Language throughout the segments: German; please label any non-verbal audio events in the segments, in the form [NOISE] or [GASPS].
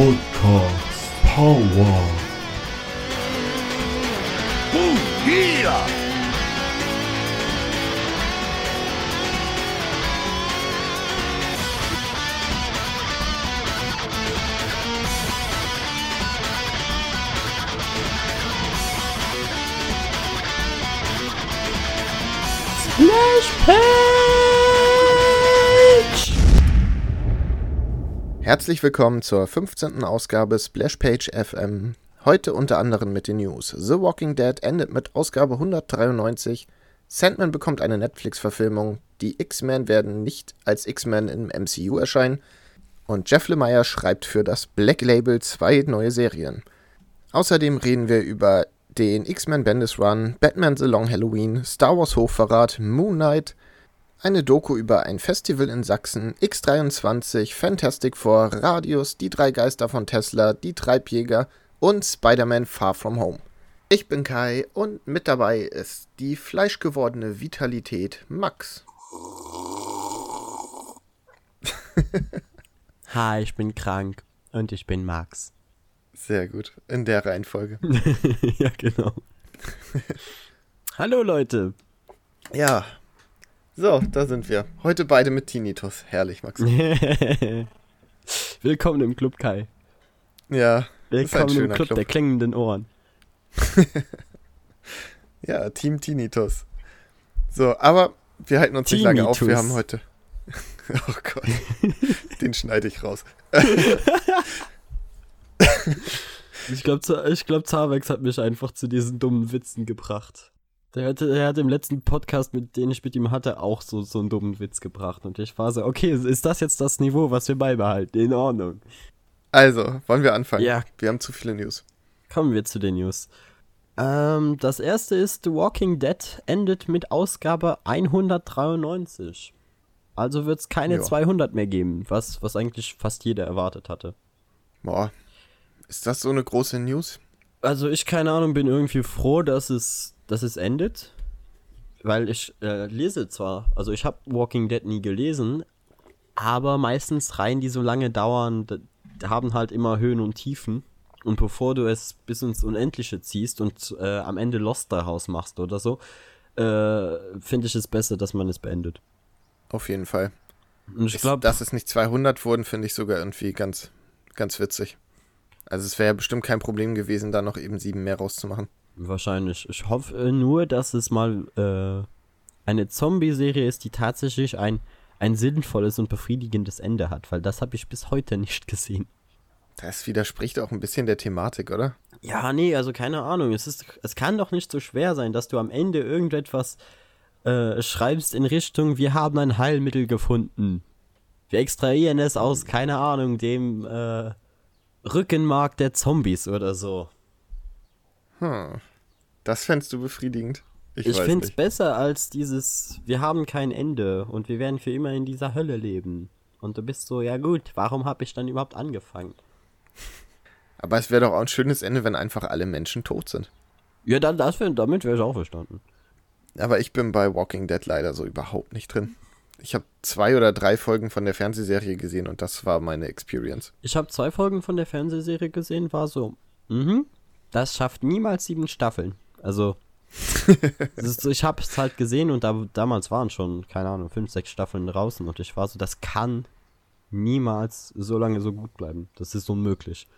Podcast Power. Oh, yeah! Herzlich willkommen zur 15. Ausgabe Splashpage FM. Heute unter anderem mit den News. The Walking Dead endet mit Ausgabe 193. Sandman bekommt eine Netflix-Verfilmung. Die X-Men werden nicht als X-Men im MCU erscheinen. Und Jeff Lemire schreibt für das Black Label zwei neue Serien. Außerdem reden wir über den X-Men Bendis Run, Batman The Long Halloween, Star Wars Hochverrat, Moon Knight, eine Doku über ein Festival in Sachsen, X23, Fantastic Four, Radius, die drei Geister von Tesla, die Treibjäger und Spider-Man Far From Home. Ich bin Kai und mit dabei ist die fleischgewordene Vitalität Max. [LAUGHS] Hi, ich bin krank und ich bin Max. Sehr gut, in der Reihenfolge. [LAUGHS] ja, genau. [LAUGHS] Hallo Leute. Ja, so, da sind wir. Heute beide mit Tinnitus. Herrlich, Max. [LAUGHS] Willkommen im Club, Kai. Ja, Willkommen im Club, Club, der klingenden Ohren. [LAUGHS] ja, Team Tinnitus. So, aber wir halten uns nicht lange auf. Wir haben heute. [LAUGHS] oh Gott. Den schneide ich raus. ich glaube, ich glaub, Zavex hat mich einfach zu diesen dummen Witzen gebracht. Der hat, der hat im letzten Podcast, mit den ich mit ihm hatte, auch so, so einen dummen Witz gebracht. Und ich war so, okay, ist das jetzt das Niveau, was wir beibehalten? In Ordnung. Also, wollen wir anfangen? Ja. Wir haben zu viele News. Kommen wir zu den News. Ähm, das erste ist, The Walking Dead endet mit Ausgabe 193. Also wird es keine jo. 200 mehr geben, was, was eigentlich fast jeder erwartet hatte. Boah, ist das so eine große News? Also ich, keine Ahnung, bin irgendwie froh, dass es dass es endet, weil ich äh, lese zwar, also ich habe Walking Dead nie gelesen, aber meistens Reihen, die so lange dauern, haben halt immer Höhen und Tiefen. Und bevor du es bis ins Unendliche ziehst und äh, am Ende Lost daraus machst oder so, äh, finde ich es besser, dass man es beendet. Auf jeden Fall. Und ich glaube, dass es nicht 200 wurden, finde ich sogar irgendwie ganz, ganz witzig. Also es wäre ja bestimmt kein Problem gewesen, da noch eben sieben mehr rauszumachen. Wahrscheinlich. Ich hoffe nur, dass es mal äh, eine Zombie-Serie ist, die tatsächlich ein, ein sinnvolles und befriedigendes Ende hat, weil das habe ich bis heute nicht gesehen. Das widerspricht auch ein bisschen der Thematik, oder? Ja, nee, also keine Ahnung. Es, ist, es kann doch nicht so schwer sein, dass du am Ende irgendetwas äh, schreibst in Richtung, wir haben ein Heilmittel gefunden. Wir extrahieren es aus, keine Ahnung, dem äh, Rückenmark der Zombies oder so. Hm. Das fändest du befriedigend. Ich, ich finde es besser als dieses, wir haben kein Ende und wir werden für immer in dieser Hölle leben. Und du bist so, ja gut, warum habe ich dann überhaupt angefangen? Aber es wäre doch auch ein schönes Ende, wenn einfach alle Menschen tot sind. Ja, dann, das damit wäre ich auch verstanden. Aber ich bin bei Walking Dead leider so überhaupt nicht drin. Ich habe zwei oder drei Folgen von der Fernsehserie gesehen und das war meine Experience. Ich habe zwei Folgen von der Fernsehserie gesehen, war so, mhm, das schafft niemals sieben Staffeln. Also, [LAUGHS] ist, ich habe es halt gesehen und da, damals waren schon, keine Ahnung, fünf, sechs Staffeln draußen und ich war so, das kann niemals so lange so gut bleiben. Das ist unmöglich.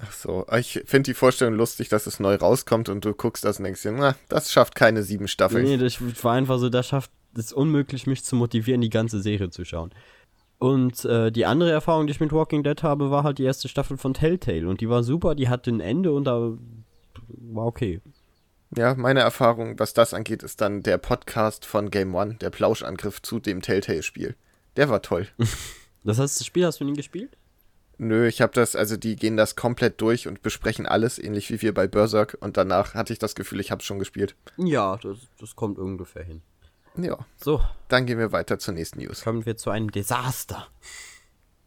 Ach so, ich finde die Vorstellung lustig, dass es neu rauskommt und du guckst das und denkst dir, na, das schafft keine sieben Staffeln. Nee, das war einfach so, das schafft es unmöglich, mich zu motivieren, die ganze Serie zu schauen. Und äh, die andere Erfahrung, die ich mit Walking Dead habe, war halt die erste Staffel von Telltale. Und die war super, die hatte ein Ende und da war okay. Ja, meine Erfahrung, was das angeht, ist dann der Podcast von Game One, der Plauschangriff zu dem Telltale-Spiel. Der war toll. [LAUGHS] das heißt, das Spiel hast du nie gespielt? Nö, ich habe das, also die gehen das komplett durch und besprechen alles, ähnlich wie wir bei Berserk. Und danach hatte ich das Gefühl, ich habe es schon gespielt. Ja, das, das kommt ungefähr hin. Ja. So. Dann gehen wir weiter zur nächsten News. Kommen wir zu einem Desaster.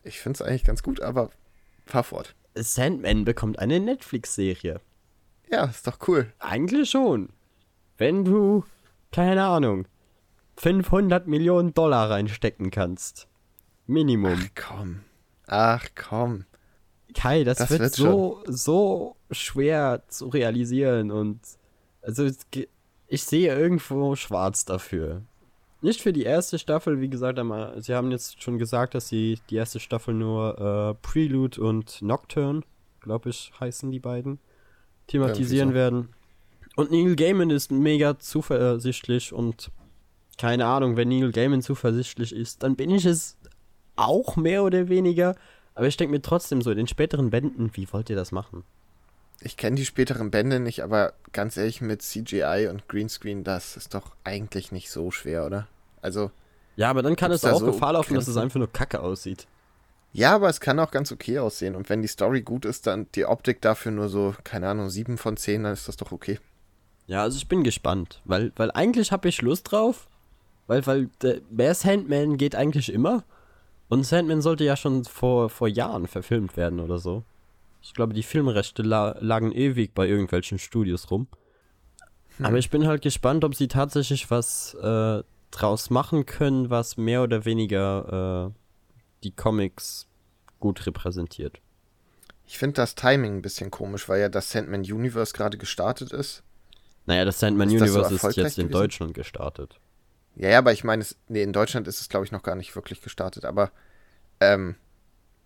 Ich finde es eigentlich ganz gut, aber fahr fort. Sandman bekommt eine Netflix-Serie. Ja, ist doch cool. Eigentlich schon. Wenn du, keine Ahnung, 500 Millionen Dollar reinstecken kannst. Minimum. Ach komm. Ach komm. Kai, das, Das wird, wird so, so schwer zu realisieren und also ich sehe irgendwo schwarz dafür. Nicht für die erste Staffel, wie gesagt, aber sie haben jetzt schon gesagt, dass sie die erste Staffel nur äh, Prelude und Nocturne, glaube ich, heißen die beiden, thematisieren werden. Und Neil Gaiman ist mega zuversichtlich und keine Ahnung, wenn Neil Gaiman zuversichtlich ist, dann bin ich es auch mehr oder weniger. Aber ich denke mir trotzdem so, in den späteren Bänden, wie wollt ihr das machen? Ich kenne die späteren Bände nicht, aber ganz ehrlich, mit CGI und Greenscreen, das ist doch eigentlich nicht so schwer, oder? Also, Ja, aber dann kann es da auch so Gefahr laufen, dass es Grenzen? einfach nur kacke aussieht. Ja, aber es kann auch ganz okay aussehen. Und wenn die Story gut ist, dann die Optik dafür nur so, keine Ahnung, 7 von 10, dann ist das doch okay. Ja, also ich bin gespannt, weil, weil eigentlich habe ich Lust drauf, weil, weil der, mehr Sandman geht eigentlich immer. Und Sandman sollte ja schon vor, vor Jahren verfilmt werden oder so. Ich glaube, die Filmrechte la lagen ewig bei irgendwelchen Studios rum. Aber ich bin halt gespannt, ob sie tatsächlich was äh, draus machen können, was mehr oder weniger äh, die Comics gut repräsentiert. Ich finde das Timing ein bisschen komisch, weil ja das Sandman Universe gerade gestartet ist. Naja, das Sandman Ist das so Universe ist jetzt in gewesen? Deutschland gestartet. Ja, ja, aber ich meine, es- nee, in Deutschland ist es, glaube ich, noch gar nicht wirklich gestartet. Aber ähm,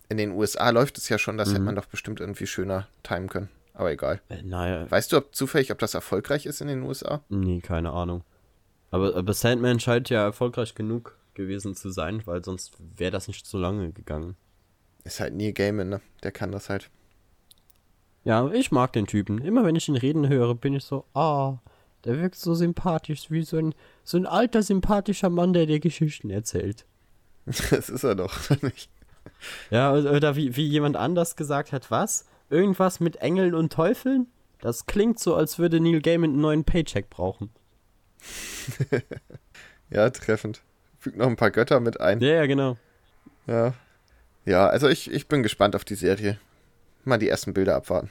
in den USA läuft es ja schon, das hätte Mhm. man doch bestimmt irgendwie schöner timen können. Aber egal. Äh, naja, Weißt du ob zufällig, ob das erfolgreich ist in den USA? Nee, keine Ahnung. Aber, aber Sandman scheint ja erfolgreich genug gewesen zu sein, weil sonst wäre das nicht so lange gegangen. Ist halt Neil Gaiman, ne? Der kann das halt. Ja, ich mag den Typen. Immer wenn ich ihn reden höre, bin ich so, ah, der wirkt so sympathisch, wie so ein, so ein alter, sympathischer Mann, der dir Geschichten erzählt. [LAUGHS] Das ist er doch [LAUGHS] nicht. Ja, oder wie, wie jemand anders gesagt hat, was? Irgendwas mit Engeln und Teufeln? Das klingt so, als würde Neil Gaiman einen neuen Paycheck brauchen. [LAUGHS] Ja, treffend. Fügt noch ein paar Götter mit ein. Ja, ja, genau. Ja. Ja, also ich, ich bin gespannt auf die Serie. Mal die ersten Bilder abwarten.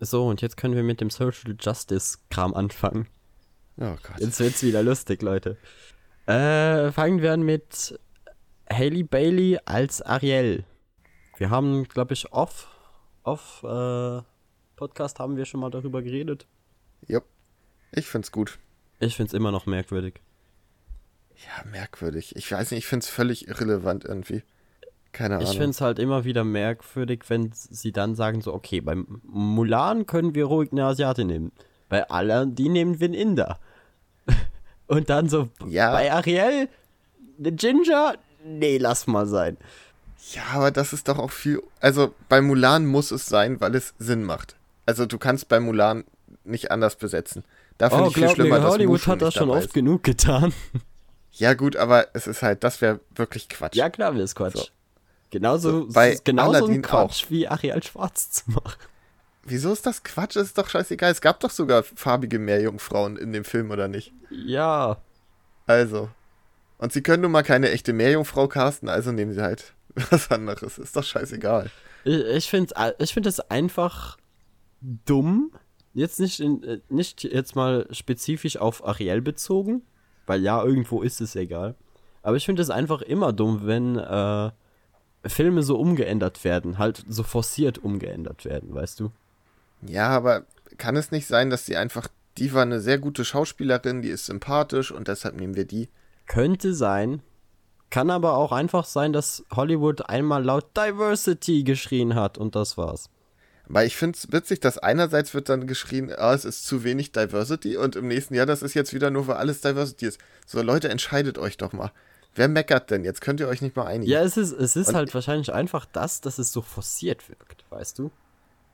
So, und jetzt können wir mit dem Social Justice Kram anfangen. Oh Gott. Jetzt wird's wieder lustig, Leute. Äh, fangen wir an mit Haley Bailey als Ariel. Wir haben, glaube ich, off, off äh, Podcast haben wir schon mal darüber geredet. Jupp. Ich find's gut. Ich find's immer noch merkwürdig. Ja, merkwürdig. Ich weiß nicht, ich find's völlig irrelevant irgendwie. Keine Ahnung. Ich find's halt immer wieder merkwürdig, wenn sie dann sagen so, okay, beim Mulan können wir ruhig eine Asiatin nehmen. Bei aller, die nehmen wir einen Inder. [LAUGHS] Und dann so, Ja. bei Ariel, eine Ginger, nee, lass mal sein. Ja, aber das ist doch auch viel. Also bei Mulan muss es sein, weil es Sinn macht. Also du kannst bei Mulan nicht anders besetzen. Da finde Oh, ich viel schlimmer, mir, dass Hollywood Mushu hat das nicht schon oft ist. genug getan. Ja gut, aber es ist halt, das wäre wirklich Quatsch. Ja, klar, ist Quatsch. So. Genauso, So, bei es ist genauso ein Quatsch wie Ariel Schwarz zu machen. Wieso ist das Quatsch? Das ist doch scheißegal. Es gab doch sogar farbige Meerjungfrauen in dem Film, oder nicht? Ja, Also. Und sie können nun mal keine echte Meerjungfrau casten, also nehmen sie halt [LAUGHS] was anderes. Ist doch scheißegal. ich, ich finde ich find es einfach dumm. Jetzt nicht, in, äh, nicht jetzt mal spezifisch auf Ariel bezogen, weil ja, irgendwo ist es egal. Aber ich finde es einfach immer dumm, wenn äh, Filme so umgeändert werden, halt so forciert umgeändert werden, weißt du? Ja, aber kann es nicht sein, dass sie einfach. Die war eine sehr gute Schauspielerin, die ist sympathisch und deshalb nehmen wir die. Könnte sein. Kann aber auch einfach sein, dass Hollywood einmal laut Diversity geschrien hat und das war's. Weil ich finde es witzig, dass einerseits wird dann geschrien, ah, es ist zu wenig Diversity und im nächsten Jahr, das ist jetzt wieder nur, weil alles Diversity ist. So, Leute, entscheidet euch doch mal. Wer meckert denn? Jetzt könnt ihr euch nicht mal einigen. Ja, es ist, es ist Und- halt wahrscheinlich einfach das, dass es so forciert wirkt, weißt du?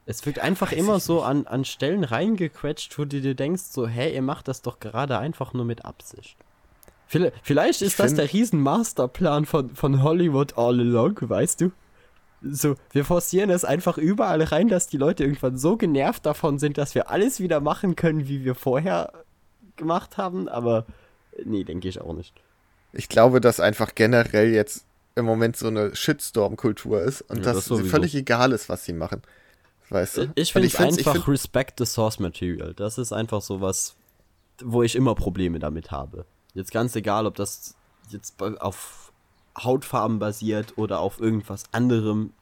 Es wird einfach weiß immer so an, an Stellen reingequetscht, wo du dir denkst, so, hä, ihr macht das doch gerade einfach nur mit Absicht. Vielleicht, vielleicht ist das der riesen Masterplan von, von Hollywood all along, weißt du? So, wir forcieren es einfach überall rein, dass die Leute irgendwann so genervt davon sind, dass wir alles wieder machen können, wie wir vorher gemacht haben, aber nee, denke ich auch nicht. Ich glaube, dass einfach generell jetzt im Moment so eine Shitstorm-Kultur ist und Ja, dass das es sowieso. völlig egal ist, was sie machen. Weißt du? Ich finde einfach find- Respect the Source Material. Das ist einfach sowas, wo ich immer Probleme damit habe. Jetzt ganz egal, ob das jetzt auf Hautfarben basiert oder auf irgendwas anderem.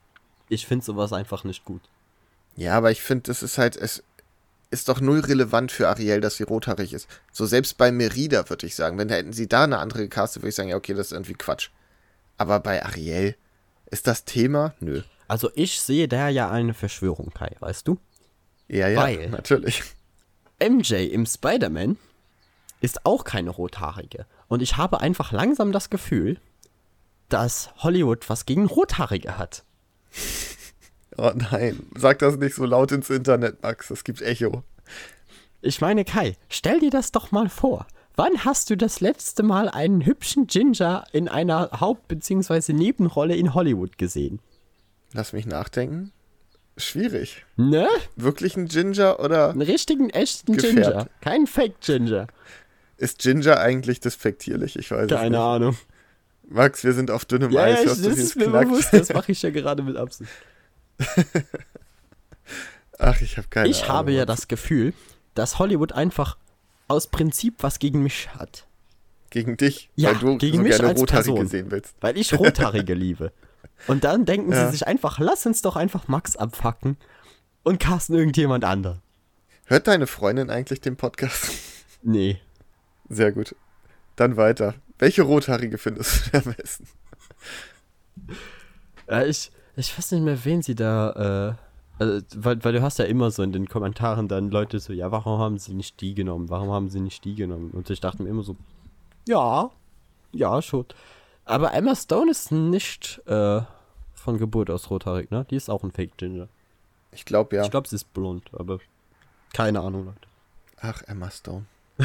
Ich finde sowas einfach nicht gut. Ja, aber ich finde, das ist halt, es ist doch null relevant für Ariel, dass sie rothaarig ist. So selbst bei Merida würde ich sagen, wenn hätten sie da eine andere gecastet, würde ich sagen, ja, okay, das ist irgendwie Quatsch. Aber bei Ariel ist das Thema? Nö. Also ich sehe da ja eine Verschwörung, Kai, weißt du? Ja, ja, Weil- natürlich. MJ im Spider-Man ist auch keine Rothaarige. Und ich habe einfach langsam das Gefühl, dass Hollywood was gegen Rothaarige hat. Oh nein, sag das nicht so laut ins Internet, Max, das gibt Echo. Ich meine, Kai, stell dir das doch mal vor. Wann hast du das letzte Mal einen hübschen Ginger in einer Haupt- bzw. Nebenrolle in Hollywood gesehen? Lass mich nachdenken. Schwierig. Ne? Wirklich ein Ginger oder Einen richtigen, echten Gefärbt. Ginger. Kein Fake-Ginger. ist Ginger eigentlich despektierlich? Ich weiß es Keine nicht. Ahnung. Max, wir sind auf dünnem Ja, Eis. ja, ich, das ist mir knackt? bewusst. Das mache ich ja gerade mit Absicht. [LAUGHS] Ach, ich habe keine Ich Ahnung. habe ja das Gefühl, dass Hollywood einfach aus Prinzip was gegen mich hat. Gegen dich, Ja, weil du gegen so mich gerne als Rothaarige Person. sehen willst. Weil ich Rothaarige liebe. Und dann denken Ja. sie sich einfach, lass uns doch einfach Max abfacken und casten irgendjemand anderen. Hört deine Freundin eigentlich den Podcast? Nee. Sehr gut. Dann weiter. Welche Rothaarige findest du am besten? Ja, ich, ich weiß nicht mehr, wen sie da, äh, also, weil, weil du hast ja immer so in den Kommentaren dann Leute so, ja, warum haben sie nicht die genommen? Warum haben sie nicht die genommen? Und ich dachte mir immer so, ja, ja, schon. Aber Emma Stone ist nicht, äh, von Geburt aus rothaarig, ne? Die ist auch ein Fake Ginger. Ich glaube ja. Ich glaube, sie ist blond, aber keine Ahnung, Leute. Ach, Emma Stone. [LAUGHS]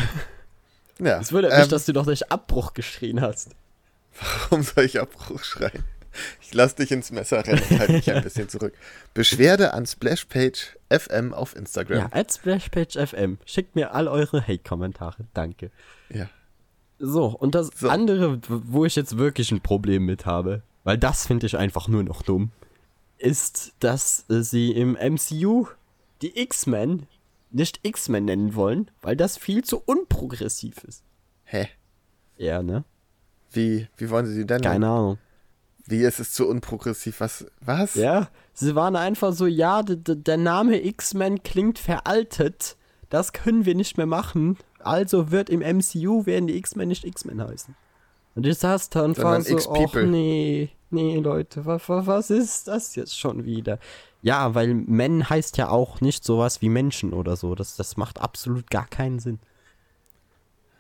ja. Es wundert ähm, mich, dass du doch nicht Abbruch geschrien hast. [LAUGHS] Warum soll ich Abbruch schreien? Ich lass dich ins Messer rennen und halte mich ein bisschen zurück. Beschwerde an Splashpage FM auf Instagram. Ja, at SplashPageFM. Schickt mir all eure Hate-Kommentare. Danke. Ja. So, und das So. andere, wo ich jetzt wirklich ein Problem mit habe, weil das finde ich einfach nur noch dumm, ist, dass sie im MCU die X-Men nicht X-Men nennen wollen, weil das viel zu unprogressiv ist. Hä? Ja, ne? Wie, wie wollen sie die denn? Keine Ahnung. Wie ist es zu unprogressiv? Was? Was? Ja, sie waren einfach so, ja, der Name X-Men klingt veraltet, das können wir nicht mehr machen, also wird im MCU werden die X-Men nicht X-Men heißen. Und ich saß da und war so, ach nee, nee, Leute, was, was ist das jetzt schon wieder? Ja, weil Men heißt ja auch nicht sowas wie Menschen oder so, das, das macht absolut gar keinen Sinn.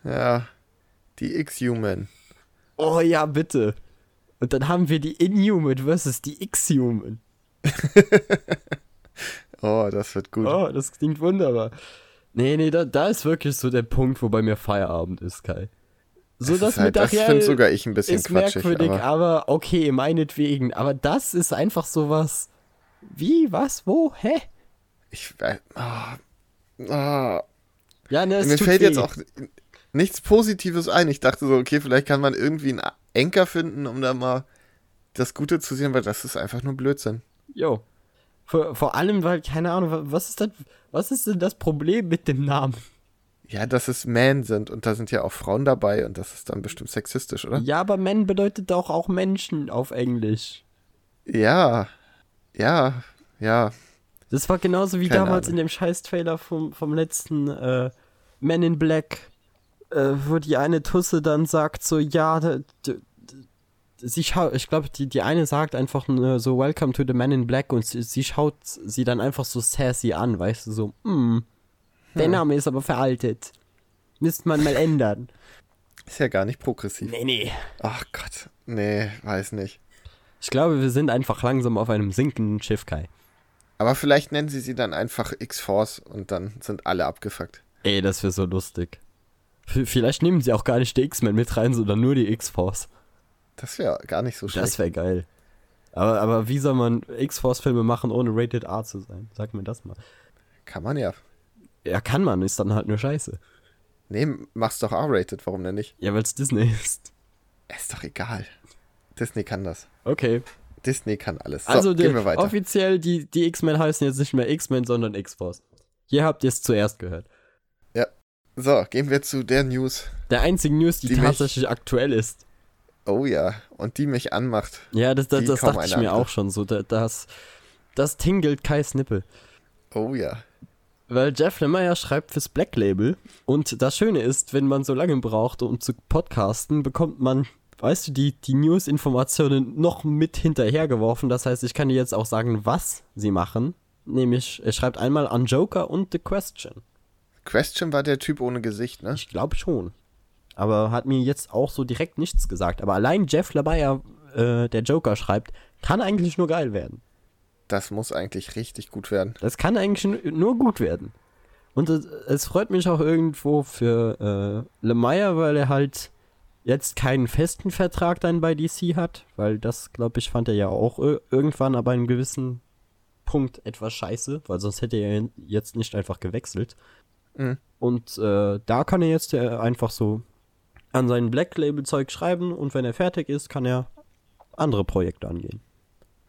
Ja. Die X-Human. Oh ja, bitte. Und dann haben wir die Inhuman versus die X-Human. [LAUGHS] Oh, das wird gut. Oh, das klingt wunderbar. Nee, nee, da, da ist wirklich so der Punkt, wo bei mir Feierabend ist, Kai. So, das das, ist halt, das finde sogar ich ein bisschen ist quatschig. merkwürdig, Aber aber, okay, meinetwegen. Aber das ist einfach sowas. Wie, was, wo, hä? ich weiß. ah, ah. Ja, ne, es Mir fällt weh. jetzt auch nichts Positives ein. Ich dachte so, okay, vielleicht kann man irgendwie einen Anker finden, um da mal das Gute zu sehen, weil das ist einfach nur Blödsinn. Jo. Vor, vor allem, weil, keine Ahnung, wa- was ist das, was ist denn das Problem mit dem Namen? Ja, dass es Men sind und da sind ja auch Frauen dabei und das ist dann bestimmt sexistisch, oder? Ja, aber Men bedeutet doch auch Menschen auf Englisch. Ja, ja, ja. Das war genauso wie Keine damals Ahnung. in dem Scheiß-Trailer vom, vom letzten äh, Men in Black, äh, wo die eine Tusse dann sagt so, ja, sie schaut, ich glaube, die, die eine sagt einfach so, Welcome to the Men in Black und sie, sie schaut sie dann einfach so sassy an, weißt du, so, mm, der Name ist aber veraltet. Müsste man mal ändern. Ist ja gar nicht progressiv. Nee, nee. Ach Gott, nee, weiß nicht. Ich glaube, wir sind einfach langsam auf einem sinkenden Schiff, Kai. Aber vielleicht nennen sie sie dann einfach X-Force und dann sind alle abgefuckt. Ey, das wäre so lustig. Vielleicht nehmen sie auch gar nicht die X-Men mit rein, sondern nur die X-Force. Das wäre gar nicht so schlecht. Das wäre geil. Aber, aber wie soll man X-Force-Filme machen, ohne Rated R zu sein? Sag mir das mal. Kann man ja. Ja, kann man, ist dann halt nur scheiße. Nee, mach's doch R-rated, warum denn nicht? Ja, weil es Disney [LAUGHS] ist. Ist doch egal. Disney kann das. Okay. Disney kann alles. So, also gehen wir weiter. offiziell, die, die X-Men heißen jetzt nicht mehr X-Men, sondern X-Force. Hier habt ihr es zuerst gehört. So, gehen wir zu der News. Der einzige News, die, Die tatsächlich aktuell ist. Oh ja, und die mich anmacht. Ja, das, das, das dachte ich mir andere. auch schon so. da- Das, das tingelt Kais Nippel. Oh ja. Weil Jeff Lemire schreibt fürs Black Label und das Schöne ist, wenn man so lange braucht, um zu podcasten, bekommt man, weißt du, die, die News-Informationen noch mit hinterhergeworfen. Das heißt, ich kann dir jetzt auch sagen, was sie machen. Nämlich, er schreibt einmal an Joker und The Question. Question war der Typ ohne Gesicht, ne? Ich glaube schon. Aber hat mir jetzt auch so direkt nichts gesagt. Aber allein Jeff Lemire, äh, der Joker schreibt, kann eigentlich nur geil werden. Das muss eigentlich richtig gut werden. Das kann eigentlich nu- nur gut werden. Und es, es freut mich auch irgendwo für äh, Lemire, weil er halt jetzt keinen festen Vertrag dann bei DC hat, weil das, glaube ich, fand er ja auch ir- irgendwann aber einen gewissen Punkt etwas scheiße, weil sonst hätte er jetzt nicht einfach gewechselt. Mhm. Und äh, da kann er jetzt äh, einfach so an sein Black Label Zeug schreiben und wenn er fertig ist, kann er andere Projekte angehen.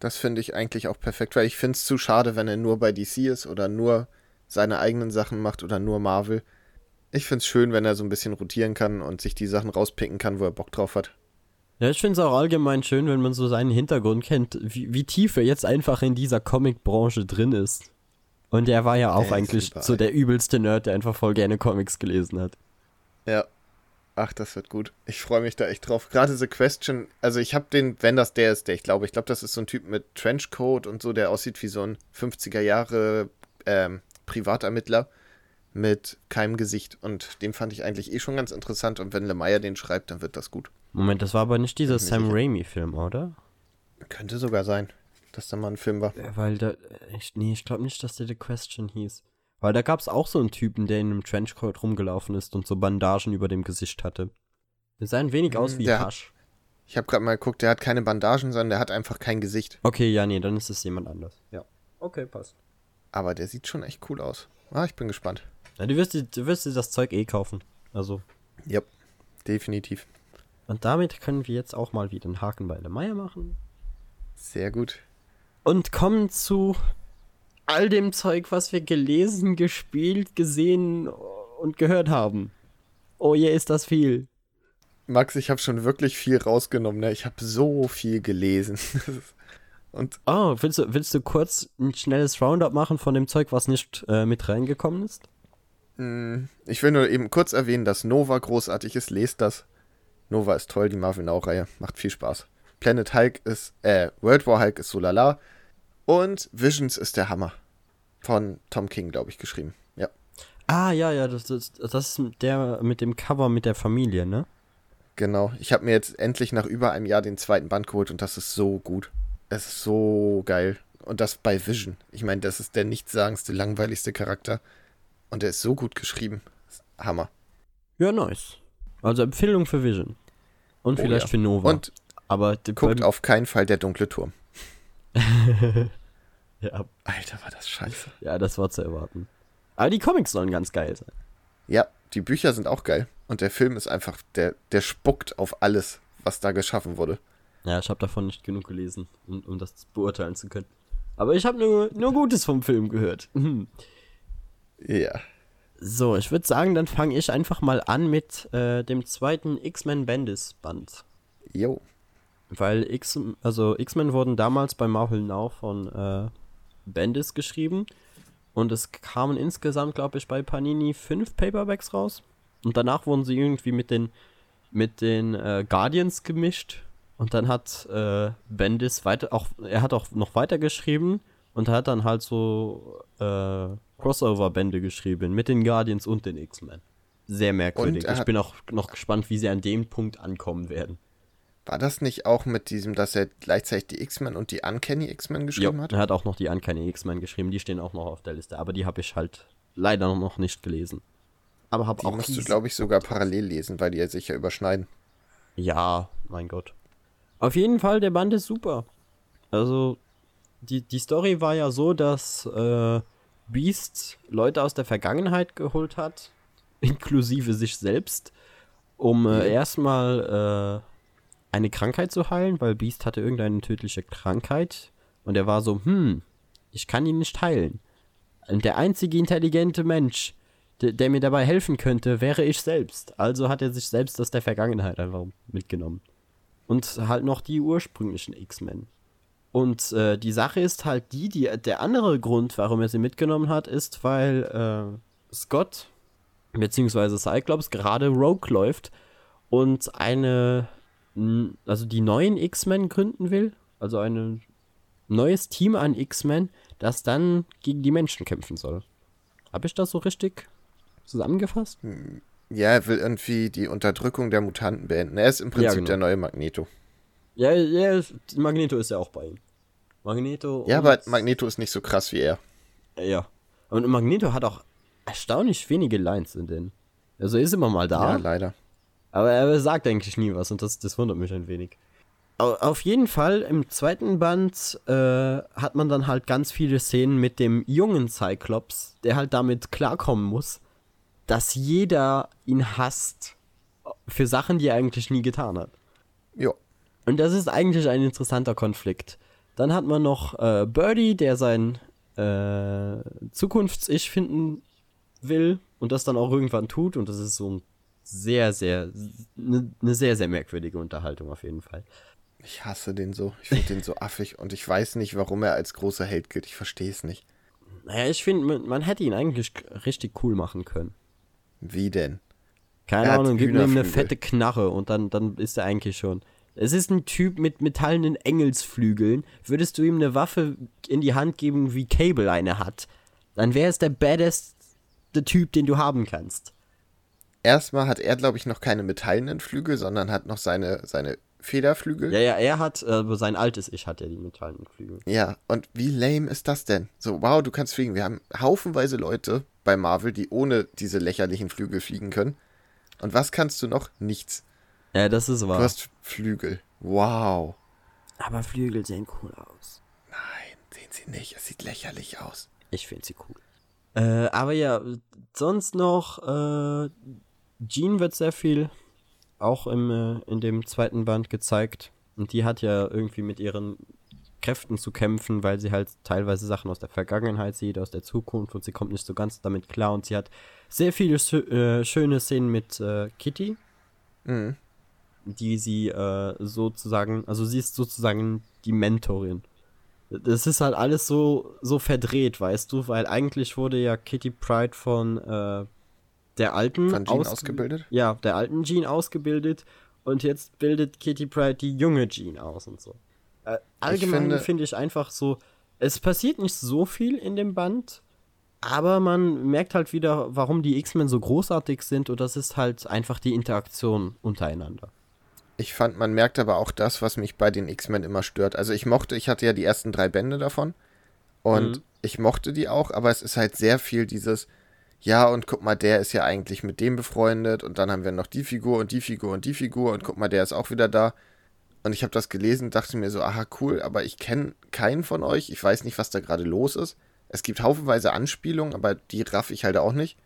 Das finde ich eigentlich auch perfekt, weil ich finde es zu schade, wenn er nur bei DC ist oder nur seine eigenen Sachen macht oder nur Marvel. Ich finde es schön, wenn er so ein bisschen rotieren kann und sich die Sachen rauspicken kann, wo er Bock drauf hat. Ja, ich finde es auch allgemein schön, wenn man so seinen Hintergrund kennt, wie, wie tief er jetzt einfach in dieser Comic-Branche drin ist. Und er war ja auch Der eigentlich so der übelste Nerd, der einfach voll gerne Comics gelesen hat. Ja. Ach, das wird gut. Ich freue mich da echt drauf. Gerade The Question, also ich habe den, wenn das der ist, der ich glaube, ich glaube, das ist so ein Typ mit Trenchcoat und so, der aussieht wie so ein 50er Jahre ähm, Privatermittler mit keinem Gesicht. Und den fand ich eigentlich eh schon ganz interessant. Und wenn Lemire den schreibt, dann wird das gut. Moment, das war aber nicht dieser Sam. Raimi-Film, oder? Könnte sogar sein, dass da mal ein Film war. Ja, weil da, ich, nee, ich glaube nicht, dass der The Question hieß. Weil da gab es auch so einen Typen, der in einem Trenchcoat rumgelaufen ist und so Bandagen über dem Gesicht hatte. Der sah ein wenig aus Hm, wie der hat- Hasch. Ich habe gerade mal geguckt, der hat keine Bandagen, sondern der hat einfach kein Gesicht. Okay, ja, nee, dann ist es jemand anders. Ja. Okay, passt. Aber der sieht schon echt cool aus. Ah, ich bin gespannt. Ja, du wirst, dir- du wirst dir das Zeug eh kaufen. Also, Ja, definitiv. Und damit können wir jetzt auch mal wieder einen Haken bei Lemire machen. Sehr gut. Und kommen zu all dem Zeug, was wir gelesen, gespielt, gesehen und gehört haben. Oh je, ist das viel. Max, ich habe schon wirklich viel rausgenommen. Ne? Ich habe so viel gelesen. [LAUGHS] Und Oh, willst du, willst du kurz ein schnelles Roundup machen von dem Zeug, was nicht äh, mit reingekommen ist? Mh, ich will nur eben kurz erwähnen, dass Nova großartig ist. Lest das. Nova ist toll, die Marvel Now-Reihe. Macht viel Spaß. Planet Hulk ist, äh, World War Hulk ist so lala. Und Visions ist der Hammer. Von Tom King, glaube ich, geschrieben. Ja. Ah, ja, ja, das, das, das ist der mit dem Cover mit der Familie, ne? Genau. Ich habe mir jetzt endlich nach über einem Jahr den zweiten Band geholt und das ist so gut. Es ist so geil. Und das bei Vision. Ich meine, das ist der nichtssagendste, langweiligste Charakter. Und er ist so gut geschrieben. Hammer. Ja, nice. Also Empfehlung für Vision. Und Oh vielleicht ja. für Nova. Und Aber guckt auf keinen Fall der dunkle Turm. [LAUGHS] ja, Alter, war das scheiße. ja, das war zu erwarten. Aber die Comics sollen ganz geil sein. Ja, die Bücher sind auch geil. Und der Film ist einfach, der, der spuckt auf alles, was da geschaffen wurde. Ja, ich habe davon nicht genug gelesen, um, um das beurteilen zu können. Aber ich habe nur, nur Gutes vom Film gehört. [LAUGHS] Ja. So, ich würde sagen, dann fange ich einfach mal an mit äh, dem zweiten X-Men Bendis Band. Jo. Weil X, also X-Men wurden damals bei Marvel Now von äh, Bendis geschrieben. Und es kamen insgesamt, glaube ich, bei Panini fünf Paperbacks raus. Und danach wurden sie irgendwie mit den, mit den äh, Guardians gemischt. Und dann hat äh, Bendis weiter, auch, er hat auch noch weiter geschrieben und hat dann halt so äh, Crossover-Bände geschrieben mit den Guardians und den X-Men. Sehr merkwürdig. Er Ich hat- bin auch noch gespannt, wie sie an dem Punkt ankommen werden. War das nicht auch mit diesem, dass er gleichzeitig die X-Men und die Uncanny X-Men geschrieben Ja, hat? er hat auch noch die Uncanny X-Men geschrieben, die stehen auch noch auf der Liste, aber die habe ich halt leider noch nicht gelesen. Aber habe Die auch musst du, glaube ich, sogar parallel lesen, weil die ja sicher überschneiden. Ja, mein Gott. Auf jeden Fall, der Band ist super. Also, die, die Story war ja so, dass äh, Beast Leute aus der Vergangenheit geholt hat, [LAUGHS] inklusive sich selbst, um äh, erstmal äh, eine Krankheit zu heilen, weil Beast hatte irgendeine tödliche Krankheit und er war so, hm, ich kann ihn nicht heilen. Und der einzige intelligente Mensch, der, der mir dabei helfen könnte, wäre ich selbst. Also hat er sich selbst aus der Vergangenheit einfach mitgenommen. Und halt noch die ursprünglichen X-Men. Und äh, die Sache ist halt die, die, der andere Grund, warum er sie mitgenommen hat, ist, weil äh, Scott beziehungsweise Cyclops gerade Rogue läuft und eine, also die neuen X-Men gründen will, also ein neues Team an X-Men, das dann gegen die Menschen kämpfen soll. Habe ich das so richtig zusammengefasst? Ja, er will irgendwie die Unterdrückung der Mutanten beenden. Er ist im Prinzip ja, genau. der neue Magneto. Ja, ja, Magneto ist ja auch bei ihm. Magneto. Ja, aber Magneto ist nicht so krass wie er. Ja. Und Magneto hat auch erstaunlich wenige Lines in denen. Also er ist immer mal da. Ja, leider. Aber er sagt eigentlich nie was und das, das wundert mich ein wenig. Auf jeden Fall, im zweiten Band äh, hat man dann halt ganz viele Szenen mit dem jungen Cyclops, der halt damit klarkommen muss, dass jeder ihn hasst für Sachen, die er eigentlich nie getan hat. Ja. Und das ist eigentlich ein interessanter Konflikt. Dann hat man noch äh, Birdie, der sein äh, Zukunfts-Ich finden will und das dann auch irgendwann tut. Und das ist so ein sehr, sehr, eine ne sehr, sehr merkwürdige Unterhaltung auf jeden Fall. Ich hasse den so. Ich finde den so affig und ich weiß nicht, warum er als großer Held gilt. Ich verstehe es nicht. Naja, ich finde, man, man, hätte ihn eigentlich richtig cool machen können. Wie denn? Keine Ahnung, gib ihm eine fette Knarre und dann, dann ist er eigentlich schon. Es ist ein Typ mit metallenen Engelsflügeln. Würdest du ihm eine Waffe in die Hand geben, wie Cable eine hat, dann wäre es der baddest Typ, den du haben kannst. Erstmal hat er, glaube ich, noch keine metallenen Flügel, sondern hat noch seine, seine Federflügel. Ja, ja, er hat, äh, sein altes Ich hat ja die metallenen Flügel. Ja, und wie lame ist das denn? So, wow, du kannst fliegen. Wir haben haufenweise Leute bei Marvel, die ohne diese lächerlichen Flügel fliegen können. Und was kannst du noch? Nichts. Ja, das ist wahr. Du hast Flügel. Wow. Aber Flügel sehen cool aus. Nein, sehen sie nicht. Es sieht lächerlich aus. Ich finde sie cool. Äh, aber ja, sonst noch, äh, Jean wird sehr viel auch im, äh, in dem zweiten Band gezeigt. Und die hat ja irgendwie mit ihren Kräften zu kämpfen, weil sie halt teilweise Sachen aus der Vergangenheit sieht, aus der Zukunft und sie kommt nicht so ganz damit klar. Und sie hat sehr viele äh, schöne Szenen mit äh, Kitty, mhm. Die sie äh, sozusagen, also sie ist sozusagen die Mentorin das ist halt alles so, so verdreht, weißt du, weil eigentlich wurde ja Kitty Pride von äh, der alten von Jean aus ausgebildet. Ja, der alten Jean ausgebildet und jetzt bildet Kitty Pride die junge Jean aus und so. Äh, allgemein finde find ich einfach so, es passiert nicht so viel in dem Band, aber man merkt halt wieder, warum die X-Men so großartig sind und das ist halt einfach die Interaktion untereinander. Ich fand, man merkt aber auch das, was mich bei den X-Men immer stört. Also ich mochte, ich hatte ja die ersten drei Bände davon und mhm. ich mochte die auch, aber es ist halt sehr viel dieses, ja und guck mal, der ist ja eigentlich mit dem befreundet und dann haben wir noch die Figur und die Figur und die Figur und guck mal, der ist auch wieder da. Und ich habe das gelesen, dachte mir so, aha cool, aber ich kenne keinen von euch, ich weiß nicht, was da gerade los ist. Es gibt haufenweise Anspielungen, aber die raff ich halt auch nicht.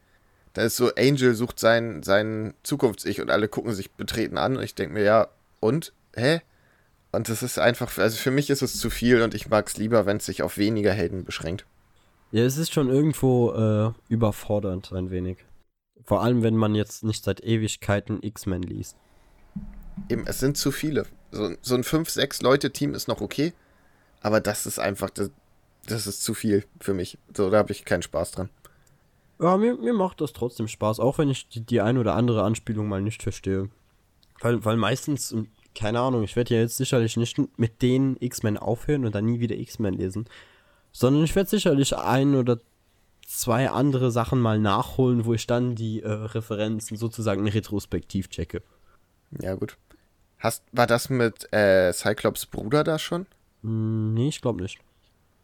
Da ist so, Angel sucht sein, sein Zukunfts-Ich und alle gucken sich betreten an und ich denke mir, ja, und? Hä? Und das ist einfach, also für mich ist es zu viel und ich mag es lieber, wenn es sich auf weniger Helden beschränkt. Ja, es ist schon irgendwo äh, überfordernd ein wenig. Vor allem, wenn man jetzt nicht seit Ewigkeiten X-Men liest. Eben, es sind zu viele. So, so ein 5-6-Leute-Team ist noch okay, aber das ist einfach, das, das ist zu viel für mich. So, da habe ich keinen Spaß dran. Ja, mir, mir macht das trotzdem Spaß, auch wenn ich die, die ein oder andere Anspielung mal nicht verstehe. Weil, weil meistens, keine Ahnung, ich werde ja jetzt sicherlich nicht mit den X-Men aufhören und dann nie wieder X-Men lesen, sondern ich werde sicherlich ein oder zwei andere Sachen mal nachholen, wo ich dann die äh, Referenzen sozusagen retrospektiv checke. Ja, gut. Hast, war das mit äh, Cyclops Bruder da schon? Hm, nee, ich glaube nicht.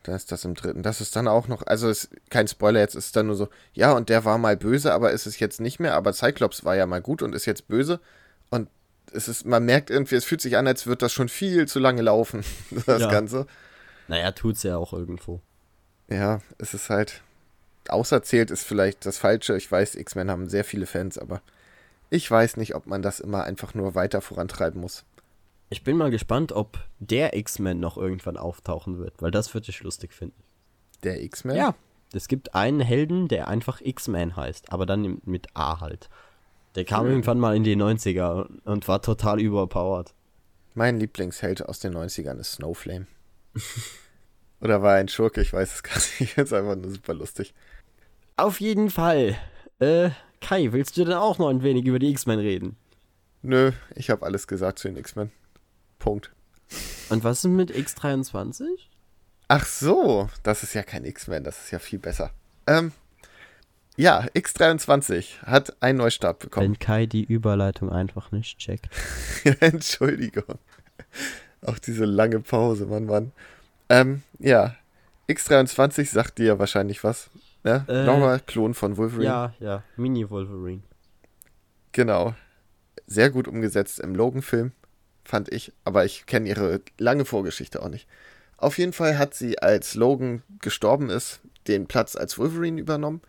Da ist das im dritten. Das ist dann auch noch, also ist kein Spoiler, jetzt ist es dann nur so, ja, und der war mal böse, aber ist es jetzt nicht mehr. Aber Cyclops war ja mal gut und ist jetzt böse. Und es ist, man merkt irgendwie, es fühlt sich an, als würde das schon viel zu lange laufen, [LAUGHS] das ja. Ganze. Naja, tut's ja auch irgendwo. Ja, es ist halt, auserzählt ist vielleicht das Falsche. Ich weiß, X-Men haben sehr viele Fans, aber ich weiß nicht, ob man das immer einfach nur weiter vorantreiben muss. Ich bin mal gespannt, ob der X-Men noch irgendwann auftauchen wird, weil das würde ich lustig finden. Der X-Men? Ja. Es gibt einen Helden, der einfach X-Men heißt, aber dann mit A halt. Der kam mhm. irgendwann mal in die 90er und war total überpowered. Mein Lieblingsheld aus den 90ern ist Snowflame. [LAUGHS] Oder war er ein Schurke? Ich weiß es gar nicht. [LAUGHS] Es einfach nur super lustig. Auf jeden Fall. Äh, Kai, willst du denn auch noch ein wenig über die X-Men reden? Nö, ich habe alles gesagt zu den X-Men. Punkt. Und was ist mit X23? Ach so, das ist ja kein X-Men, das ist ja viel besser. Ähm, ja, X23 hat einen Neustart bekommen. Wenn Kai die Überleitung einfach nicht checkt. [LAUGHS] Entschuldigung. Auch diese lange Pause, Mann, Mann. Ähm, ja, X23 sagt dir ja wahrscheinlich was. Ne? Äh, Laura, Klon von Wolverine. Ja, ja, Mini-Wolverine. Genau. Sehr gut umgesetzt im Logan-Film, fand ich. Aber ich kenne ihre lange Vorgeschichte auch nicht. Auf jeden Fall hat sie, als Logan gestorben ist, den Platz als Wolverine übernommen.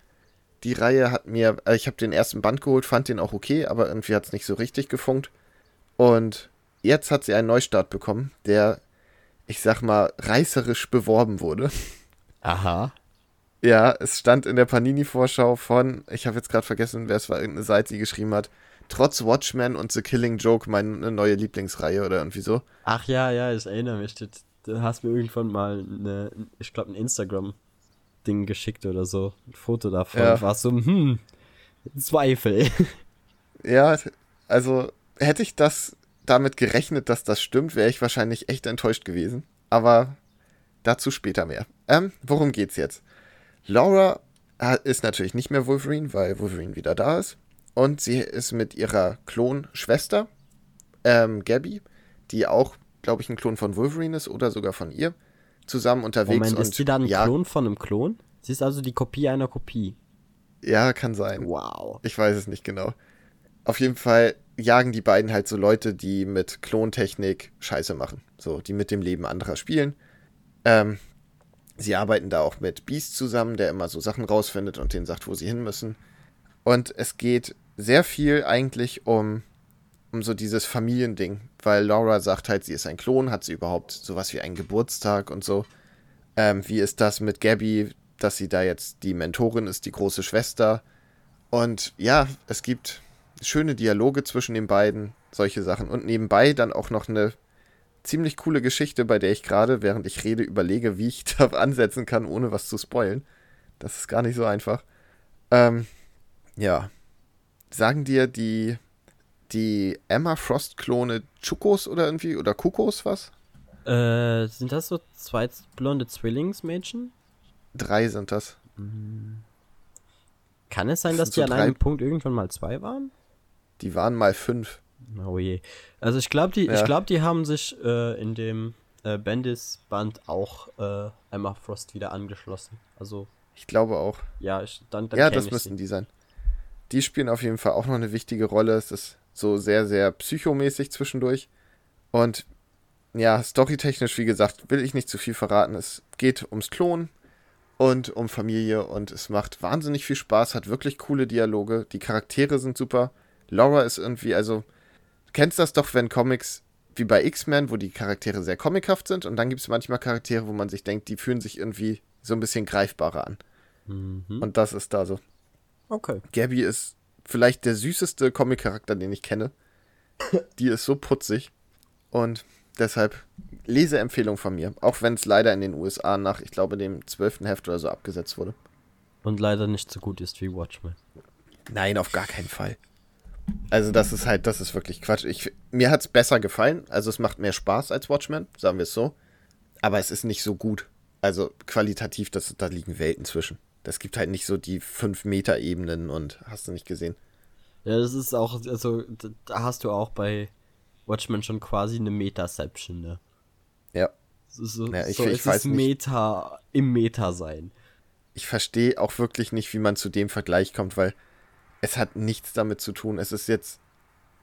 Die Reihe hat mir, äh, ich habe den ersten Band geholt, fand den auch okay, aber irgendwie hat es nicht so richtig gefunkt. Und jetzt hat sie einen Neustart bekommen, der, ich sag mal, reißerisch beworben wurde. Aha. Ja, es stand in der Panini-Vorschau von, ich habe jetzt gerade vergessen, wer es war, irgendeine Seite, die geschrieben hat, trotz Watchmen und The Killing Joke meine neue Lieblingsreihe oder irgendwie so. Ach ja, ja, ich erinnere mich. Du, du hast mir irgendwann mal eine, ich glaube, ein Instagram-Ding geschickt oder so. Ein Foto davon. Ja. Ja. War so, hm, Zweifel. [LAUGHS] Ja, also hätte ich das damit gerechnet, dass das stimmt, wäre ich wahrscheinlich echt enttäuscht gewesen. Aber dazu später mehr. Ähm, worum geht's jetzt? Laura äh, ist natürlich nicht mehr Wolverine, weil Wolverine wieder da ist. Und sie ist mit ihrer Klonschwester, ähm, Gabby, die auch, glaube ich, ein Klon von Wolverine ist oder sogar von ihr, zusammen unterwegs. Moment, und ist sie dann ein ja, Klon von einem Klon? Sie ist also die Kopie einer Kopie. Ja, kann sein. Wow. Ich weiß es nicht genau. Auf jeden Fall jagen die beiden halt so Leute, die mit Klontechnik Scheiße machen. So, die mit dem Leben anderer spielen. Ähm, sie arbeiten da auch mit Beast zusammen, der immer so Sachen rausfindet und denen sagt, wo sie hin müssen. Und es geht sehr viel eigentlich um, um so dieses Familiending, weil Laura sagt halt, sie ist ein Klon, hat sie überhaupt sowas wie einen Geburtstag und so. Ähm, wie ist das mit Gabby, dass sie da jetzt die Mentorin ist, die große Schwester? Und ja, es gibt schöne Dialoge zwischen den beiden, solche Sachen. Und nebenbei dann auch noch eine ziemlich coole Geschichte, bei der ich gerade, während ich rede, überlege, wie ich [LAUGHS] da ansetzen kann, ohne was zu spoilen. Das ist gar nicht so einfach. Ähm, ja. Sagen dir die, die Emma Frost-Klone Chukos oder irgendwie, oder Kukos was? Äh, sind das so zwei blonde Zwillingsmädchen? Drei sind das. Kann es sein, Das dass die so an einem Punkt irgendwann mal zwei waren? Die waren mal fünf. Oh je. Also ich glaube, die, Ja. ich glaube, die haben sich äh, in dem äh, Bendis-Band auch äh, Emma Frost wieder angeschlossen. Also Ich glaube auch. ja, ich, dann, dann ja, das müssten die sein. Die spielen auf jeden Fall auch noch eine wichtige Rolle. Es ist so sehr, sehr psychomäßig zwischendurch. Und ja, storytechnisch, wie gesagt, will ich nicht zu viel verraten. Es geht ums Klon und um Familie und es macht wahnsinnig viel Spaß, hat wirklich coole Dialoge. Die Charaktere sind super. Laura ist irgendwie, also, du kennst das doch, wenn Comics wie bei X-Men, wo die Charaktere sehr comichaft sind und dann gibt es manchmal Charaktere, wo man sich denkt, die fühlen sich irgendwie so ein bisschen greifbarer an. Mhm. Und das ist da so. Okay. Gabby ist vielleicht der süßeste Comic-Charakter, den ich kenne. Die ist so putzig. Und deshalb Leseempfehlung von mir. Auch wenn es leider in den USA nach, ich glaube, dem zwölften Heft oder so abgesetzt wurde. Und leider nicht so gut ist wie Watchmen. Nein, auf gar keinen Fall. Also das ist halt, das ist wirklich Quatsch. Ich, mir hat es besser gefallen. Also es macht mehr Spaß als Watchmen, sagen wir es so. Aber es ist nicht so gut. Also qualitativ, das, da liegen Welten zwischen. Das gibt halt nicht so die 5-Meter-Ebenen und hast du nicht gesehen. Ja, das ist auch, also da hast du auch bei Watchmen schon quasi eine Metaception, ne? Ja. So, Ja, ich- so ich es weiß ist nicht. Meta im Meta sein. ich verstehe auch wirklich nicht, wie man zu dem Vergleich kommt, weil es hat nichts damit zu tun. Es ist jetzt,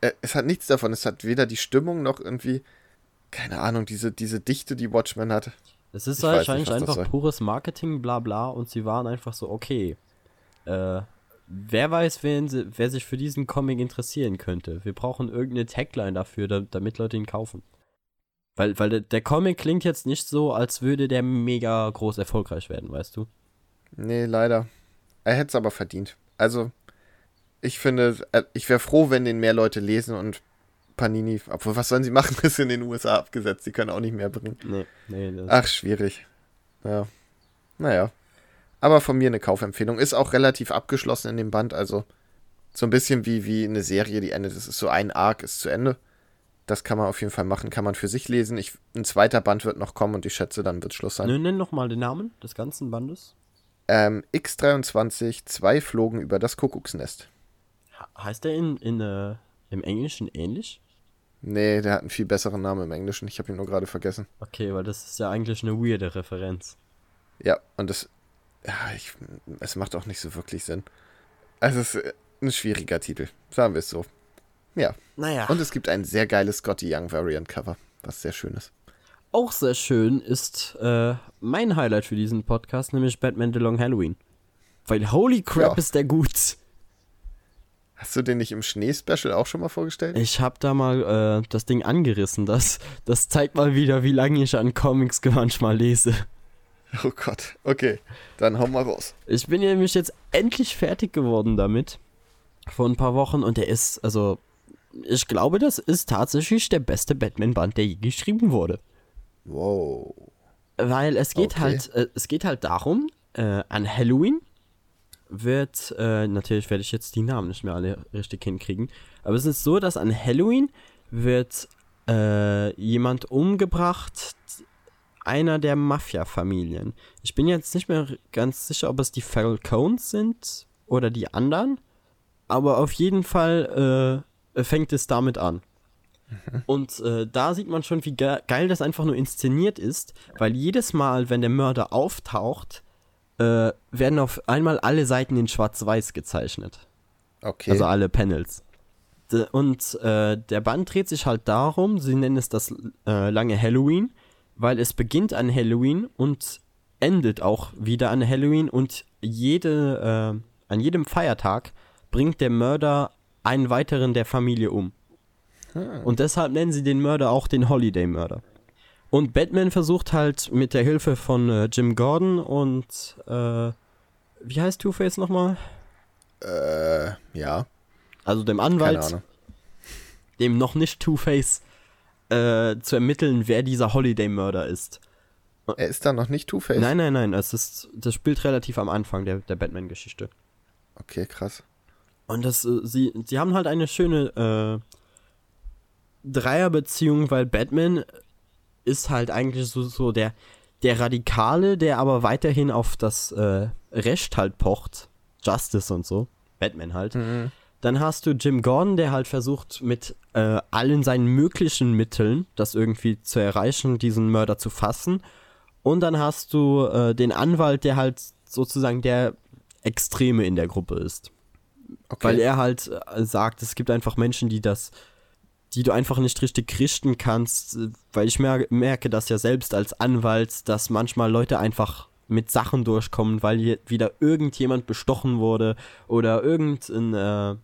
äh, es hat nichts davon. Es hat weder die Stimmung noch irgendwie, keine Ahnung, diese, diese Dichte, die Watchmen hat. Es ist nicht, wahrscheinlich das einfach pures Marketing, bla bla, und sie waren einfach so, okay, äh, wer weiß, wen sie, wer sich für diesen Comic interessieren könnte. Wir brauchen irgendeine Tagline dafür, da, damit Leute ihn kaufen. Weil, weil der, der Comic klingt jetzt nicht so, als würde der mega groß erfolgreich werden, weißt du? Nee, leider. Er hätte es aber verdient. Also, ich finde, äh, ich wäre froh, wenn den mehr Leute lesen und Panini, obwohl, was sollen sie machen, [LAUGHS] ist in den USA abgesetzt. Die können auch nicht mehr bringen. Nee, nee. Ach, schwierig. Ja. Naja. Aber von mir eine Kaufempfehlung. Ist auch relativ abgeschlossen in dem Band. Also so ein bisschen wie, wie eine Serie, die endet. Das ist so ein Arc, ist zu Ende. Das kann man auf jeden Fall machen, kann man für sich lesen. Ich, ein zweiter Band wird noch kommen und ich schätze, dann wird Schluss sein. Nenn noch mal den Namen des ganzen Bandes. Ähm, X23, zwei flogen über das Kuckucksnest. Heißt der in, in, äh, im Englischen ähnlich? Nee, der hat einen viel besseren Namen im Englischen. Ich habe ihn nur gerade vergessen. Okay, weil das ist ja eigentlich eine weirde Referenz. Ja, und das. Ja, ich, es macht auch nicht so wirklich Sinn. Also, es ist ein schwieriger Titel. Sagen wir es so. Ja. Naja. Und es gibt ein sehr geiles Scotty Young Variant Cover, was sehr schön ist. Auch sehr schön ist äh, mein Highlight für diesen Podcast, nämlich Batman The Long Halloween. Weil holy crap Ja. ist der gut. Hast du den nicht im Schnee-Special auch schon mal vorgestellt? Ich hab da mal äh, das Ding angerissen. Das, das zeigt mal wieder, wie lange ich an Comics manchmal lese. Oh Gott. Okay, dann hau mal raus. Ich bin nämlich jetzt endlich fertig geworden damit. Vor ein paar Wochen. Und der ist, also, ich glaube, das ist tatsächlich der beste Batman-Band, der je geschrieben wurde. Wow. Weil es geht Okay. halt, äh, es geht halt darum, äh, an Halloween wird, äh, natürlich werde ich jetzt die Namen nicht mehr alle richtig hinkriegen, aber es ist so, dass an Halloween wird äh, jemand umgebracht, einer der Mafia-Familien. Ich bin jetzt nicht mehr ganz sicher, ob es die Falcons sind oder die anderen, aber auf jeden Fall äh, fängt es damit an. Und äh, da sieht man schon, wie ge geil das einfach nur inszeniert ist, weil jedes Mal, wenn der Mörder auftaucht, äh, werden auf einmal alle Seiten in Schwarz-Weiß gezeichnet. Okay. Also alle Panels. Und äh, der Band dreht sich halt darum, sie nennen es das äh, lange Halloween, weil es beginnt an Halloween und endet auch wieder an Halloween und jede, äh, an jedem Feiertag bringt der Mörder einen weiteren der Familie um. Und deshalb nennen sie den Mörder auch den Holiday-Mörder. Und Batman versucht halt mit der Hilfe von äh, Jim Gordon und äh, wie heißt Two-Face nochmal? äh, ja. Also dem Keine Anwalt, Ahnung. dem noch nicht Two-Face, äh, zu ermitteln, wer dieser Holiday-Mörder ist. Er ist da noch nicht Two-Face? Nein, nein, nein, es ist, das spielt relativ am Anfang der, der Batman-Geschichte. Okay, krass. Und das, äh, sie, sie haben halt eine schöne äh, Dreierbeziehung, weil Batman ist halt eigentlich so, so der, der Radikale, der aber weiterhin auf das äh, Recht halt pocht. Justice und so. Batman halt. Dann hast du Jim Gordon, der halt versucht, mit äh, allen seinen möglichen Mitteln das irgendwie zu erreichen, diesen Mörder zu fassen. Und dann hast du äh, den Anwalt, der halt sozusagen der Extreme in der Gruppe ist. Okay. Weil er halt äh, sagt, es gibt einfach Menschen, die das, die du einfach nicht richtig richten kannst, weil ich mer merke das ja selbst als Anwalt, dass manchmal Leute einfach mit Sachen durchkommen, weil hier wieder irgendjemand bestochen wurde oder irgendein äh,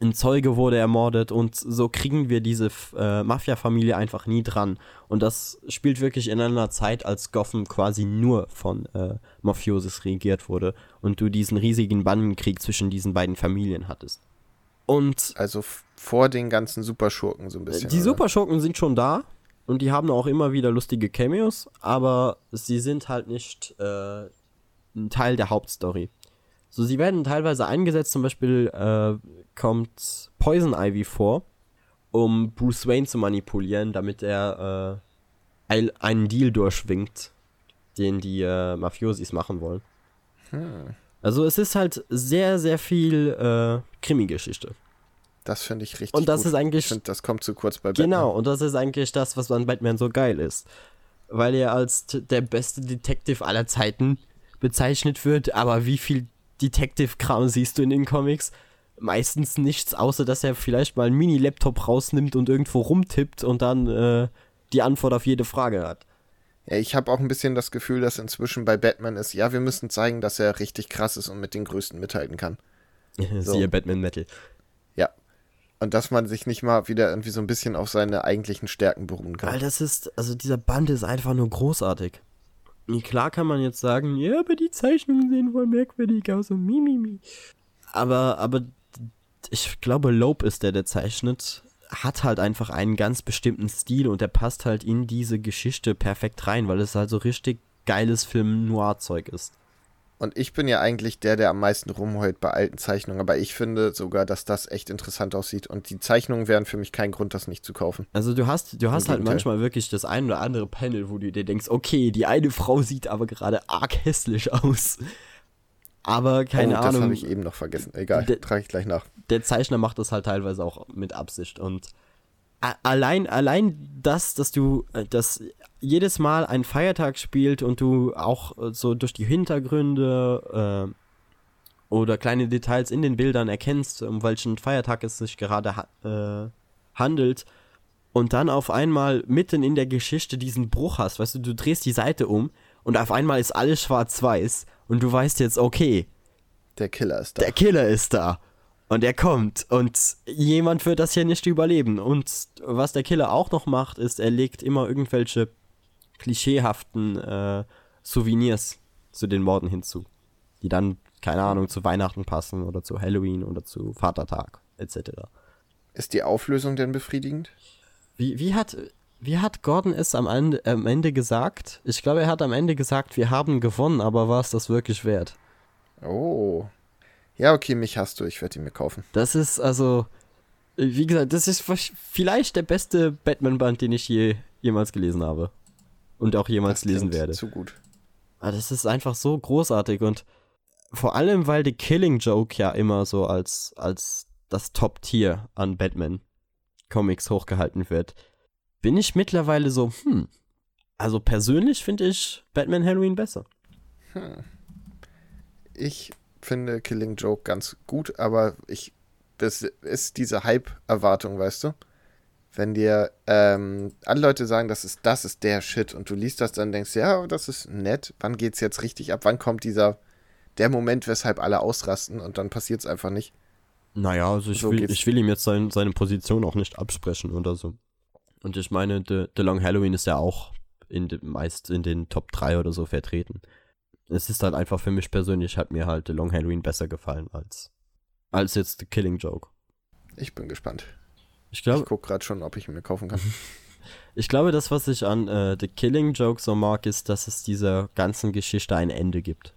ein Zeuge wurde ermordet und so kriegen wir diese äh, Mafia-Familie einfach nie dran. Und das spielt wirklich in einer Zeit, als Gotham quasi nur von äh, Mafiosis regiert wurde und du diesen riesigen Bandenkrieg zwischen diesen beiden Familien hattest. Und also vor den ganzen Superschurken so ein bisschen. die oder? Superschurken sind schon da und die haben auch immer wieder lustige Cameos, aber sie sind halt nicht äh, ein Teil der Hauptstory. So, sie werden teilweise eingesetzt, zum Beispiel äh, kommt Poison Ivy vor, um Bruce Wayne zu manipulieren, damit er äh, ein, einen Deal durchwinkt, den die äh, Mafiosis machen wollen. Also es ist halt sehr, sehr viel äh, Krimi-Geschichte. Das finde ich richtig Und das gut. ist eigentlich- Ich finde, das kommt zu kurz bei Batman. Genau, und das ist eigentlich das, was an Batman so geil ist. Weil er als der beste Detective aller Zeiten bezeichnet wird, aber wie viel Detective-Kram siehst du in den Comics? Meistens nichts, außer dass er vielleicht mal einen Mini-Laptop rausnimmt und irgendwo rumtippt und dann äh, die Antwort auf jede Frage hat. Ja, ich habe auch ein bisschen das Gefühl, dass inzwischen bei Batman ist, ja, wir müssen zeigen, dass er richtig krass ist und mit den Größten mithalten kann. [LAUGHS] Siehe Batman Metal. Und dass man sich nicht mal wieder irgendwie so ein bisschen auf seine eigentlichen Stärken beruhen kann. Weil das ist, also dieser Band ist einfach nur großartig. Klar kann man jetzt sagen, ja, aber die Zeichnungen sehen voll merkwürdig aus und mimimi. Aber, aber ich glaube, Loeb ist der, der zeichnet. hat halt einfach einen ganz bestimmten Stil und der passt halt in diese Geschichte perfekt rein, weil es halt so richtig geiles Film-Noir-Zeug ist. Und ich bin ja eigentlich der, der am meisten rumheult bei alten Zeichnungen, aber ich finde sogar, dass das echt interessant aussieht und die Zeichnungen wären für mich kein Grund, das nicht zu kaufen. Also du hast, du hast halt manchmal wirklich das ein oder andere Panel, wo du dir denkst, okay, die eine Frau sieht aber gerade arg hässlich aus. Aber keine oh, das Ahnung. habe ich eben noch vergessen. Egal, Der- trage ich gleich nach. der Zeichner macht das halt teilweise auch mit Absicht und allein allein das, dass du äh, dass jedes Mal ein Feiertag spielt und du auch äh, so durch die Hintergründe äh, oder kleine Details in den Bildern erkennst, um welchen Feiertag es sich gerade ha äh, handelt und dann auf einmal mitten in der Geschichte diesen Bruch hast, weißt du, du drehst die Seite um und auf einmal ist alles schwarz-weiß und du weißt jetzt, okay, Der Killer ist da. der Killer ist da. Und er kommt. Und jemand wird das hier nicht überleben. Und was der Killer auch noch macht, ist, er legt immer irgendwelche klischeehaften äh, Souvenirs zu den Morden hinzu. Die dann, keine Ahnung, zu Weihnachten passen oder zu Halloween oder zu Vatertag etc. ist die Auflösung denn befriedigend? Wie, wie, hat, wie hat Gordon es am Ende, am Ende gesagt? Ich glaube, er hat am Ende gesagt, wir haben gewonnen, aber war es das wirklich wert? Oh. Ja, okay, mich hast du. Ich werde ihn mir kaufen. Das ist also, wie gesagt, das ist vielleicht der beste Batman-Band, den ich je, jemals gelesen habe. Und auch jemals Das lesen werde. Zu gut. Aber das ist einfach so großartig und vor allem, weil The Killing Joke ja immer so als, als das Top-Tier an Batman-Comics hochgehalten wird, bin ich mittlerweile so, hm. Also persönlich finde ich Batman Halloween besser. Ich finde Killing Joke ganz gut, aber ich. Das ist diese Hype-Erwartung, weißt du? Wenn dir ähm, alle Leute sagen, das ist, das ist der Shit und du liest das, dann denkst du, ja, das ist nett. Wann geht's jetzt richtig ab? Wann kommt dieser der Moment, weshalb alle ausrasten und dann passiert's einfach nicht? Naja, also ich, So will, geht's. ich will ihm jetzt sein, seine Position auch nicht absprechen oder so. Und ich meine, The, The Long Halloween ist ja auch in de, meist in den Top 3 oder so vertreten. Es ist halt einfach für mich persönlich, hat mir halt The Long Halloween besser gefallen als, als jetzt The Killing Joke. Ich bin gespannt. Ich Ich glaube, gucke gerade schon, ob ich ihn mir kaufen kann. [LAUGHS] ich glaube, das, was ich an äh, The Killing Joke so mag, ist, dass es dieser ganzen Geschichte ein Ende gibt.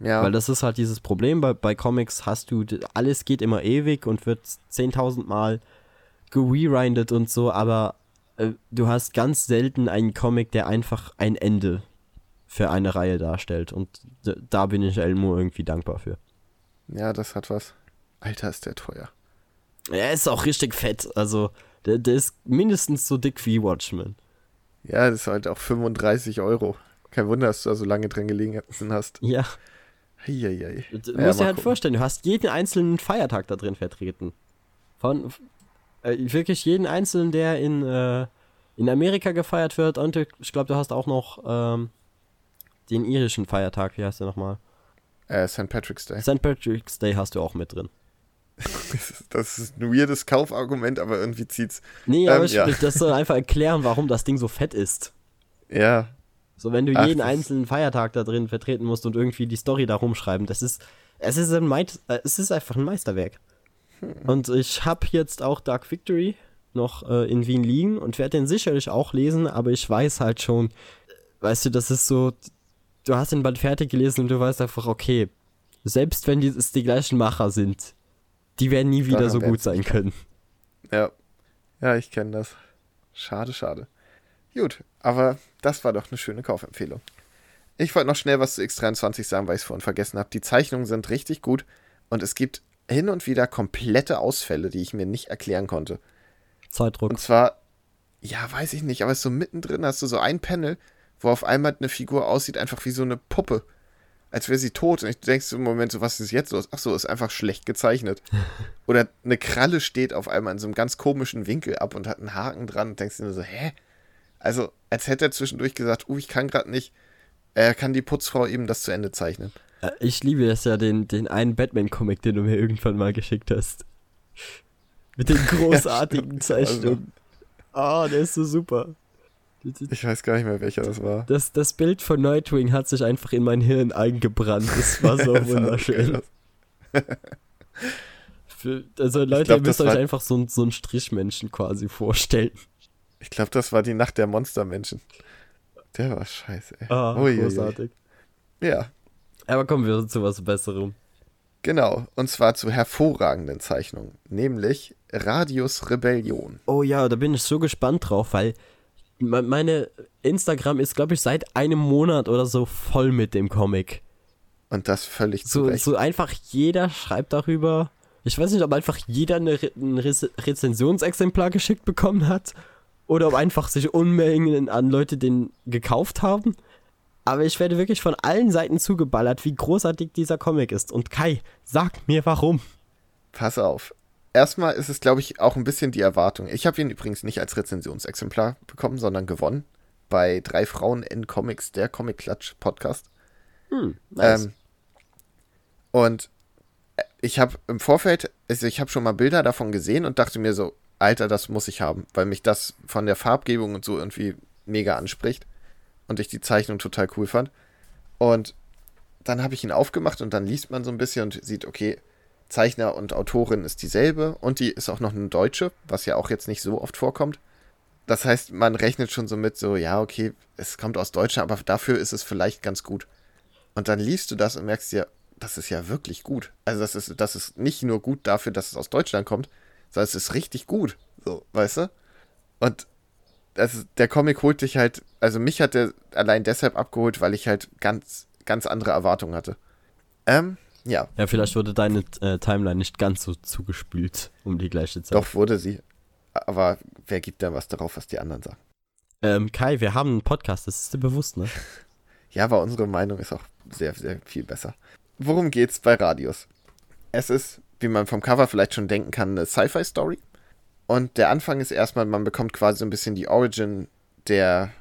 Ja, Weil das ist halt dieses Problem, bei, bei Comics hast du, alles geht immer ewig und wird 10.000 Mal gerewindet und so, aber äh, du hast ganz selten einen Comic, der einfach ein Ende für eine Reihe darstellt und da bin ich Elmo irgendwie dankbar für. ja, das hat was. Alter, ist der teuer. Er ist auch richtig fett, also der, der ist mindestens so dick wie Watchmen. Ja, das ist halt auch 35 Euro. Kein Wunder, dass du da so lange drin gelegen hast. Ja, Heieiei. du Ja, musst dir halt gucken. vorstellen, du hast jeden einzelnen Feiertag da drin vertreten. Von äh, wirklich jeden einzelnen, der in, äh, in Amerika gefeiert wird. Und ich glaube, du hast auch noch ähm, den irischen Feiertag, wie heißt der nochmal? Äh, St. Patrick's Day. St. Patrick's Day hast du auch mit drin. Das ist, ein weirdes Kaufargument, aber irgendwie zieht's. Nee, Ähm, aber ich, ja. das soll einfach erklären, warum das Ding so fett ist. Ja, So, wenn du Ach, jeden einzelnen Feiertag da drin vertreten musst und irgendwie die Story da rumschreiben, das ist, es ist ein, Meit, äh, es ist einfach ein Meisterwerk. Und ich habe jetzt auch Dark Victory noch äh, in Wien liegen und werde den sicherlich auch lesen, aber ich weiß halt schon, weißt du, das ist so, du hast den Band fertig gelesen und du weißt einfach, okay, selbst wenn die, es die gleichen Macher sind, die werden nie wieder Daran so gut sein können. ja. Ja, ich kenne das. Schade, schade. Gut, aber das war doch eine schöne Kaufempfehlung. Ich wollte noch schnell was zu X23 sagen, weil ich es vorhin vergessen habe. Die Zeichnungen sind richtig gut und es gibt hin und wieder komplette Ausfälle, die ich mir nicht erklären konnte. Zeitdruck. Und zwar, ja, weiß ich nicht, aber es ist so mittendrin hast du so ein Panel, wo auf einmal eine Figur aussieht, einfach wie so eine Puppe. Als wäre sie tot. Und ich denke so im Moment so, was ist jetzt los? Ach so, ist einfach schlecht gezeichnet. [LAUGHS] Oder eine Kralle steht auf einmal in so einem ganz komischen Winkel ab und hat einen Haken dran und denkst dir nur so, hä? Also, als hätte er zwischendurch gesagt, uh, ich kann gerade nicht. Er kann die Putzfrau eben das zu Ende zeichnen. Äh, Ich liebe es ja, den, den einen Batman-Comic, den du mir irgendwann mal geschickt hast. Mit den [LAUGHS] großartigen Zeichnungen. Ah, der ist so super. Ich weiß gar nicht mehr, welcher das war. Das, das Bild von Nightwing hat sich einfach in mein Hirn eingebrannt. Das war so [LAUGHS] Das wunderschön. [LAUGHS] Für, also Leute, glaub, ihr müsst euch war- einfach so, ein- so einen Strichmenschen quasi vorstellen. Ich glaube, das war die Nacht der Monstermenschen. Der war scheiße, ey. Ah, Uiuiui. großartig. Ja, Aber kommen wir zu was Besserem. genau. Und zwar zu hervorragenden Zeichnungen. Nämlich Radius Rebellion. Oh ja, da bin ich so gespannt drauf, weil meine Instagram ist, glaube ich, seit einem Monat oder so voll mit dem Comic. Und das völlig zu So, Recht. so einfach jeder schreibt darüber. Ich weiß nicht, ob einfach jeder eine Re ein Rez Rezensionsexemplar geschickt bekommen hat oder ob einfach sich Unmengen an Leute den gekauft haben. Aber ich werde wirklich von allen Seiten zugeballert, wie großartig dieser Comic ist. Und Kai, sag mir warum. Pass auf. Erstmal ist es, glaube ich, auch ein bisschen die Erwartung. Ich habe ihn übrigens nicht als Rezensionsexemplar bekommen, sondern gewonnen. Bei drei Frauen in Comics, der Comic Klatsch Podcast. Hm, nice. Ähm, und äh, ich habe im Vorfeld, also ich habe schon mal Bilder davon gesehen und dachte mir so, Alter, das muss ich haben, weil mich das von der Farbgebung und so irgendwie mega anspricht und ich die Zeichnung total cool fand. Und dann habe ich ihn aufgemacht und dann liest man so ein bisschen und sieht, okay, Zeichner und Autorin ist dieselbe und die ist auch noch eine Deutsche, was ja auch jetzt nicht so oft vorkommt. Das heißt, man rechnet schon so mit, so, ja, okay, es kommt aus Deutschland, aber dafür ist es vielleicht ganz gut. Und dann liest du das und merkst dir, das ist ja wirklich gut. Also das ist, das ist nicht nur gut dafür, dass es aus Deutschland kommt, sondern es ist richtig gut. So, weißt du? Und das der Comic holt dich halt, also mich hat er allein deshalb abgeholt, weil ich halt ganz, ganz andere Erwartungen hatte. Ähm, ja, ja, vielleicht wurde deine äh, Timeline nicht ganz so zugespült um die gleiche Zeit. doch wurde sie. Aber wer gibt da was darauf, was die anderen sagen? Ähm, Kai, wir haben einen Podcast, das ist dir bewusst, ne? [LAUGHS] Ja, aber unsere Meinung ist auch sehr, sehr viel besser. Worum geht's bei Radius? Es ist, wie man vom Cover vielleicht schon denken kann, eine Sci-Fi-Story. Und der Anfang ist erstmal, man bekommt quasi so ein bisschen die Origin der,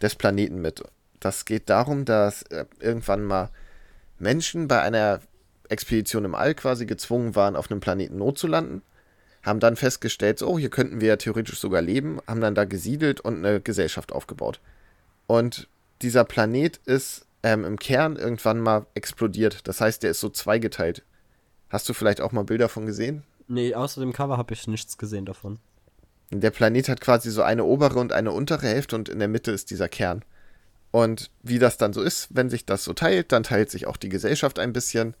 des Planeten mit. Das geht darum, dass äh, irgendwann mal Menschen bei einer Expedition im All quasi gezwungen waren, auf einem Planeten Not zu landen. Haben dann festgestellt, so, oh, hier könnten wir ja theoretisch sogar leben, haben dann da gesiedelt und eine Gesellschaft aufgebaut. Und dieser Planet ist ähm, im Kern irgendwann mal explodiert. Das heißt, der ist so zweigeteilt. Hast du vielleicht auch mal Bilder von gesehen? Nee, außer dem Cover habe ich nichts gesehen davon. Der Planet hat quasi so eine obere und eine untere Hälfte und in der Mitte ist dieser Kern. Und wie das dann so ist, wenn sich das so teilt, dann teilt sich auch die Gesellschaft ein bisschen.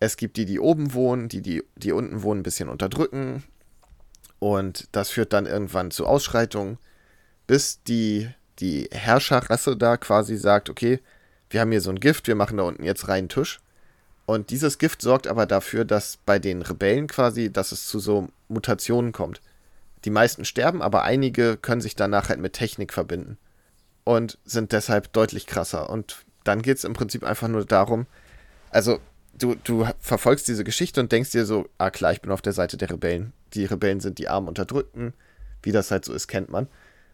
Es gibt die, die oben wohnen, die, die, die unten wohnen, ein bisschen unterdrücken. Und das führt dann irgendwann zu Ausschreitungen, bis die, die Herrscherrasse da quasi sagt, okay, wir haben hier so ein Gift, wir machen da unten jetzt reinen Tisch. Und dieses Gift sorgt aber dafür, dass bei den Rebellen quasi, dass es zu so Mutationen kommt. Die meisten sterben, aber einige können sich danach halt mit Technik verbinden und sind deshalb deutlich krasser. Und dann geht es im Prinzip einfach nur darum, also du, du verfolgst diese Geschichte und denkst dir so, ah klar, ich bin auf der Seite der Rebellen. Die Rebellen sind die armen Unterdrückten, wie das halt so ist, kennt man.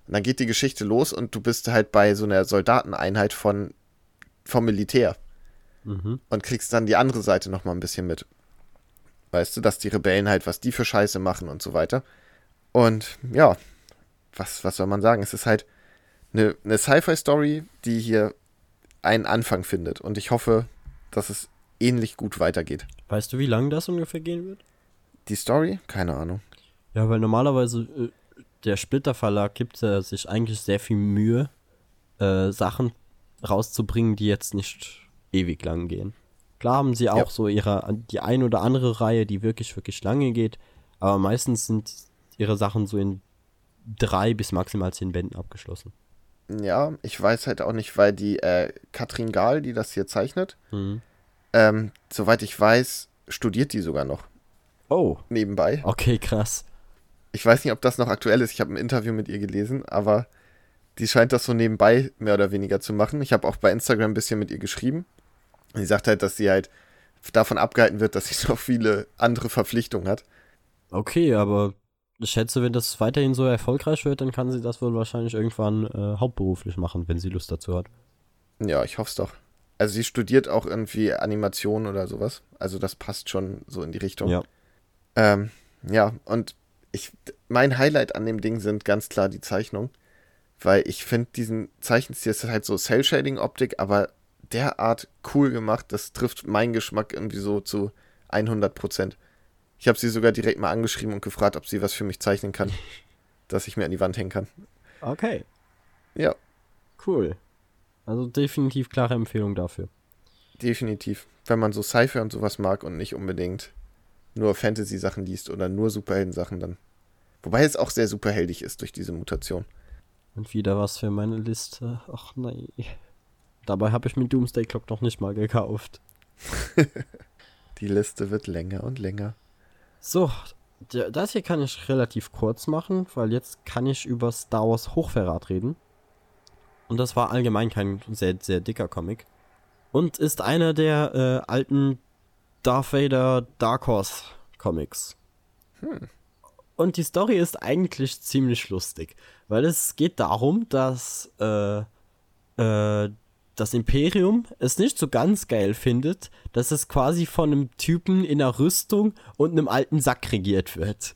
Und dann geht die Geschichte los und du bist halt bei so einer Soldateneinheit von, vom Militär Mhm. und kriegst dann die andere Seite nochmal ein bisschen mit. Weißt du, dass die Rebellen halt, was die für Scheiße machen und so weiter. Und ja, was, was soll man sagen? Es ist halt eine, eine Sci-Fi-Story, die hier einen Anfang findet. Und ich hoffe, dass es ähnlich gut weitergeht. Weißt du, wie lange das ungefähr gehen wird? Die Story? Keine Ahnung. Ja, weil normalerweise äh, der Splitter Verlag gibt äh, sich eigentlich sehr viel Mühe, äh, Sachen rauszubringen, die jetzt nicht ewig lang gehen. Klar haben sie auch Ja. so ihre die ein oder andere Reihe, die wirklich wirklich lange geht, aber meistens sind ihre Sachen so in drei bis maximal zehn Bänden abgeschlossen. Ja, ich weiß halt auch nicht, weil die äh, Katrin Gahl, die das hier zeichnet, Mhm. ähm, soweit ich weiß, studiert die sogar noch Oh, nebenbei. okay, krass. Ich weiß nicht, ob das noch aktuell ist. Ich habe ein Interview mit ihr gelesen, aber die scheint das so nebenbei mehr oder weniger zu machen. Ich habe auch bei Instagram ein bisschen mit ihr geschrieben. Sie sagt halt, dass sie halt davon abgehalten wird, dass sie [LAUGHS] noch viele andere Verpflichtungen hat. Okay, aber ich schätze, wenn das weiterhin so erfolgreich wird, dann kann sie das wohl wahrscheinlich irgendwann äh, hauptberuflich machen, wenn sie Lust dazu hat. Ja, ich hoffe es doch. Also sie studiert auch irgendwie Animation oder sowas. Also das passt schon so in die Richtung. Ja. Ähm, ja, und ich, mein Highlight an dem Ding sind ganz klar die Zeichnungen, weil ich finde diesen Zeichenstil ist halt so Cell-Shading-Optik, aber derart cool gemacht, das trifft meinen Geschmack irgendwie so zu 100 Prozent. Ich habe sie sogar direkt mal angeschrieben und gefragt, ob sie was für mich zeichnen kann, [LAUGHS] dass ich mir an die Wand hängen kann. Okay, Ja, cool. Also definitiv klare Empfehlung dafür. definitiv. Wenn man so Sci-Fi und sowas mag und nicht unbedingt nur Fantasy-Sachen liest oder nur Superhelden-Sachen, dann. Wobei es auch sehr superheldig ist durch diese Mutation. Und wieder was für meine Liste. Ach nein. Dabei habe ich mir Doomsday Clock noch nicht mal gekauft. [LAUGHS] Die Liste wird länger und länger. So, das hier kann ich relativ kurz machen, weil jetzt kann ich über Star Wars Hochverrat reden. Und das war allgemein kein sehr, sehr dicker Comic. Und ist einer der äh, alten Darth Vader Dark Horse Comics. Und die Story ist eigentlich ziemlich lustig, weil es geht darum, dass äh, äh, das Imperium es nicht so ganz geil findet, dass es quasi von einem Typen in einer Rüstung und einem alten Sack regiert wird.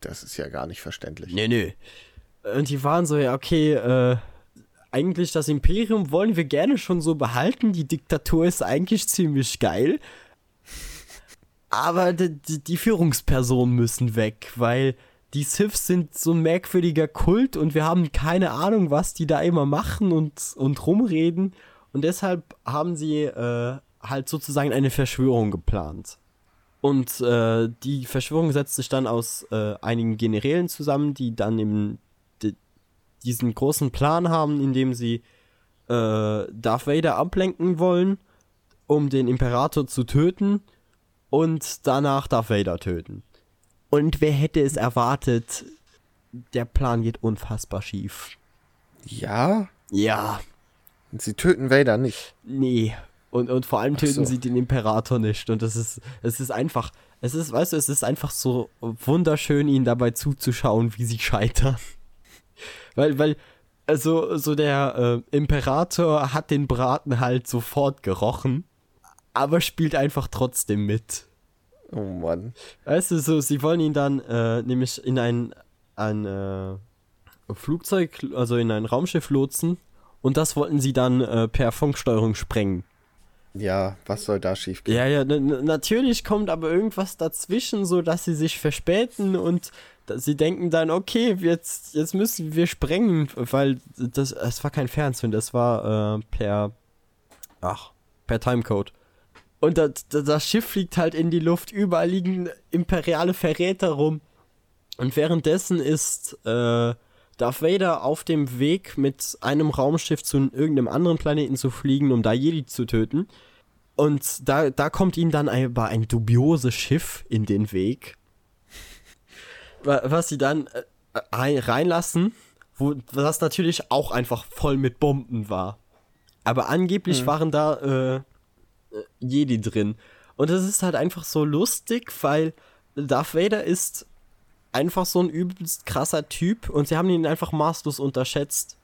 Das ist ja gar nicht verständlich. Nee, nee. Und die waren so, ja, okay, äh, eigentlich das Imperium wollen wir gerne schon so behalten. Die Diktatur ist eigentlich ziemlich geil. Aber die, die, die Führungspersonen müssen weg, weil die Siths sind so ein merkwürdiger Kult und wir haben keine Ahnung, was die da immer machen und, und rumreden. Und deshalb haben sie äh, halt sozusagen eine Verschwörung geplant. Und äh, die Verschwörung setzt sich dann aus äh, einigen Generälen zusammen, die dann eben di diesen großen Plan haben, indem sie äh, Darth Vader ablenken wollen, um den Imperator zu töten und danach Darth Vader töten. Und wer hätte es erwartet, der Plan geht unfassbar schief. Ja? Ja, Sie töten Vader nicht. Nee. Und, und vor allem töten so. sie den Imperator nicht. Und das ist, es ist einfach, es ist, weißt du, es ist einfach so wunderschön, ihnen dabei zuzuschauen, wie sie scheitern. [LAUGHS] weil, weil, also, so der äh, Imperator hat den Braten halt sofort gerochen, aber spielt einfach trotzdem mit. Oh Mann. Weißt du, so, sie wollen ihn dann äh, nämlich in ein, ein äh, Flugzeug, also in ein Raumschiff lotsen. Und das wollten sie dann äh, per Funksteuerung sprengen. Ja, was soll da schief gehen? Ja, ja, natürlich kommt aber irgendwas dazwischen, so dass sie sich verspäten und sie denken dann, okay, jetzt, jetzt müssen wir sprengen, weil das, es war kein Fernsehen, das war äh, per, ach, per Timecode. Und das, das Schiff fliegt halt in die Luft, überall liegen imperiale Verräter rum. Und währenddessen ist äh, Darth Vader auf dem Weg, mit einem Raumschiff zu irgendeinem anderen Planeten zu fliegen, um da Jedi zu töten. Und da, da kommt ihm dann aber ein dubioses Schiff in den Weg. Wa- Was sie dann äh, rein- reinlassen, wo das natürlich auch einfach voll mit Bomben war. Aber angeblich waren da äh, Jedi drin. Und das ist halt einfach so lustig, weil Darth Vader ist einfach so ein übelst krasser Typ und sie haben ihn einfach maßlos unterschätzt.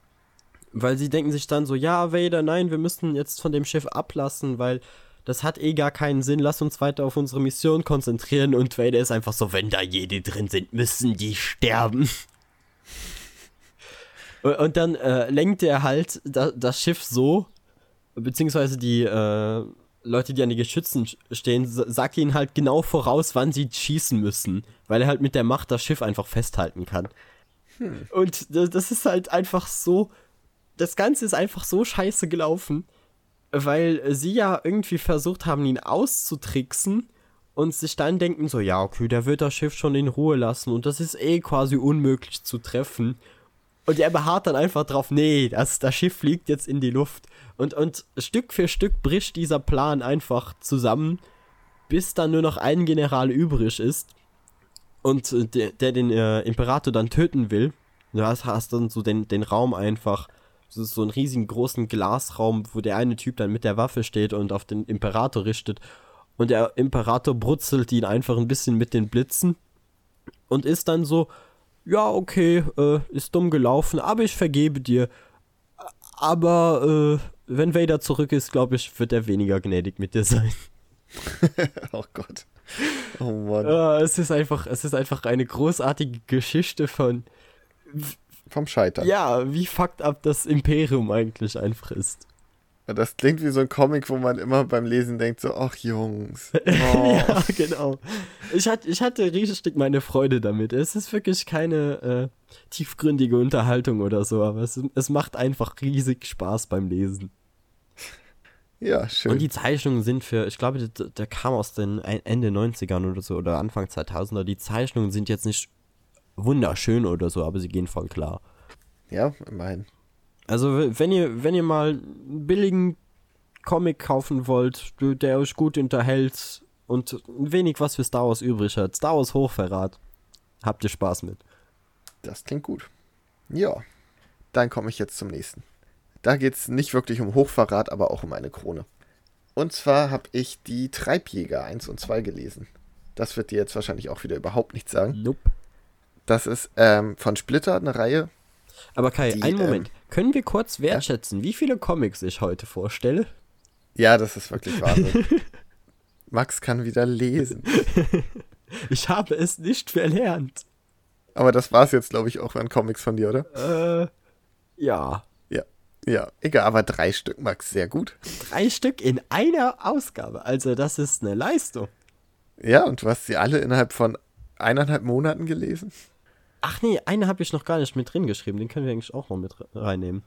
Weil sie denken sich dann so, ja, Vader, nein, wir müssen jetzt von dem Schiff ablassen, weil das hat eh gar keinen Sinn, lass uns weiter auf unsere Mission konzentrieren und Vader ist einfach so, wenn da Jedi drin sind, müssen die sterben. [LAUGHS] Und- dann äh, lenkt er halt da, das Schiff so, beziehungsweise die äh, Leute, die an den Geschützen sch- stehen, sa- sagt ihnen halt genau voraus, wann sie schießen müssen, weil er halt mit der Macht das Schiff einfach festhalten kann. Und das, das ist halt einfach so, das Ganze ist einfach so scheiße gelaufen, weil sie ja irgendwie versucht haben, ihn auszutricksen und sich dann denken so, ja, okay, der wird das Schiff schon in Ruhe lassen und das ist eh quasi unmöglich zu treffen. Und er beharrt dann einfach drauf, nee, das, das Schiff fliegt jetzt in die Luft. Und, und Stück für Stück bricht dieser Plan einfach zusammen, bis dann nur noch ein General übrig ist. Und äh, der, der den äh, Imperator dann töten will. Du hast, hast dann so den, den Raum einfach, ist so einen riesigen großen Glasraum, wo der eine Typ dann mit der Waffe steht und auf den Imperator richtet. Und der Imperator brutzelt ihn einfach ein bisschen mit den Blitzen und ist dann so, ja, okay, äh, ist dumm gelaufen, aber ich vergebe dir. Aber äh, wenn Vader zurück ist, glaube ich, wird er weniger gnädig mit dir sein. [LAUGHS] Oh Gott. Oh Mann. Äh, es ist einfach, es ist einfach eine großartige Geschichte von, Vom Scheitern. ja, wie fucked up das Imperium eigentlich einfach ist. Das klingt wie so ein Comic, wo man immer beim Lesen denkt, so, ach Jungs. [LAUGHS] Oh. ja, [LAUGHS] genau. Ich, hat, ich hatte richtig meine Freude damit. Es ist wirklich keine äh, tiefgründige Unterhaltung oder so, aber es, es macht einfach riesig Spaß beim Lesen. Ja, schön. Und die Zeichnungen sind für, ich glaube, der, der kam aus den Ende 90ern oder so oder Anfang 2000er. Die Zeichnungen sind jetzt nicht wunderschön oder so, aber sie gehen voll klar. Ja, immerhin. Also, wenn ihr, wenn ihr mal einen billigen Comic kaufen wollt, der euch gut unterhält und wenig was für Star Wars übrig hat, Star Wars Hochverrat, habt ihr Spaß mit. Das klingt gut. Ja, dann komme ich jetzt zum nächsten. Da geht es nicht wirklich um Hochverrat, aber auch um eine Krone. Und zwar habe ich die Treibjäger 1 und 2 gelesen. Das wird dir jetzt wahrscheinlich auch wieder überhaupt nichts sagen. Nope. Das ist ähm, von Splitter eine Reihe. Aber Kai, Die, einen Moment. ähm, Können wir kurz wertschätzen, wie viele Comics ich heute vorstelle? Ja, das ist wirklich Wahnsinn. [LAUGHS] Max kann wieder lesen. [LAUGHS] Ich habe es nicht verlernt. Aber das war es jetzt, glaube ich, auch an Comics von dir, oder? Äh, ja. Ja. Ja, egal, aber drei Stück, Max, sehr gut. Drei Stück in einer Ausgabe. Also, das ist eine Leistung. Ja, und du hast sie alle innerhalb von eineinhalb Monaten gelesen? Ach nee, eine habe ich noch gar nicht mit drin geschrieben. Den können wir eigentlich auch noch mit reinnehmen.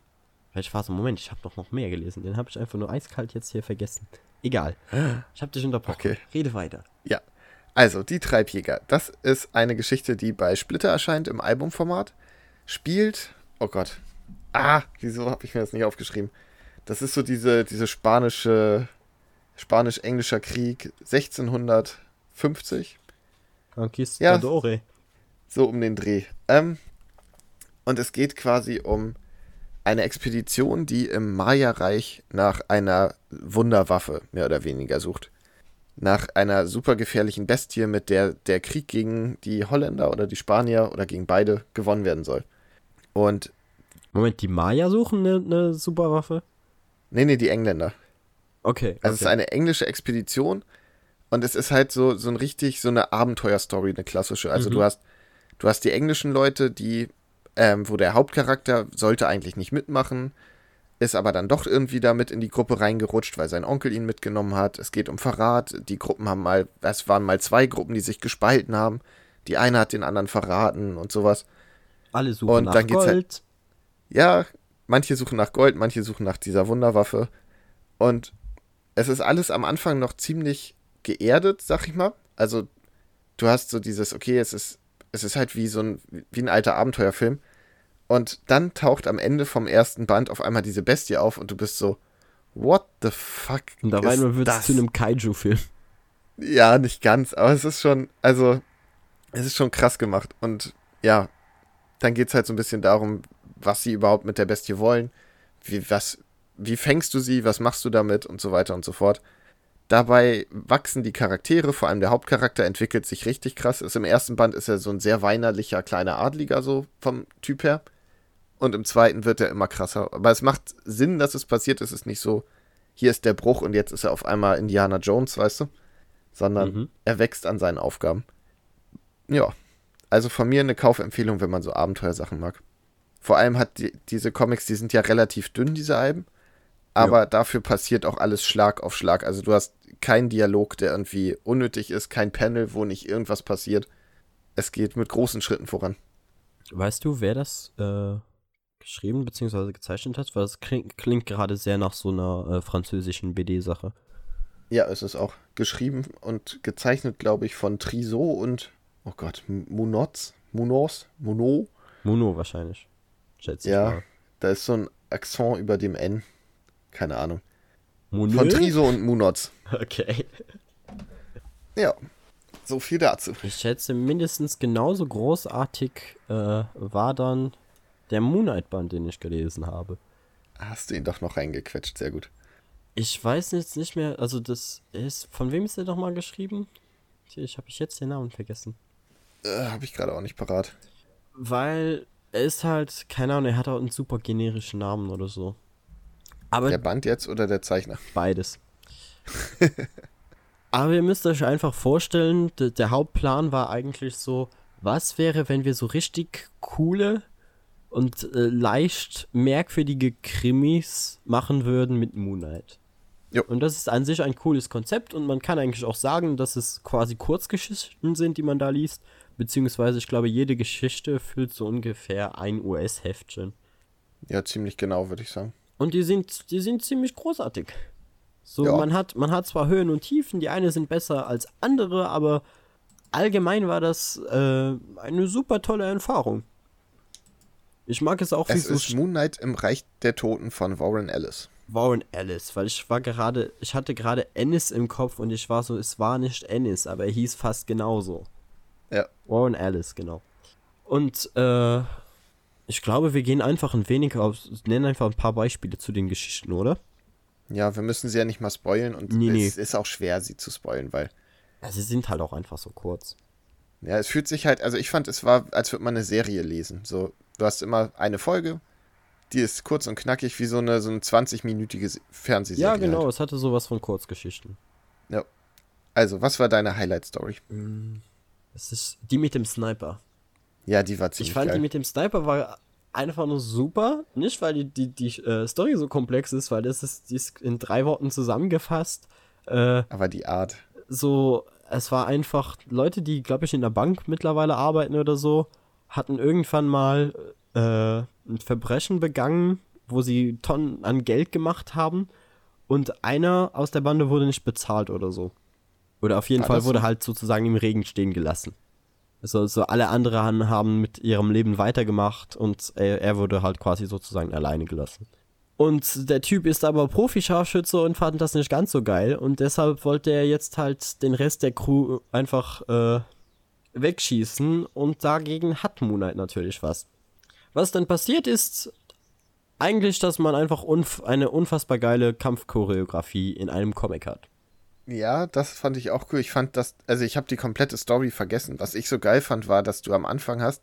War so, Moment, ich habe doch noch mehr gelesen. Den habe ich einfach nur eiskalt jetzt hier vergessen. Egal. Ich habe dich unterbrochen. Okay. Rede weiter. Ja. Also, die Treibjäger. Das ist eine Geschichte, die bei Splitter erscheint im Albumformat. Spielt. Oh Gott. Ah, wieso habe ich mir das nicht aufgeschrieben? Das ist so diese, diese spanische. Spanisch-englischer Krieg 1650. Conquistadore. So um den Dreh. Ähm, und es geht quasi um eine Expedition, die im Maya-Reich nach einer Wunderwaffe mehr oder weniger sucht. Nach einer super gefährlichen Bestie, mit der der Krieg gegen die Holländer oder die Spanier oder gegen beide gewonnen werden soll. Und, Moment, die Maya suchen eine, eine Superwaffe? nee, nee, die Engländer. Okay. Also es ist okay. eine englische Expedition und es ist halt so, so ein richtig, so eine Abenteuerstory, eine klassische. Also Mhm. du hast, du hast die englischen Leute, die, ähm, wo der Hauptcharakter sollte eigentlich nicht mitmachen, ist aber dann doch irgendwie da mit in die Gruppe reingerutscht, weil sein Onkel ihn mitgenommen hat. Es geht um Verrat. Die Gruppen haben mal, es waren mal zwei Gruppen, die sich gespalten haben. Die eine hat den anderen verraten und sowas. Alle suchen und nach dann geht's halt- Gold. Ja, manche suchen nach Gold, manche suchen nach dieser Wunderwaffe. Und es ist alles am Anfang noch ziemlich geerdet, sag ich mal. Also, du hast so dieses, okay, es ist, es ist halt wie so ein, wie ein alter Abenteuerfilm. Und dann taucht am Ende vom ersten Band auf einmal diese Bestie auf und du bist so, what the fuck? Und da rein wird es zu einem Kaiju-Film. Ja, nicht ganz, aber es ist schon, also, es ist schon krass gemacht. Und ja, dann geht es halt so ein bisschen darum, was sie überhaupt mit der Bestie wollen. Wie, was, wie fängst du sie, was machst du damit und so weiter und so fort. Dabei wachsen die Charaktere, vor allem der Hauptcharakter entwickelt sich richtig krass. Ist Im ersten Band ist er so ein sehr weinerlicher kleiner Adliger, so vom Typ her. Und im zweiten wird er immer krasser. Aber es macht Sinn, dass es passiert. Es ist nicht so, hier ist der Bruch und jetzt ist er auf einmal Indiana Jones, weißt du? Sondern Mhm. er wächst an seinen Aufgaben. Ja, also von mir eine Kaufempfehlung, wenn man so Abenteuersachen mag. Vor allem hat die, diese Comics, die sind ja relativ dünn, diese Alben. Aber dafür passiert auch alles Schlag auf Schlag. Also du hast keinen Dialog, der irgendwie unnötig ist, kein Panel, wo nicht irgendwas passiert. Es geht mit großen Schritten voran. Weißt du, wer das äh, geschrieben bzw. gezeichnet hat? Weil das klingt, klingt gerade sehr nach so einer äh, französischen BD-Sache. Ja, es ist auch geschrieben und gezeichnet, glaube ich, von Triso und, oh Gott, Munoz? Munoz? Muno? Mono wahrscheinlich. Schätze ich Ja, mal. da ist so ein Akzent über dem N. Keine Ahnung. Mono? Von Triso und Munoz. Okay. Ja, so viel dazu. Ich schätze, mindestens genauso großartig äh, war dann der Moonlight-Band, den ich gelesen habe. Hast du ihn doch noch reingequetscht, sehr gut. Ich weiß jetzt nicht mehr, also das ist, von wem ist der nochmal geschrieben? Ich habe ich jetzt den Namen vergessen. Äh, Habe ich gerade auch nicht parat. Weil er ist halt, keine Ahnung, er hat auch einen super generischen Namen oder so. Aber Der Band jetzt oder der Zeichner? beides. [LAUGHS] Aber ihr müsst euch einfach vorstellen, der Hauptplan war eigentlich so, was wäre, wenn wir so richtig coole und äh, leicht merkwürdige Krimis machen würden mit Moon Knight. Jo. Und das ist an sich ein cooles Konzept und man kann eigentlich auch sagen, dass es quasi Kurzgeschichten sind, die man da liest. Beziehungsweise, ich glaube, jede Geschichte füllt so ungefähr ein US-Heftchen. Ja, ziemlich genau, würde ich sagen. Und die sind, die sind ziemlich großartig. So, Ja. man, hat, man hat zwar Höhen und Tiefen, die eine sind besser als andere, aber allgemein war das äh, eine super tolle Erfahrung. Ich mag es auch, wie Es so ist Moon Knight im Reich der Toten von Warren Ellis. Warren Ellis, weil ich war gerade, ich hatte gerade Ennis im Kopf und ich war so, es war nicht Ennis, aber er hieß fast genauso. Ja. Warren Ellis, genau. Und äh, ich glaube, wir gehen einfach ein wenig auf, nennen einfach ein paar Beispiele zu den Geschichten, oder? Ja, wir müssen sie ja nicht mal spoilen und Nee, nee. es ist auch schwer, sie zu spoilen, weil Ja, sie sind halt auch einfach so kurz. Ja, es fühlt sich halt, also ich fand, es war, als würde man eine Serie lesen. So, du hast immer eine Folge, die ist kurz und knackig wie so eine, so eine 20-minütige Se- Fernsehserie. Ja, genau, Halt. es hatte sowas von Kurzgeschichten. Ja. Also, was war deine Highlight-Story? Es ist die mit dem Sniper. Ja, die war ziemlich Ich fand geil. die mit dem Sniper war einfach nur super. Nicht, weil die, die, die äh, Story so komplex ist, weil das ist, die ist in drei Worten zusammengefasst. Äh, Aber die Art. so, es war einfach Leute, die, glaube ich, in der Bank mittlerweile arbeiten oder so, hatten irgendwann mal äh, ein Verbrechen begangen, wo sie Tonnen an Geld gemacht haben und einer aus der Bande wurde nicht bezahlt oder so. Oder auf jeden War Fall wurde so? halt sozusagen im Regen stehen gelassen. Also, so alle anderen haben mit ihrem Leben weitergemacht und er, er wurde halt quasi sozusagen alleine gelassen. Und der Typ ist aber Profi-Scharfschütze und fand das nicht ganz so geil. Und deshalb wollte er jetzt halt den Rest der Crew einfach äh, wegschießen. Und dagegen hat Moon Knight natürlich was. Was dann passiert ist, eigentlich, dass man einfach unf eine unfassbar geile Kampfchoreografie in einem Comic hat. Ja, das fand ich auch cool. Ich fand das, also ich habe die komplette Story vergessen. Was ich so geil fand, war, dass du am Anfang hast,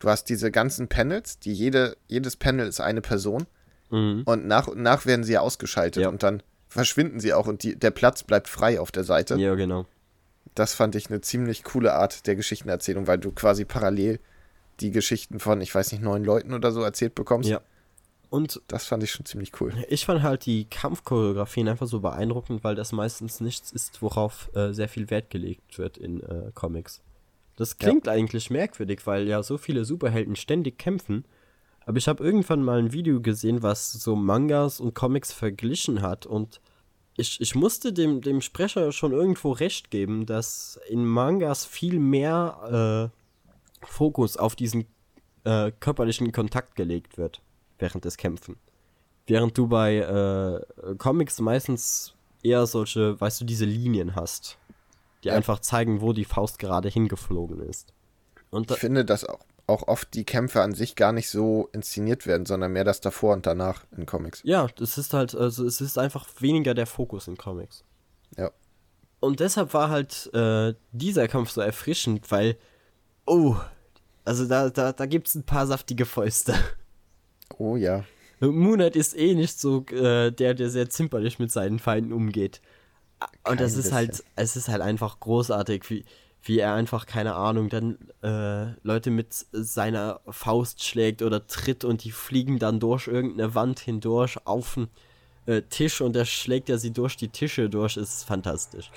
du hast diese ganzen Panels, die jede, jedes Panel ist eine Person und nach und nach werden sie ausgeschaltet Ja. und dann verschwinden sie auch und die, der Platz bleibt frei auf der Seite. Ja, genau. Das fand ich eine ziemlich coole Art der Geschichtenerzählung, weil du quasi parallel die Geschichten von, ich weiß nicht, neun Leuten oder so erzählt bekommst. Ja. Und Das fand ich schon ziemlich cool. Ich fand halt die Kampfchoreografien einfach so beeindruckend, weil das meistens nichts ist, worauf äh, sehr viel Wert gelegt wird in äh, Comics. Das klingt eigentlich merkwürdig, weil ja so viele Superhelden ständig kämpfen. Aber ich habe irgendwann mal ein Video gesehen, was so Mangas und Comics verglichen hat. Und ich, ich musste dem, dem Sprecher schon irgendwo recht geben, dass in Mangas viel mehr äh, Fokus auf diesen äh, körperlichen Kontakt gelegt wird während des Kämpfen. Während du bei äh, Comics meistens eher solche, weißt du, diese Linien hast, die Ja. einfach zeigen, wo die Faust gerade hingeflogen ist. Und Ich finde, dass auch, auch oft die Kämpfe an sich gar nicht so inszeniert werden, sondern mehr das davor und danach in Comics. ja, das ist halt, also es ist einfach weniger der Fokus in Comics. Ja. Und deshalb war halt äh, dieser Kampf so erfrischend, weil, oh, also da, da, da gibt es ein paar saftige Fäuste. Oh ja. Moonlight ist eh nicht so äh, der, der sehr zimperlich mit seinen Feinden umgeht. Und das Kein ist halt, es ist halt einfach großartig, wie, wie er einfach, keine Ahnung, dann äh, Leute mit seiner Faust schlägt oder tritt und die fliegen dann durch irgendeine Wand hindurch auf den äh, Tisch und er schlägt ja sie durch die Tische durch, ist fantastisch.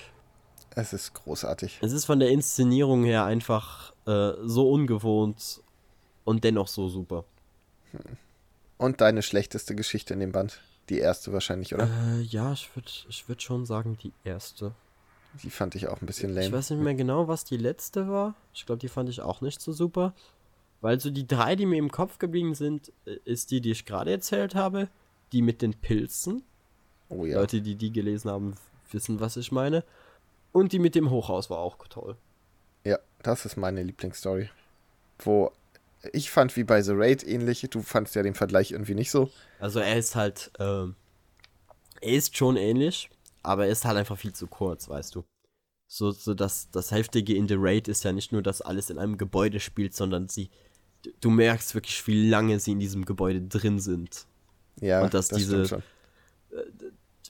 Es ist großartig. Es ist von der Inszenierung her einfach äh, so ungewohnt und dennoch so super. Und deine schlechteste Geschichte in dem Band? Die erste wahrscheinlich, oder? Äh, ja, ich würde ich würd schon sagen, die erste. Die fand ich auch ein bisschen Ich lame. weiß nicht mehr genau, was die letzte war. Ich glaube, die fand ich auch nicht so super. Weil so die drei, die mir im Kopf geblieben sind, äh, ist die, die ich gerade erzählt habe. Die mit den Pilzen. Oh ja. Leute, die die gelesen haben, wissen, was ich meine. Und die mit dem Hochhaus war auch toll. Ja, das ist meine Lieblingsstory. Wo ich fand, wie bei The Raid ähnlich, du fandst ja den Vergleich irgendwie nicht so. Also er ist halt, ähm, er ist schon ähnlich, aber er ist halt einfach viel zu kurz, weißt du. So, so das, das Heftige in The Raid ist ja nicht nur, dass alles in einem Gebäude spielt, sondern sie, du- merkst wirklich, wie lange sie in diesem Gebäude drin sind. Ja, Und dass diese- stimmt schon.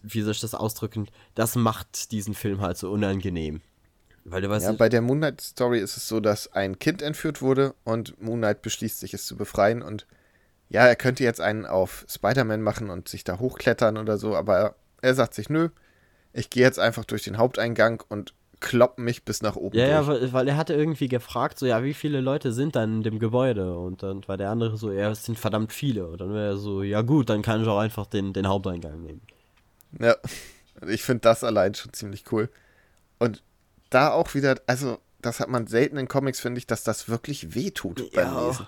Wie soll ich das ausdrücken? Das macht diesen Film halt so unangenehm. Weil du weißt Ja, bei der Moonlight Story ist es so, dass ein Kind entführt wurde und Moonlight beschließt sich, es zu befreien und ja, er könnte jetzt einen auf Spider-Man machen und sich da hochklettern oder so, aber er, sagt sich, nö, ich gehe jetzt einfach durch den Haupteingang und klopp mich bis nach oben. Ja, durch. ja, weil, weil er hatte irgendwie gefragt, so, ja, wie viele Leute sind dann in dem Gebäude? Und dann war der andere so, ja, es sind verdammt viele. Und dann wäre er so, ja gut, dann kann ich auch einfach den, den Haupteingang nehmen. Ja, [LAUGHS] ich finde das allein schon ziemlich cool. Und da auch wieder, also das hat man selten in Comics, finde ich, dass das wirklich wehtut beim Ja. Lesen.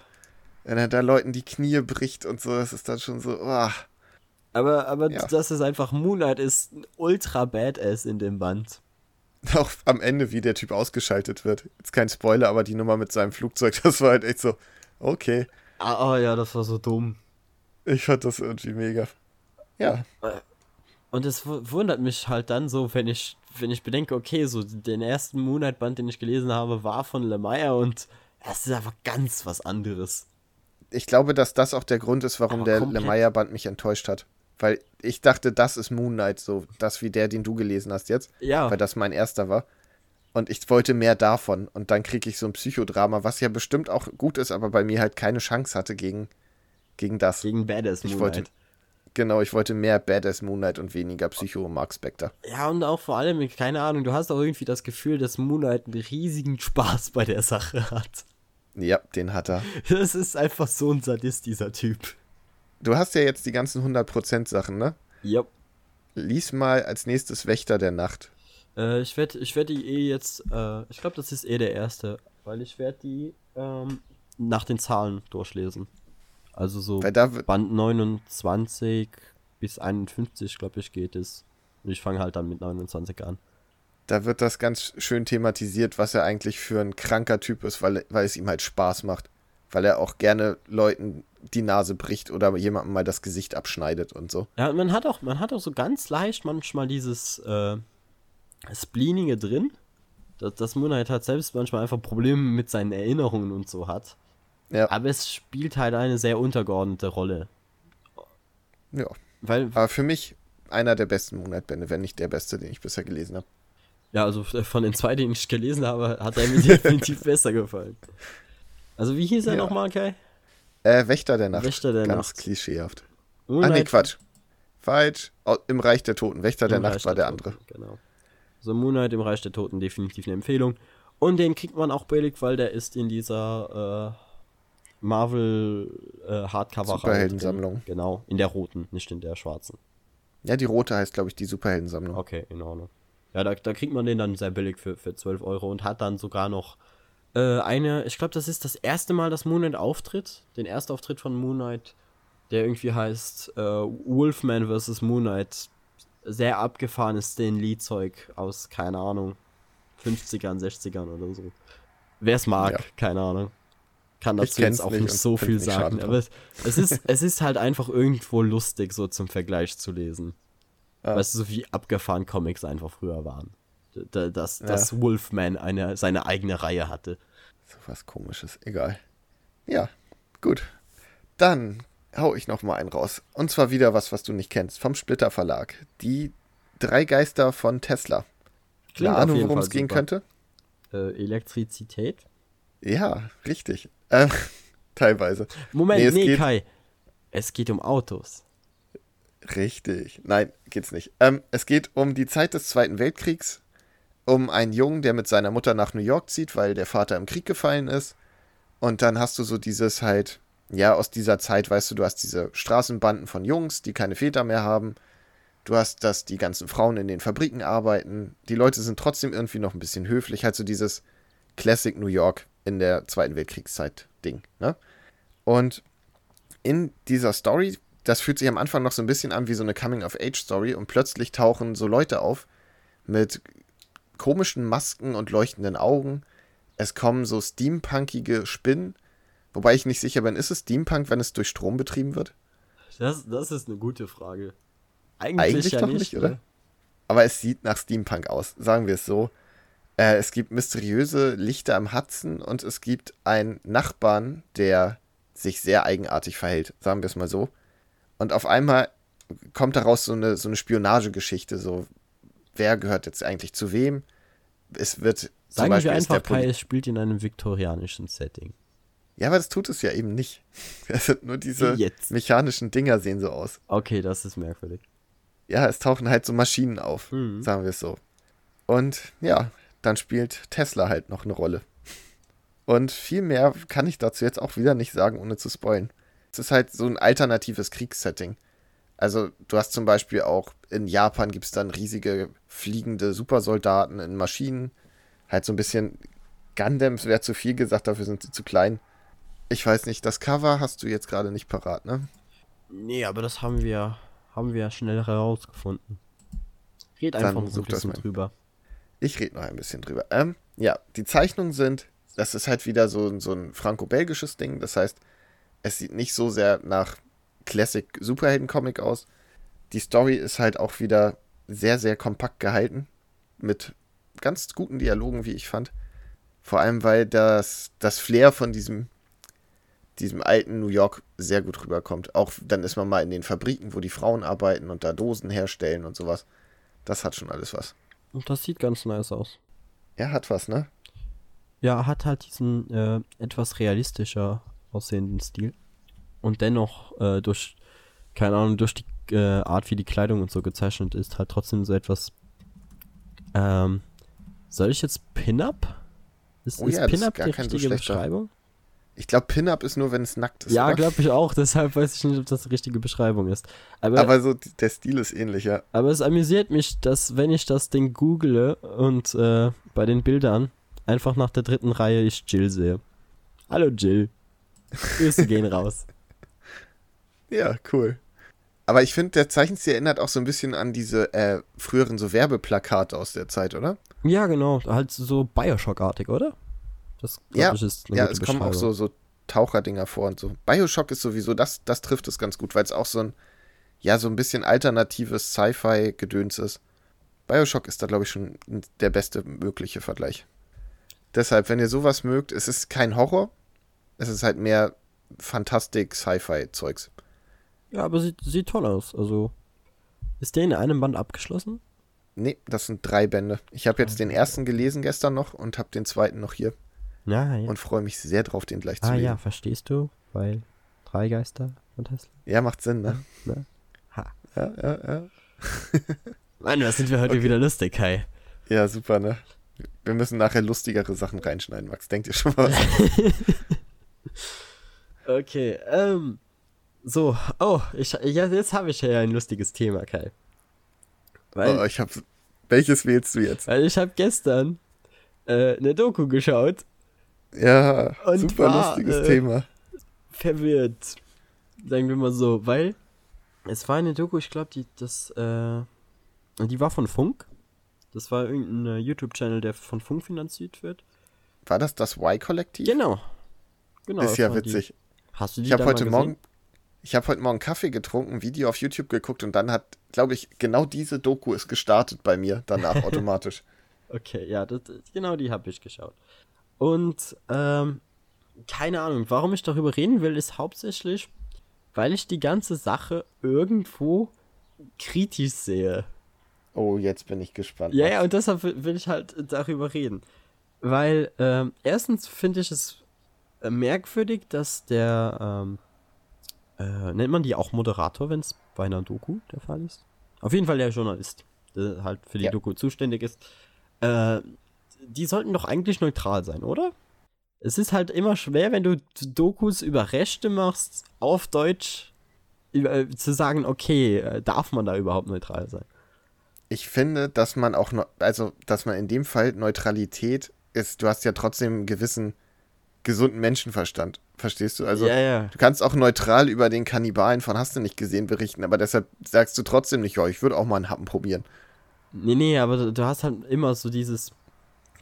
Wenn er da Leuten die Knie bricht und so, das ist dann schon so, ah. Aber, aber Ja. das ist einfach, Moon Knight ist ein ultra badass in dem Band. [LAUGHS] Auch am Ende, wie der Typ ausgeschaltet wird. Jetzt kein Spoiler, aber die Nummer mit seinem Flugzeug, [LAUGHS] das war halt echt so, okay. Ah, oh, ja, das war so dumm. Ich fand das irgendwie mega. Ja, Und es wu- wundert mich halt dann so, wenn ich, wenn ich bedenke, okay, so den ersten Moon Knight Band, den ich gelesen habe, war von Lemire und es ist einfach ganz was anderes. ich glaube, dass das auch der Grund ist, warum Aber der. Lemire-Band mich enttäuscht hat. Weil ich dachte, das ist Moon Knight, so das wie der, den du gelesen hast jetzt. Ja. weil das mein erster war. Und ich wollte mehr davon. Und dann kriege ich so ein Psychodrama, was ja bestimmt auch gut ist, aber bei mir halt keine Chance hatte gegen, gegen das. Gegen Badass Ich Moon wollte-. Genau, ich wollte mehr Badass Moon Knight und weniger Psycho Mark Spector. Ja, und auch vor allem, keine Ahnung, du hast auch irgendwie das Gefühl, dass Moon Knight einen riesigen Spaß bei der Sache hat. Ja, den hat er. Das ist einfach so ein Sadist, dieser Typ. Du hast ja jetzt die ganzen 100% Sachen, ne? Ja. Lies mal als nächstes Wächter der Nacht. Äh, ich werde ich werd die eh jetzt, äh, ich glaube, das ist eh der erste, weil ich werde die ähm, nach den Zahlen durchlesen. Also so Weil da Band 29 bis 51, glaube ich, geht es. Und ich fange halt dann mit 29 an. da wird das ganz schön thematisiert, was er eigentlich für ein kranker Typ ist, weil, weil es ihm halt Spaß macht. Weil er auch gerne Leuten die Nase bricht oder jemandem mal das Gesicht abschneidet und so. Ja, man hat auch, man hat auch so ganz leicht manchmal dieses äh, Spleenige drin. Dass, dass Moon Knight halt selbst manchmal einfach Probleme mit seinen Erinnerungen und so hat. Ja. Aber es spielt halt eine sehr untergeordnete Rolle. Ja. Weil, Aber für mich einer der besten Moonlight-Bände, wenn nicht der beste, den ich bisher gelesen habe. ja, also von den zwei, die ich gelesen habe, hat er mir [LAUGHS] definitiv besser gefallen. Also wie hieß er Ja. nochmal, Kai? Äh, Wächter der Nacht. Wächter der Ganz Nacht. klischeehaft. Moon Ah, nee, Quatsch. Falsch. Im Reich der Toten. Wächter der im Nacht Reich war der Toten, andere. Genau. So Moon Knight im Reich der Toten definitiv eine Empfehlung. Und den kriegt man auch billig, weil der ist in dieser äh, Marvel äh, Hardcover Superheldensammlung. Genau, in der roten, nicht in der schwarzen. Ja, die rote heißt, glaube ich, die Superheldensammlung. Okay, in Ordnung. Ja, da, da kriegt man den dann sehr billig für, für 12 Euro und hat dann sogar noch äh, eine, ich glaube, das ist das erste Mal, dass Moon Knight auftritt. Den Erstauftritt von Moon Knight, der irgendwie heißt äh, Wolfman vs. Moon Knight. Sehr abgefahrenes Stan Lee-Zeug aus, keine Ahnung, 50ern, 60ern oder so. Wer es mag, Ja. keine Ahnung. Kann dazu jetzt auch nicht so viel nicht sagen. Aber es, es, ist, [LAUGHS] es ist halt einfach irgendwo lustig, so zum Vergleich zu lesen. Ja. Weißt du, so wie abgefahren Comics einfach früher waren. D- d- Dass, Ja. dass Wolfman eine, seine eigene Reihe hatte. So was komisches. Egal. Ja, gut. Dann hau ich noch mal einen raus. Und zwar wieder was, was du nicht kennst. Vom Splitter Verlag. Die drei Geister von Tesla. Klingt Eine auf Ahnung, worum es gehen könnte? Äh, Elektrizität? Ja, richtig. Ähm, teilweise. Moment, Nee, nee, es geht- Kai. Es geht um Autos. Richtig. Nein, geht's nicht. Ähm, es geht um die Zeit des Zweiten Weltkriegs, um einen Jungen, der mit seiner Mutter nach New York zieht, weil der Vater im Krieg gefallen ist. Und dann hast du so dieses halt, ja, aus dieser Zeit, weißt du, du hast diese Straßenbanden von Jungs, die keine Väter mehr haben. Du hast, dass die ganzen Frauen in den Fabriken arbeiten. Die Leute sind trotzdem irgendwie noch ein bisschen höflich. Halt so dieses Classic New York in der Zweiten Weltkriegszeit-Ding, ne? Und in dieser Story, das fühlt sich am Anfang noch so ein bisschen an wie so eine Coming-of-Age-Story und plötzlich tauchen so Leute auf mit komischen Masken und leuchtenden Augen. Es kommen so steampunkige Spinnen, wobei ich nicht sicher bin, ist es Steampunk, wenn es durch Strom betrieben wird? Das, das ist eine gute Frage. Eigentlich, Eigentlich ja doch nicht, nicht, oder? ne? Aber es sieht nach Steampunk aus, sagen wir es so. Äh, es gibt mysteriöse Lichter am Hudson und es gibt einen Nachbarn, der sich sehr eigenartig verhält, sagen wir es mal so. Und auf einmal kommt daraus so eine, so eine Spionagegeschichte, so wer gehört jetzt eigentlich zu wem. Es wird Sagen wir Beispiel einfach, Kai, es spielt in einem viktorianischen Setting. Ja, aber das tut es ja eben nicht. [LAUGHS] Es sind nur diese jetzt? mechanischen Dinger sehen so aus. Okay, das ist merkwürdig. Ja, es tauchen halt so Maschinen auf, Mhm. sagen wir es so. Und ja, dann spielt Tesla halt noch eine Rolle. Und viel mehr kann ich dazu jetzt auch wieder nicht sagen, ohne zu spoilen. Es ist halt so ein alternatives Kriegssetting. Also du hast zum Beispiel auch in Japan gibt es dann riesige fliegende Supersoldaten in Maschinen. Halt so ein bisschen Gundams wäre zu viel gesagt, dafür sind sie zu klein. Ich weiß nicht, das Cover hast du jetzt gerade nicht parat, ne? Nee, aber das haben wir, haben wir schnell herausgefunden. Red Dann einfach such ein das bisschen mal. drüber. Ich rede noch ein bisschen drüber. Ähm, ja, die Zeichnungen sind, das ist halt wieder so, so ein franco-belgisches Ding. Das heißt, es sieht nicht so sehr nach Classic Superhelden-Comic aus. Die Story ist halt auch wieder sehr, sehr kompakt gehalten. Mit ganz guten Dialogen, wie ich fand. Vor allem, weil das, das Flair von diesem, diesem alten New York sehr gut rüberkommt. Auch dann ist man mal in den Fabriken, wo die Frauen arbeiten und da Dosen herstellen und sowas. Das hat schon alles was. Und das sieht ganz nice aus. Er hat was, ne? Ja, hat halt diesen äh, etwas realistischer aussehenden Stil. Und dennoch äh, durch, keine Ahnung, durch die äh, Art, wie die Kleidung und so gezeichnet ist, halt trotzdem so etwas. Ähm, soll ich jetzt Pin-Up? Ist, Oh ist ja, Pin-Up die so richtige Beschreibung? Ich glaube, Pin-Up ist nur, wenn es nackt ist. Ja, glaube ich auch. Deshalb weiß ich nicht, ob das die richtige Beschreibung ist. Aber, Aber so der Stil ist ähnlich, ja. aber es amüsiert mich, dass wenn ich das Ding google und äh, bei den Bildern einfach nach der dritten Reihe ich Jill sehe. Hallo Jill. Grüße gehen [LAUGHS] raus. Ja, cool. Aber ich finde, der Zeichenstil erinnert auch so ein bisschen an diese äh, früheren so Werbeplakate aus der Zeit, oder? Ja, genau. Halt so Bioshock-artig, oder? Das Ja, ich, ist Ja, es kommen auch so, so Taucherdinger vor und so. Bioshock ist sowieso, das, das trifft es ganz gut, weil es auch so ein, ja, so ein bisschen alternatives Sci-Fi-Gedöns ist. Bioshock ist da, glaube ich, schon der beste mögliche Vergleich. Deshalb, wenn ihr sowas mögt, es ist kein Horror, es ist halt mehr Fantastik, Sci-Fi-Zeugs. Ja, aber sieht, sieht toll aus. Also, ist der in einem Band abgeschlossen? Nee, das sind drei Bände. Ich habe jetzt den ersten gelesen gestern noch und habe den zweiten noch hier Ja, ja. und freue mich sehr drauf, den gleich zu ah lesen. ja, verstehst du? Weil drei Geister von Tesla. Ja, macht Sinn, ne? Ne? Ha. Ja, ja, ja. [LAUGHS] Mann, was sind wir heute wieder lustig, Kai? Ja, super, ne? Wir müssen nachher lustigere Sachen reinschneiden, Max. Denkt ihr schon mal? [LAUGHS] Okay, ähm. So, oh, ich, ja, jetzt habe ich ja ein lustiges Thema, Kai. Weil, oh, ich hab. Welches wählst du jetzt? weil ich habe gestern äh, eine Doku geschaut, Ja, Und super war, lustiges äh, Thema. verwirrt. Sagen wir mal so, weil es war eine Doku, ich glaube, die, das, äh, die war von Funk. Das war irgendein äh, YouTube-Channel, der von Funk finanziert wird. War das das Y-Kollektiv? Genau. Genau. Ist ja waren die. witzig. Hast du die Ich habe heute Morgen. Ich habe heute Morgen Kaffee getrunken, ein Video auf YouTube geguckt und dann hat, glaube ich, genau diese Doku ist gestartet bei mir danach [LAUGHS] automatisch. Okay, ja, das, genau die habe ich geschaut. Und, ähm, keine Ahnung, warum ich darüber reden will, ist hauptsächlich, weil ich die ganze Sache irgendwo kritisch sehe. Oh, jetzt bin ich gespannt. Ja, ja, und deshalb will will ich halt darüber reden. Weil, ähm, erstens finde ich es äh, merkwürdig, dass der, ähm, äh, nennt man die auch Moderator, wenn es bei einer Doku der Fall ist? Auf jeden Fall der Journalist, der halt für die Ja. Doku zuständig ist. Äh, die sollten doch eigentlich neutral sein, oder? Es ist halt immer schwer, wenn du Dokus über Rechte machst, auf Deutsch, über, äh, zu sagen, okay, äh, darf man da überhaupt neutral sein? Ich finde, dass man auch, also, dass man in dem Fall Neutralität ist, du hast ja trotzdem einen gewissen gesunden Menschenverstand. Verstehst du? Also, ja, ja. du kannst auch neutral über den Kannibalen von Hast du nicht gesehen berichten, aber deshalb sagst du trotzdem nicht, ja, ich würde auch mal einen Happen probieren. Nee, nee, aber du hast halt immer so dieses,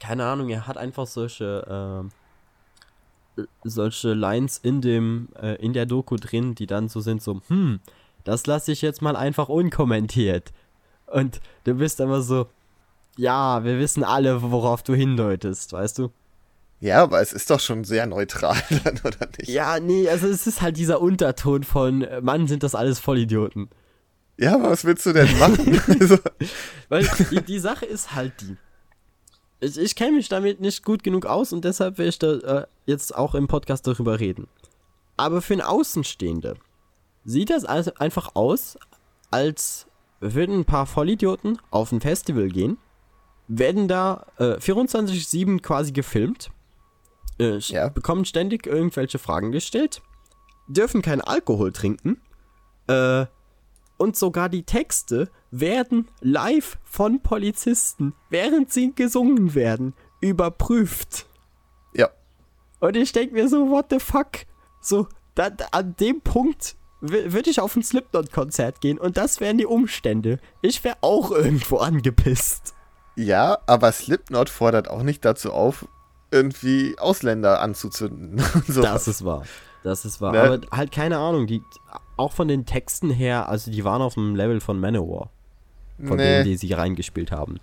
keine Ahnung, er hat einfach solche, ähm, solche Lines in dem, äh, in der Doku drin, die dann so sind, so, hm, das lasse ich jetzt mal einfach unkommentiert. Und du bist immer so, ja, wir wissen alle, worauf du hindeutest, weißt du? Ja, aber es ist doch schon sehr neutral [LAUGHS] dann, oder nicht? Ja, nee, also es ist halt dieser Unterton von, äh, Mann, sind das alles Vollidioten. Ja, aber was willst du denn machen? [LAUGHS] [LAUGHS] also, Weil die, die Sache ist halt die. Ich, ich kenne mich damit nicht gut genug aus und deshalb will ich da äh, jetzt auch im Podcast darüber reden. Aber für einen Außenstehende sieht das also einfach aus, als würden ein paar Vollidioten auf ein Festival gehen, werden da äh, 24-7 quasi gefilmt, äh, Ja. bekommen ständig irgendwelche Fragen gestellt, dürfen keinen Alkohol trinken, äh, und sogar die Texte werden live von Polizisten, während sie gesungen werden, überprüft. Ja. Und ich denke mir so, what the fuck? So, da, an dem Punkt würde ich auf ein Slipknot-Konzert gehen und das wären die Umstände. Ich wäre auch irgendwo angepisst. Ja, aber Slipknot fordert auch nicht dazu auf, irgendwie Ausländer anzuzünden. [LAUGHS] sowas. Das ist wahr. Das ist wahr. Ne? Aber halt keine Ahnung, die, auch von den Texten her, also die waren auf dem Level von Manowar. Von Nee. denen, die sie reingespielt haben.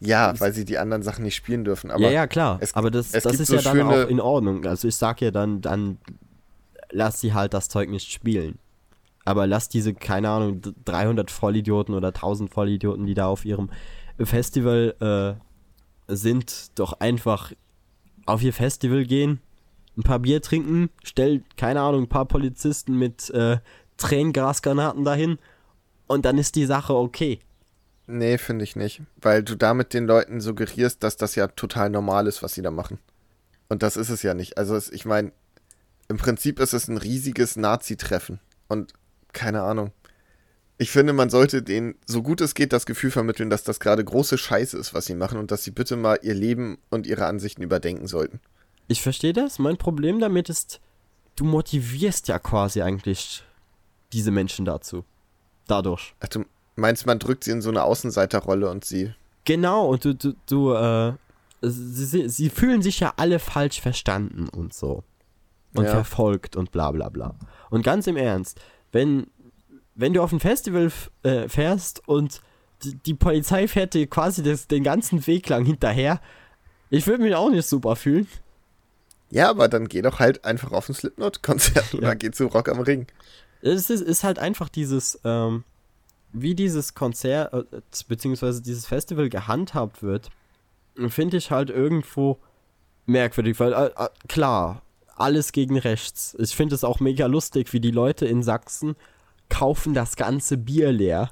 Ja, weil sie die anderen Sachen nicht spielen dürfen. Aber ja, ja, klar. es- aber das, das ist so ja dann auch in Ordnung. Also ich sag ja dann, dann lass sie halt das Zeug nicht spielen. Aber lass diese, keine Ahnung, d- 300 Vollidioten oder 1000 Vollidioten, die da auf ihrem Festival äh, sind, doch einfach auf ihr Festival gehen, ein paar Bier trinken, stell, keine Ahnung, ein paar Polizisten mit äh, Tränengasgranaten dahin und dann ist die Sache okay. Nee, finde ich nicht. Weil du damit den Leuten suggerierst, dass das ja total normal ist, was sie da machen. Und das ist es ja nicht. Also es, ich meine, im Prinzip ist es ein riesiges Nazi-Treffen. Und keine Ahnung. Ich finde, man sollte denen, so gut es geht, das Gefühl vermitteln, dass das gerade große Scheiße ist, was sie machen und dass sie bitte mal ihr Leben und ihre Ansichten überdenken sollten. Ich verstehe das. Mein Problem damit ist, du motivierst ja quasi eigentlich diese Menschen dazu. Dadurch. Ach, du meinst, man drückt sie in so eine Außenseiterrolle und sie. Genau, und du, du, du, äh, sie, sie- fühlen sich ja alle falsch verstanden und so. Und Ja. verfolgt und bla bla bla. Und ganz im Ernst, wenn, wenn du auf ein Festival äh, fährst und die, die Polizei fährt dir quasi das, den ganzen Weg lang hinterher, ich würde mich auch nicht super fühlen. Ja, aber dann geh doch halt einfach auf ein Slipknot-Konzert [LAUGHS] Ja. oder geh zu Rock am Ring. Es ist, ist halt einfach dieses, ähm, wie dieses Konzert, äh, beziehungsweise dieses Festival gehandhabt wird, finde ich halt irgendwo merkwürdig, weil, äh, äh, klar, alles gegen rechts. Ich finde es auch mega lustig, wie die Leute in Sachsen kaufen das ganze Bier leer.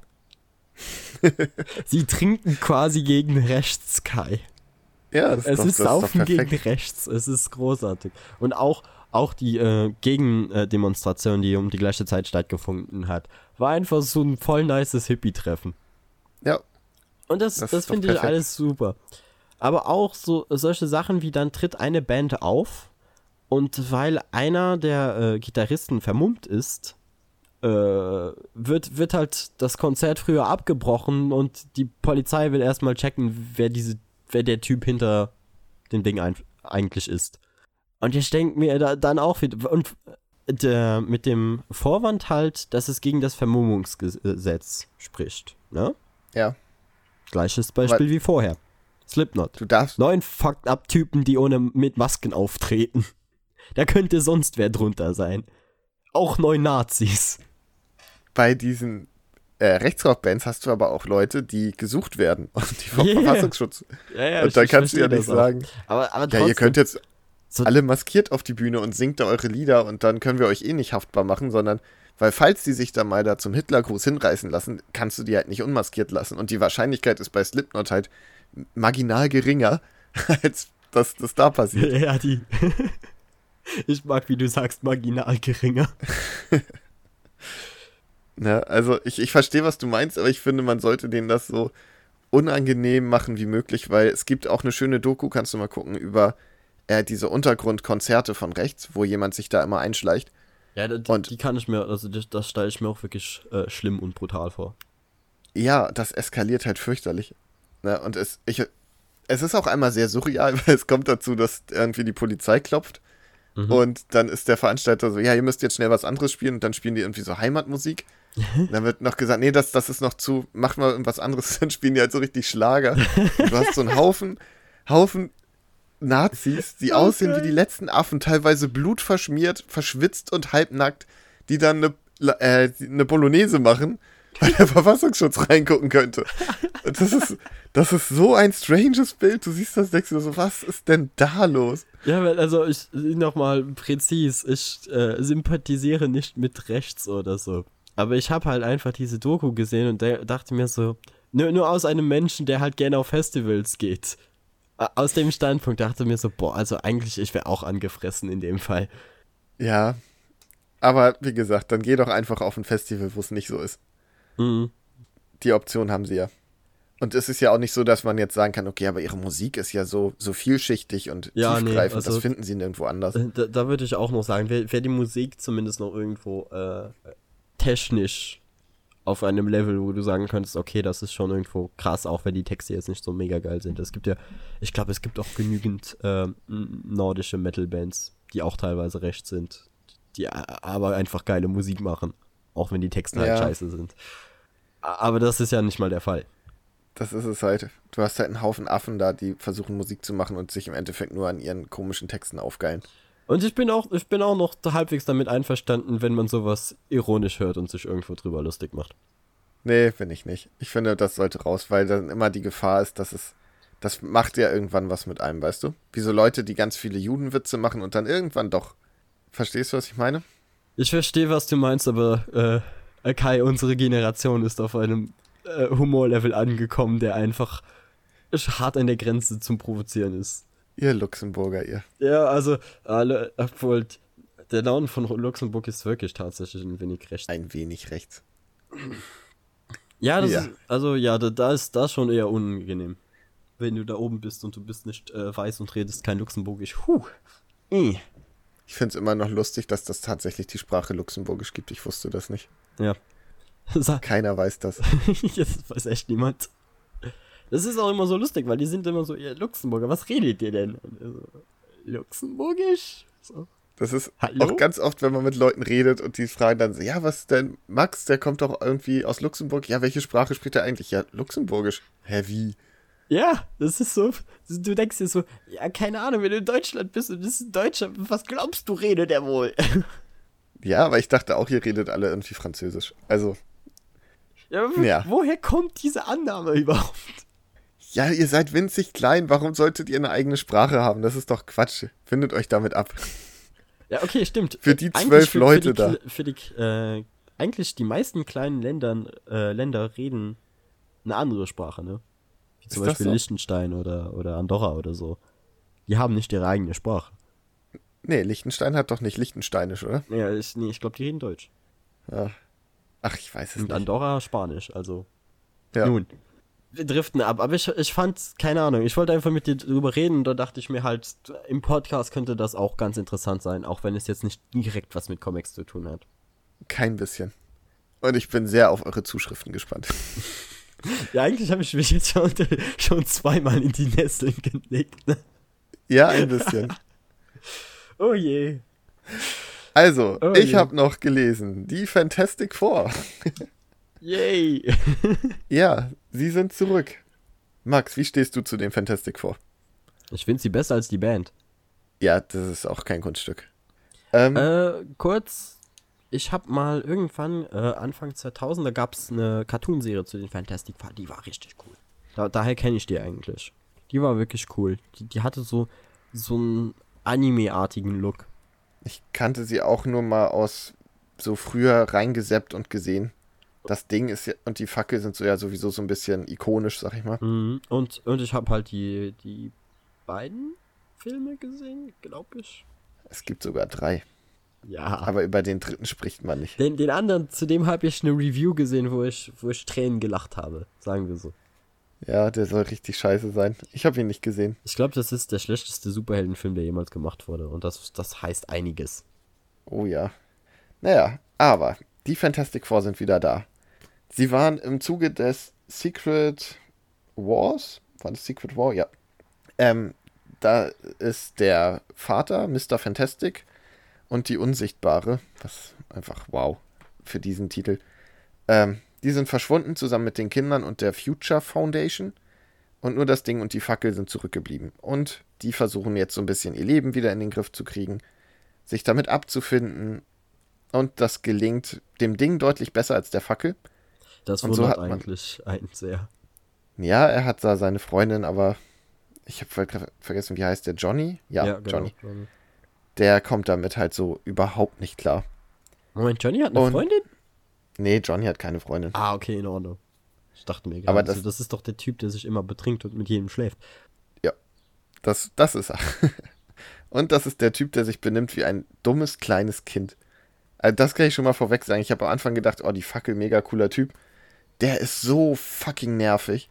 [LAUGHS] Sie trinken quasi gegen rechts, Kai. Ja, das Es doch, ist Saufen gegen rechts. Es ist großartig. Und auch, auch die äh, Gegendemonstration, die um die gleiche Zeit stattgefunden hat, war einfach so ein voll nices Hippie-Treffen. Ja, Und das, Das das, finde ich alles super. Aber auch so solche Sachen wie dann tritt eine Band auf und weil einer der äh, Gitarristen vermummt ist, äh, wird, wird halt das Konzert früher abgebrochen und die Polizei will erstmal checken, wer diese, wer der Typ hinter dem Ding ein, eigentlich ist. Und ich denke mir da, dann auch wieder, und der, mit dem Vorwand halt, dass es gegen das Vermummungsgesetz spricht. Ne? ja. Gleiches Beispiel wie vorher. Slipknot. Du darfst, Neun fucked up Typen, die ohne mit Masken auftreten. Da könnte sonst wer drunter sein. Auch neun Nazis. bei diesen äh, Rechtsrock-Bands hast du aber auch Leute, die gesucht werden [LAUGHS] und die vom Yeah. Verfassungsschutz. Ja, ja, und da kannst du ja nicht sagen, Aber, aber ja, ihr könnt jetzt So- alle maskiert auf die Bühne und singt da eure Lieder und dann können wir euch eh nicht haftbar machen, sondern weil falls die sich da mal da zum Hitlergruß hinreißen lassen, kannst du die halt nicht unmaskiert lassen. Und die Wahrscheinlichkeit ist bei Slipknot halt marginal geringer, [LAUGHS] als dass das da passiert. Ja, die. [LAUGHS] ich mag, wie du sagst, marginal geringer. [LAUGHS] Ne? Also ich, ich verstehe, was du meinst, aber ich finde, man sollte denen das so unangenehm machen wie möglich, weil es gibt auch eine schöne Doku, kannst du mal gucken, über äh, diese Untergrundkonzerte von rechts, wo jemand sich da immer einschleicht. Ja, die, Und- die kann ich mir, also das, das stelle ich mir auch wirklich äh, schlimm und brutal vor. Ja, das eskaliert halt fürchterlich. Ne? Und es, ich, es ist auch einmal sehr surreal, [LAUGHS] weil es kommt dazu, dass irgendwie die Polizei klopft Mhm. und dann ist der Veranstalter so, ja, ihr müsst jetzt schnell was anderes spielen und dann spielen die irgendwie so Heimatmusik. Und [LAUGHS] dann wird noch gesagt, nee, das, das ist noch zu, mach mal irgendwas anderes, [LAUGHS] dann spielen die halt so richtig Schlager. Und du hast so einen Haufen, Haufen Nazis, die aussehen wie die letzten Affen, teilweise blutverschmiert, verschwitzt und halbnackt, die dann eine, äh, eine Bolognese machen [LAUGHS] weil der Verfassungsschutz reingucken könnte. Und das ist, das ist so ein stranges Bild. Du siehst das, denkst du so, was ist denn da los? Ja, also ich nochmal präzis, ich äh, sympathisiere nicht mit rechts oder so. Aber ich habe halt einfach diese Doku gesehen und dachte mir so, nur, nur aus einem Menschen, der halt gerne auf Festivals geht. Aus dem Standpunkt dachte mir so, boah, also eigentlich, ich wäre auch angefressen in dem Fall. Ja, aber wie gesagt, dann geh doch einfach auf ein Festival, wo es nicht so ist. Mhm. Die Option haben sie ja. Und es ist ja auch nicht so, dass man jetzt sagen kann, okay, aber ihre Musik ist ja so, so vielschichtig und Ja, nee, tiefgreifend, also- das finden sie nirgendwo anders. Äh, Da, da würde ich auch noch sagen, wäre wär die Musik zumindest noch irgendwo äh, technisch auf einem Level, wo du sagen könntest, okay, das ist schon irgendwo krass, auch wenn die Texte jetzt nicht so mega geil sind. Es gibt ja, ich glaube, es gibt auch genügend n- nordische Metal-Bands, die auch teilweise recht sind, die aber einfach geile Musik machen, auch wenn die Texte halt Ja. scheiße sind. Aber das ist ja nicht mal der Fall. Das ist es halt. Du hast halt einen Haufen Affen da, die versuchen Musik zu machen und sich im Endeffekt nur an ihren komischen Texten aufgeilen. Und ich bin auch, ich bin auch noch halbwegs damit einverstanden, wenn man sowas ironisch hört und sich irgendwo drüber lustig macht. Nee, bin ich nicht. Ich finde, das sollte raus, weil dann immer die Gefahr ist, dass es. Das macht ja irgendwann was mit einem, weißt du? Wie so Leute, die ganz viele Judenwitze machen und dann irgendwann doch. Verstehst du, was ich meine? Ich verstehe, was du meinst, aber äh, Kai, unsere Generation ist auf einem äh, Humorlevel angekommen, der einfach hart an der Grenze zum Provozieren ist. Ihr Luxemburger, ihr. Ja, also, alle, obwohl, der Norden von Luxemburg ist wirklich tatsächlich ein wenig recht. Ein wenig rechts. Ja, das Ja. Ist, also ja, da, da ist das schon eher unangenehm. Wenn du da oben bist und du bist nicht äh, weiß und redest kein Luxemburgisch. Huh. Ich finde es immer noch lustig, dass das tatsächlich die Sprache Luxemburgisch gibt. Ich wusste das nicht. Ja. [LAUGHS] Keiner weiß das. [LAUGHS] Jetzt weiß echt niemand. Das ist auch immer so lustig, weil die sind immer so, ihr Luxemburger, was redet ihr denn? Und er so, Luxemburgisch? So. Das ist Hallo? auch ganz oft, wenn man mit Leuten redet und die fragen dann so, ja, was denn? Max, der kommt doch irgendwie aus Luxemburg. Ja, welche Sprache spricht er eigentlich? Ja, Luxemburgisch. Hä, wie? Ja, das ist so, du denkst dir so, ja, keine Ahnung, wenn du in Deutschland bist und bist ein Deutscher, was glaubst du, redet er wohl? [LAUGHS] Ja, aber ich dachte auch, ihr redet alle irgendwie Französisch. Also, ja, Ja. woher kommt diese Annahme überhaupt? Ja, ihr seid winzig klein. Warum solltet ihr eine eigene Sprache haben? Das ist doch Quatsch. Findet euch damit ab. Ja, okay, stimmt. Für die zwölf für, Leute für die, Für die, äh, eigentlich die meisten kleinen Ländern, äh, Länder reden eine andere Sprache, ne? Wie zum Ist Beispiel so? Liechtenstein oder, oder Andorra oder so. Die haben nicht ihre eigene Sprache. Nee, Liechtenstein hat doch nicht Liechtensteinisch, oder? Ja, ich, nee, ich glaube, die reden Deutsch. Ja. Ach, ich weiß es Und nicht. Andorra Spanisch, also. Ja. Nun. Wir driften ab, aber ich, ich fand, keine Ahnung, ich wollte einfach mit dir drüber reden und da dachte ich mir halt, im Podcast könnte das auch ganz interessant sein, auch wenn es jetzt nicht direkt was mit Comics zu tun hat. Kein bisschen. Und ich bin sehr auf eure Zuschriften gespannt. [LAUGHS] Ja, eigentlich habe ich mich jetzt schon, [LAUGHS] schon zweimal in die Nesseln gelegt. Ne? ja, ein bisschen. [LAUGHS] Oh je. Also, Oh ich habe noch gelesen, die Fantastic Four. Yay. [LAUGHS] Ja, sie sind zurück. Max, wie stehst du zu den Fantastic Four? Ich finde sie besser als die Band. Ja, das ist auch kein Kunststück. Ähm, Äh, kurz, ich habe mal irgendwann, äh, Anfang 2000, da gab es eine Cartoonserie zu den Fantastic Four, die war richtig cool. Da, daher kenne ich die eigentlich. Die war wirklich cool. Die, die hatte so, so einen Anime-artigen Look. ich kannte sie auch nur mal aus so früher reingeseppt und gesehen. Das Ding ist ja, und die Fackel sind so ja sowieso so ein bisschen ikonisch, sag ich mal. Mhm. Und, und ich habe halt die, die beiden Filme gesehen, glaube ich. Es gibt sogar drei. Ja. Aber über den dritten spricht man nicht. Den, den anderen, zu dem habe ich eine Review gesehen, wo ich, wo ich Tränen gelacht habe, sagen wir so. Ja, der soll richtig scheiße sein. Ich habe ihn nicht gesehen. Ich glaube, das ist der schlechteste Superheldenfilm, der jemals gemacht wurde. Und das, das heißt einiges. Oh ja. Naja, aber die Fantastic Four sind wieder da. Sie waren im Zuge des Secret Wars. War das Secret War? Ja. Ähm, da ist der Vater, Mr. Fantastic, und die Unsichtbare, was einfach wow für diesen Titel. Ähm, die sind verschwunden zusammen mit den Kindern und der Future Foundation. Und nur das Ding und die Fackel sind zurückgeblieben. Und die versuchen jetzt so ein bisschen ihr Leben wieder in den Griff zu kriegen, sich damit abzufinden. Und das gelingt dem Ding deutlich besser als der Fackel. Das Und so wundert hat man- eigentlich einen sehr. Ja, er hat da seine Freundin, aber ich habe vergessen, wie heißt der? Johnny? Ja, genau. Johnny. Der kommt damit halt so überhaupt nicht klar. Moment, Johnny hat eine Und- Freundin? Nee, Johnny hat keine Freundin. Ah, okay, in Ordnung. Ich dachte mir Aber gerade, das- das, das ist doch der Typ, der sich immer betrinkt und mit jedem schläft. Das, das ist er. [LAUGHS] Und das ist der Typ, der sich benimmt wie ein dummes kleines Kind. Also das kann ich schon mal vorweg sagen. Ich habe am Anfang gedacht, oh, die Fackel, mega cooler Typ. Der ist so fucking nervig.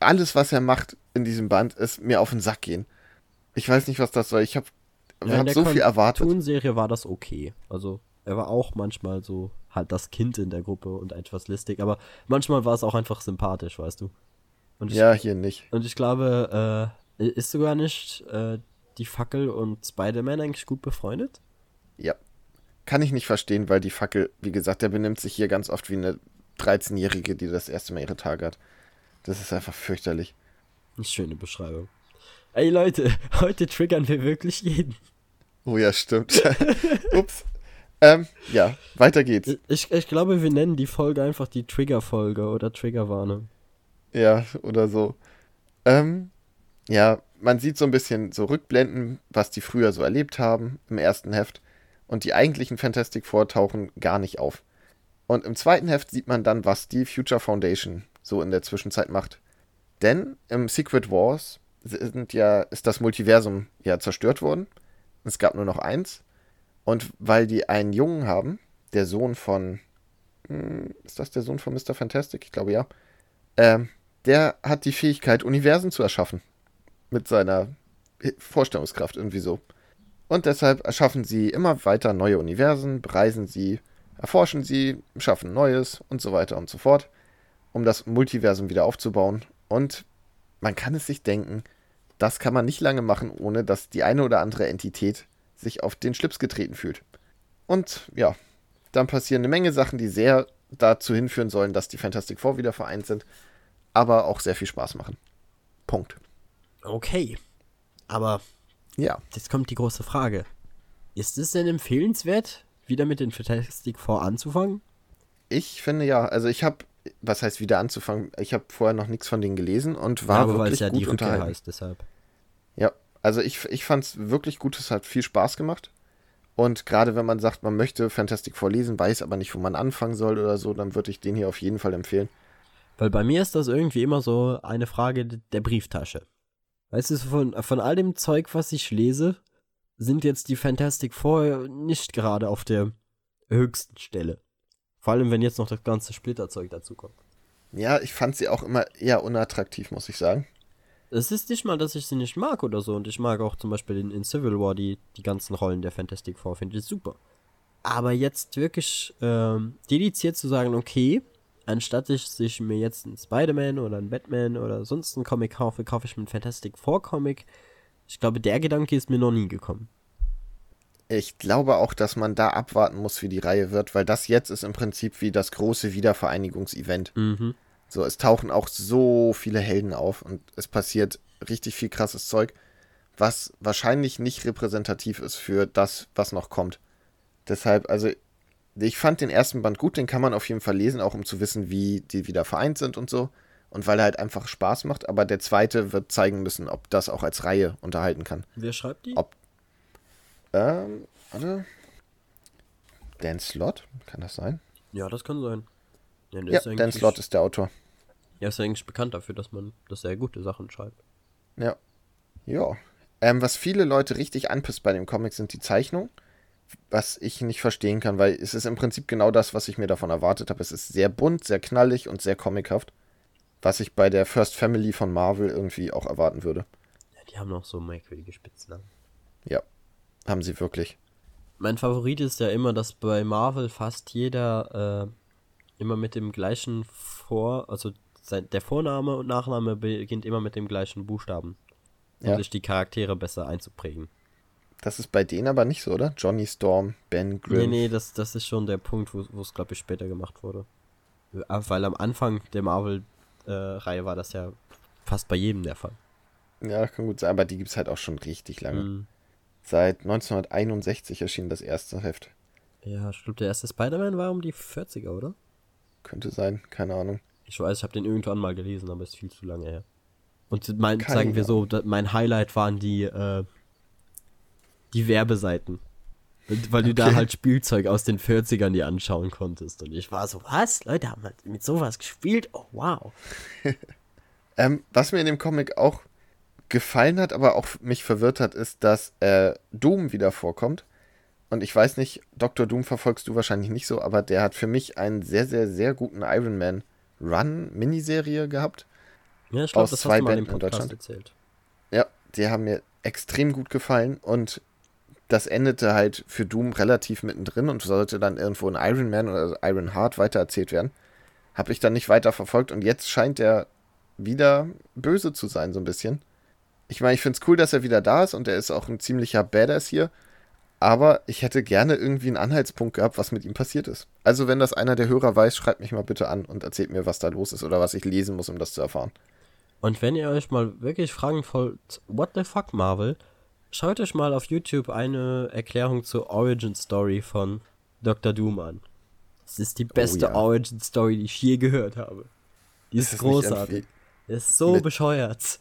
Alles, was er macht in diesem Band, ist mir auf den Sack gehen. Ich weiß nicht, was das soll. Ich habe Ja, in hab der so viel erwartet. Cartoon-Serie war das okay. Also, er war auch manchmal so halt das Kind in der Gruppe und etwas listig, aber manchmal war es auch einfach sympathisch, weißt du. Und ich, Ja, hier nicht. und ich glaube, äh, ist sogar nicht äh, die Fackel und Spider-Man eigentlich gut befreundet? Ja. Kann ich nicht verstehen, weil die Fackel, wie gesagt, der benimmt sich hier ganz oft wie eine 13-Jährige, die das erste Mal ihre Tage hat. Das ist einfach fürchterlich. Eine schöne Beschreibung. Ey Leute, [LAUGHS] heute triggern wir wirklich jeden. Oh ja, stimmt. [LAUGHS] Ups. Ähm, ja, weiter geht's. Ich, ich glaube, wir nennen die Folge einfach die Trigger-Folge oder Triggerwarnung. Ja, oder so. Ähm, ja, man sieht so ein bisschen so Rückblenden, was die früher so erlebt haben im ersten Heft. Und die eigentlichen Fantastic Four tauchen gar nicht auf. Und im zweiten Heft sieht man dann, was die Future Foundation so in der Zwischenzeit macht. Denn im Secret Wars sind ja, ist das Multiversum ja zerstört worden. Es gab nur noch eins. Und weil die einen Jungen haben, der Sohn von. hm, Ist das der Sohn von Mr. Fantastic? Ich glaube ja. Ähm, der hat die Fähigkeit, Universen zu erschaffen. Mit seiner Vorstellungskraft irgendwie so. Und deshalb erschaffen sie immer weiter neue Universen, bereisen sie, erforschen sie, schaffen Neues und so weiter und so fort, um das Multiversum wieder aufzubauen. Und man kann es sich denken, das kann man nicht lange machen, ohne dass die eine oder andere Entität sich auf den Schlips getreten fühlt. Und ja, dann passieren eine Menge Sachen, die sehr dazu hinführen sollen, dass die Fantastic Four wieder vereint sind, aber auch sehr viel Spaß machen. Punkt. Okay. Aber Ja, jetzt kommt die große Frage. Ist es denn empfehlenswert, wieder mit den Fantastic Four anzufangen? ich finde ja, also ich habe, was heißt wieder anzufangen, ich habe vorher noch nichts von denen gelesen und war ja, aber weil wirklich es ja gut die Rückkehr unterhalten. heißt, deshalb. Ja, also ich, ich fand es wirklich gut, es hat viel Spaß gemacht. Und gerade wenn man sagt, man möchte Fantastic Four lesen, weiß aber nicht, wo man anfangen soll oder so, dann würde ich den hier auf jeden Fall empfehlen. Weil bei mir ist das irgendwie immer so eine Frage der Brieftasche. Weißt du, von, von all dem Zeug, was ich lese, sind jetzt die Fantastic Four nicht gerade auf der höchsten Stelle. Vor allem, wenn jetzt noch das ganze Splitterzeug dazu kommt. Ja, ich fand sie auch immer eher unattraktiv, muss ich sagen. Es ist nicht mal, dass ich sie nicht mag oder so. Und ich mag auch zum Beispiel in, in Civil War die, die ganzen Rollen der Fantastic Four, finde ich super. Aber jetzt wirklich ähm, dediziert zu sagen, okay, anstatt ich sich mir jetzt einen Spider-Man oder einen Batman oder sonst einen Comic kaufe, kaufe ich mir einen Fantastic Four Comic. Ich glaube, der Gedanke ist mir noch nie gekommen. Ich glaube auch, dass man da abwarten muss, wie die Reihe wird, weil das jetzt ist im Prinzip wie das große Wiedervereinigungsevent. Mhm. So, es tauchen auch so viele Helden auf und es passiert richtig viel krasses Zeug, was wahrscheinlich nicht repräsentativ ist für das, was noch kommt. Deshalb, also, ich fand den ersten Band gut, den kann man auf jeden Fall lesen, auch um zu wissen, wie die wieder vereint sind und so. Und weil er halt einfach Spaß macht, aber der zweite wird zeigen müssen, ob das auch als Reihe unterhalten kann. Wer schreibt die? Ob- Ähm, warte. Dan Slott, kann das sein? Ja, das kann sein. Ja, Ja, ist Dan Slott ist der Autor. Ja, ist eigentlich bekannt dafür, dass man, dass er gute Sachen schreibt. Ja. Ja. Ähm, was viele Leute richtig anpisst bei dem Comic sind die Zeichnungen. Was ich nicht verstehen kann, weil es ist im Prinzip genau das, was ich mir davon erwartet habe. Es ist sehr bunt, sehr knallig und sehr comichaft. Was ich bei der First Family von Marvel irgendwie auch erwarten würde. Ja, die haben noch so merkwürdige Spitznamen. Ja. Haben sie wirklich. Mein Favorit ist ja immer, dass bei Marvel fast jeder äh, immer mit dem gleichen Vor, also sein, der Vorname und Nachname beginnt immer mit dem gleichen Buchstaben. Um Ja. sich die Charaktere besser einzuprägen. Das ist bei denen aber nicht so, oder? Johnny Storm, Ben Grimm. Nee, nee, das, das ist schon der Punkt, wo es, glaube ich, später gemacht wurde. Ja, Weil am Anfang der Marvel-Reihe war das ja fast bei jedem der Fall. Ja, kann gut sein, aber die gibt es halt auch schon richtig lange. Mhm. Seit 1961 erschien das erste Heft. Ja, ich glaube, der erste Spider-Man war um die 40er, oder? könnte sein, keine Ahnung. Ich weiß, ich habe den irgendwann mal gelesen, aber ist viel zu lange her. Und mein, sagen wir so, mein Highlight waren die, äh, die Werbeseiten. Weil du da Okay. halt Spielzeug aus den 40ern dir anschauen konntest. Und ich war so, was? Leute haben halt mit sowas gespielt? Oh, wow. [LAUGHS] Ähm, was mir in dem Comic auch gefallen hat, aber auch mich verwirrt hat, ist, dass äh, Doom wieder vorkommt. Und ich weiß nicht, Dr. Doom verfolgst du wahrscheinlich nicht so, aber der hat für mich einen sehr, sehr, sehr guten Iron Man Run Miniserie gehabt. Ja, ich glaube, Aus das zwei hast du mal Bänden in Podcast Deutschland. erzählt. Ja, die haben mir extrem gut gefallen und das endete halt für Doom relativ mittendrin und sollte dann irgendwo in Iron Man oder Iron Heart weitererzählt werden. Habe ich dann nicht weiter verfolgt und jetzt scheint er wieder böse zu sein, so ein bisschen. Ich meine, ich finde es cool, dass er wieder da ist und er ist auch ein ziemlicher Badass hier. Aber ich hätte gerne irgendwie einen Anhaltspunkt gehabt, was mit ihm passiert ist. Also, wenn das einer der Hörer weiß, schreibt mich mal bitte an und erzählt mir, was da los ist oder was ich lesen muss, um das zu erfahren. Und wenn ihr euch mal wirklich fragen wollt, what the fuck Marvel, schaut euch mal auf YouTube eine Erklärung zur Origin Story von Dr. Doom an. Das ist die beste Oh ja. Origin Story, die ich je gehört habe. Die ist, Ist es großartig. ist so bescheuert.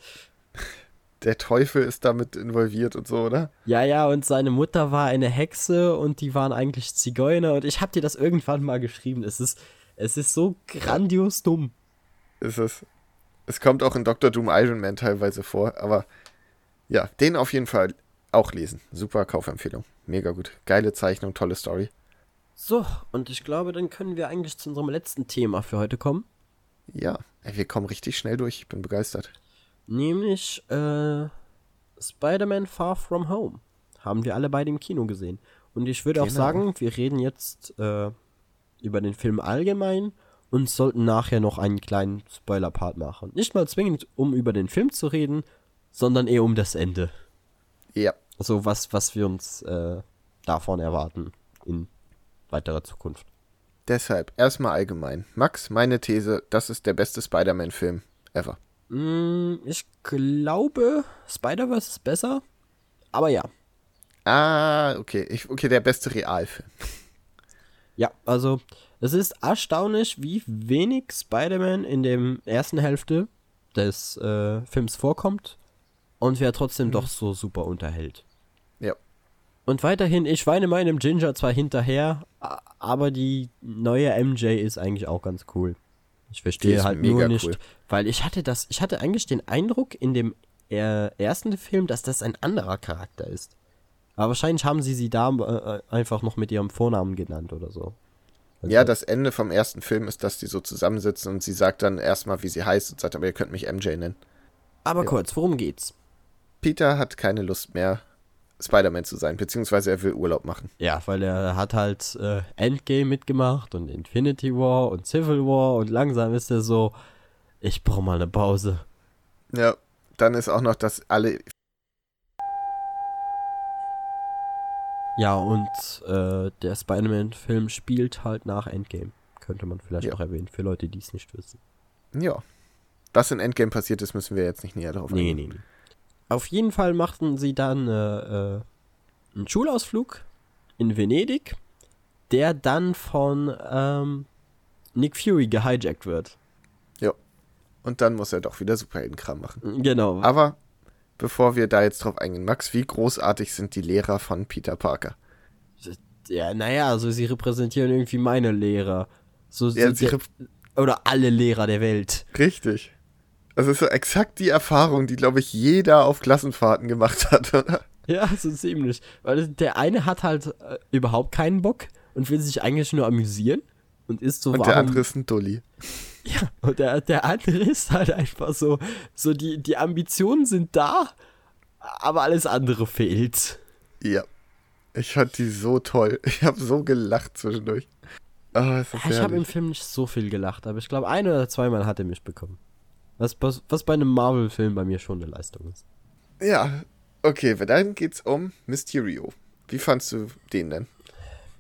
Der Teufel ist damit involviert und so, oder? Ja, ja, und seine Mutter war eine Hexe und die waren eigentlich Zigeuner und ich hab dir das irgendwann mal geschrieben. Es ist, es ist so grandios dumm. ist es. Es kommt auch in Dr. Doom Iron Man teilweise vor, aber ja, den auf jeden Fall auch lesen. Super Kaufempfehlung. Mega gut. Geile Zeichnung, tolle Story. So, und ich glaube, dann können wir eigentlich zu unserem letzten Thema für heute kommen. Ja, ey, wir kommen richtig schnell durch. Ich bin begeistert. Nämlich äh, Spider-Man Far From Home. Haben wir alle beide im Kino gesehen. Und ich würde auch Genau. sagen, wir reden jetzt äh, über den Film allgemein und sollten nachher noch einen kleinen Spoiler-Part machen. Nicht mal zwingend, um über den Film zu reden, sondern eher um das Ende. Ja, Also was, was wir uns äh, davon erwarten in weiterer Zukunft. deshalb erstmal allgemein. Max, meine These, das ist der beste Spider-Man-Film ever. Mm, ich glaube, Spider-Verse ist besser. Aber ja. Ah, okay. Ich, okay, der beste Realfilm. [LAUGHS] Ja, also es ist erstaunlich, wie wenig Spider-Man in der ersten Hälfte des äh, Films vorkommt und wer trotzdem doch so super unterhält. Ja. Und weiterhin, ich weine meinem Ginger zwar hinterher, aber die neue MJ ist eigentlich auch ganz cool. Ich verstehe halt mega nur nicht, cool. weil ich hatte das, ich hatte eigentlich den Eindruck in dem äh, ersten Film, dass das ein anderer Charakter ist. Aber wahrscheinlich haben sie sie da äh, einfach noch mit ihrem Vornamen genannt oder so. Also- Ja, das Ende vom ersten Film ist, dass die so zusammensitzen und sie sagt dann erstmal, wie sie heißt und sagt, aber ihr könnt mich MJ nennen. Aber Ja. kurz, worum geht's? Peter hat keine Lust mehr, Spider-Man zu sein, beziehungsweise er will Urlaub machen. Ja, weil er hat halt äh, Endgame mitgemacht und Infinity War und Civil War und langsam ist er so, ich brauche mal eine Pause. Ja, dann ist auch noch, dass alle. Ja, und äh, der Spider-Man-Film spielt halt nach Endgame. Könnte man vielleicht Ja. auch erwähnen, für Leute, die es nicht wissen. Ja. Was in Endgame passiert ist, müssen wir jetzt nicht näher darauf Nee, eingehen. nee, nee. Auf jeden Fall machten sie dann äh, äh, einen Schulausflug in Venedig, der dann von ähm, Nick Fury gehijackt wird. Und dann muss er doch wieder Superheldenkram machen. Genau. Aber bevor wir da jetzt drauf eingehen, Max, wie großartig sind die Lehrer von Peter Parker? Ja, naja, also sie repräsentieren irgendwie meine Lehrer. So, Ja, sie der, oder alle Lehrer der Welt. Richtig. Das ist so exakt die Erfahrung, die, glaube ich, jeder auf Klassenfahrten gemacht hat, oder? Ja, so ziemlich. Weil der eine hat halt äh, überhaupt keinen Bock und will sich eigentlich nur amüsieren und ist so Und warum, der andere ist ein Dulli. Ja, und der, der andere [LAUGHS] ist halt einfach so, so die, die Ambitionen sind da, aber alles andere fehlt. Ja. Ich fand die so toll. Ich habe so gelacht zwischendurch. Ist Ich habe im. Film nicht so viel gelacht, aber ich glaube, ein oder zweimal hat er mich bekommen. Was, was, was bei einem Marvel-Film bei mir schon eine Leistung ist. Ja, okay, dann geht's um Mysterio. Wie fandst du den denn?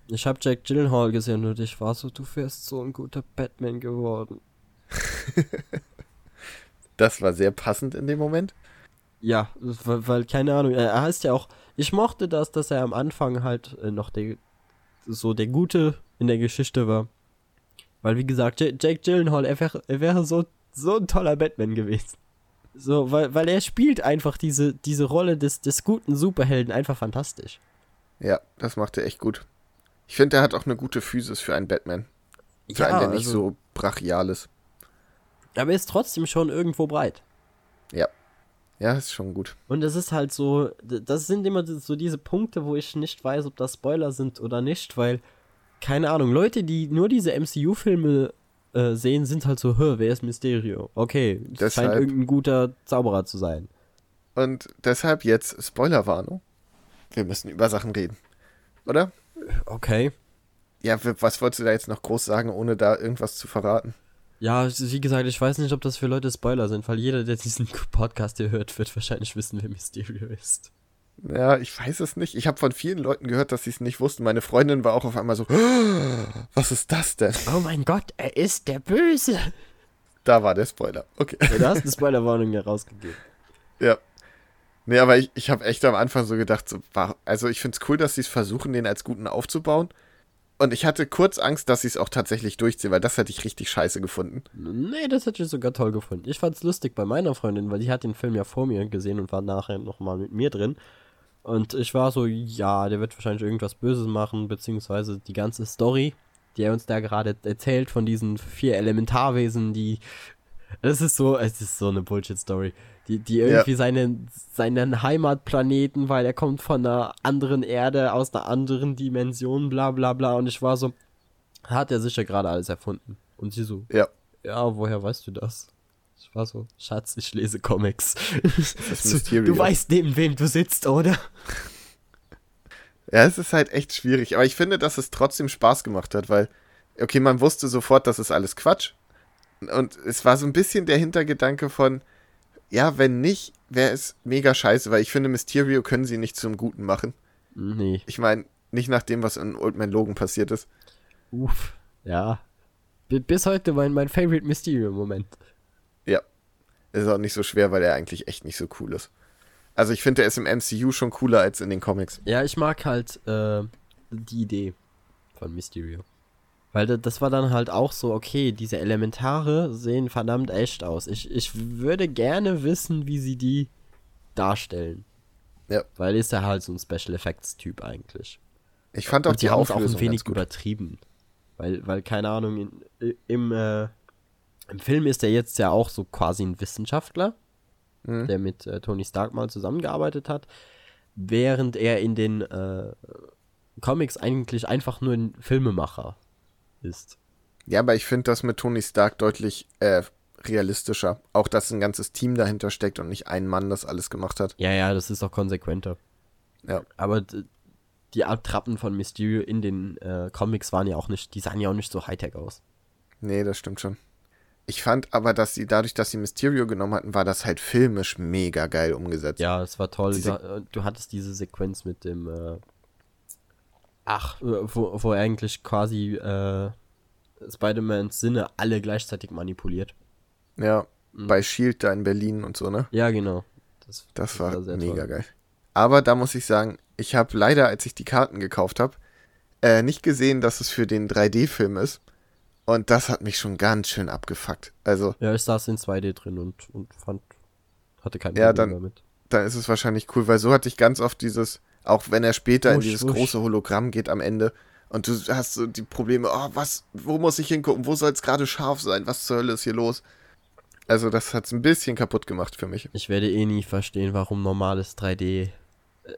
Ich habe Jack Gyllenhaal gesehen und ich war so, du wärst so ein guter Batman geworden. [LAUGHS] Das war sehr passend in dem Moment. Ja, weil, weil keine Ahnung, er heißt ja auch, ich mochte das, dass er am Anfang halt äh, noch der, so der Gute in der Geschichte war. Weil, wie gesagt, J Jake Gyllenhaal, er wäre, er wäre so, so ein toller Batman gewesen. So, weil, weil er spielt einfach diese, diese Rolle des, des guten Superhelden einfach fantastisch. Ja, das macht er echt gut. Ich finde, er hat auch eine gute Physis für einen Batman. Für einen, der nicht also- so brachial ist. Aber er ist trotzdem schon irgendwo breit. Ja. Ja, ist schon gut. Und es ist halt so, das sind immer so diese Punkte, wo ich nicht weiß, ob das Spoiler sind oder nicht, weil, keine Ahnung, Leute, die nur diese MCU-Filme äh, sehen, sind halt so, wer ist Mysterio? Okay, das scheint irgendein guter Zauberer zu sein. Und deshalb jetzt Spoilerwarnung. Wir müssen über Sachen reden. Oder? Okay. Ja, was wolltest du da jetzt noch groß sagen, ohne da irgendwas zu verraten? Ja, wie gesagt, ich weiß nicht, ob das für Leute Spoiler sind, weil jeder, der diesen Podcast hier hört, wird wahrscheinlich wissen, wer Mysterio ist. Ja, ich weiß es nicht. Ich habe von vielen Leuten gehört, dass sie es nicht wussten. Meine Freundin war auch auf einmal so, [GASPS] was ist das denn? Oh mein Gott, er ist der Böse. Da war der Spoiler. Okay. Ja, du hast eine Spoilerwarnung ja rausgegeben. Ja. Nee, aber ich, ich habe echt am Anfang so gedacht, so, war, also ich finde es cool, dass sie es versuchen, den als guten aufzubauen. Und ich hatte kurz Angst, dass sie es auch tatsächlich durchziehen, weil das hätte ich richtig scheiße gefunden. Nee, das hätte ich sogar toll gefunden. Ich fand's lustig bei meiner Freundin, weil die hat den Film ja vor mir gesehen und war nachher nochmal mit mir drin. Und ich war so, ja, der wird wahrscheinlich irgendwas Böses machen, beziehungsweise die ganze Story, die er uns da gerade erzählt von diesen vier Elementarwesen, die. Es ist so, es ist so eine Bullshit-Story. Die, die irgendwie seinen, seinen Heimatplaneten, weil er kommt von einer anderen Erde, aus einer anderen Dimension, bla bla bla. Und ich war so, hat er sicher gerade alles erfunden. Und sie so, Ja. ja, woher weißt du das? Ich war so, Schatz, ich lese Comics. du, du weißt, neben wem du sitzt, oder? Ja, es ist halt echt schwierig. Aber ich finde, dass es trotzdem Spaß gemacht hat, weil, okay, man wusste sofort, das ist alles Quatsch. Und es war so ein bisschen der Hintergedanke von, ja, wenn nicht, wäre es mega scheiße, weil ich finde, Mysterio können sie nicht zum Guten machen. Nee. Ich meine, nicht nach dem, was in Old Man Logan passiert ist. Uff. Ja. Bis heute mein, mein Favorite Mysterio-Moment. Ist auch nicht so schwer, weil er eigentlich echt nicht so cool ist. Also ich finde, er ist im MCU schon cooler als in den Comics. Ja, ich mag halt äh, die Idee von Mysterio. Weil da- das war dann halt auch so, okay, diese Elementare sehen verdammt echt aus. Ich, ich würde gerne wissen, wie sie die darstellen. Ja. Weil ist er halt so ein Special Effects Typ eigentlich. Ich fand auch Und die die es auch Auflösung ein wenig übertrieben. Weil, weil, keine Ahnung, in, im, äh, im Film ist er jetzt ja auch so quasi ein Wissenschaftler, Mhm. der mit äh, Tony Stark mal zusammengearbeitet hat, während er in den äh, Comics eigentlich einfach nur ein Filmemacher ist. Ja, aber ich finde das mit Tony Stark deutlich äh, realistischer. Auch, dass ein ganzes Team dahinter steckt und nicht ein Mann das alles gemacht hat. Ja, ja, das ist auch konsequenter. Ja. Aber die Attrappen von Mysterio in den äh, Comics waren ja auch nicht, die sahen ja auch nicht so Hightech aus. Nee, das stimmt schon. Ich fand aber, dass sie dadurch, dass sie Mysterio genommen hatten, war das halt filmisch mega geil umgesetzt. Ja, es war toll. Diese- Du, äh, du hattest diese Sequenz mit dem, äh, ach, äh, wo, wo er eigentlich quasi äh, Spider-Mans Sinne alle gleichzeitig manipuliert. Ja, Mhm. bei Shield da in Berlin und so, ne? Ja, genau. Das, Das war sehr mega toll. geil. Aber da muss ich sagen, ich habe leider, als ich die Karten gekauft habe, äh, nicht gesehen, dass es für den 3D-Film ist. Und das hat mich schon ganz schön abgefuckt. Also, Ja, ich saß in 2D drin und, und fand, hatte kein Ja, Problem dann- damit. dann ist es wahrscheinlich cool, weil so hatte ich ganz oft dieses, auch wenn er später in Wusch, dieses wusch. große Hologramm geht am Ende und du hast so die Probleme, oh, was, wo muss ich hingucken, wo soll es gerade scharf sein, was zur Hölle ist hier los? Also das hat es ein bisschen kaputt gemacht für mich. Ich werde eh nie verstehen, warum normales 3D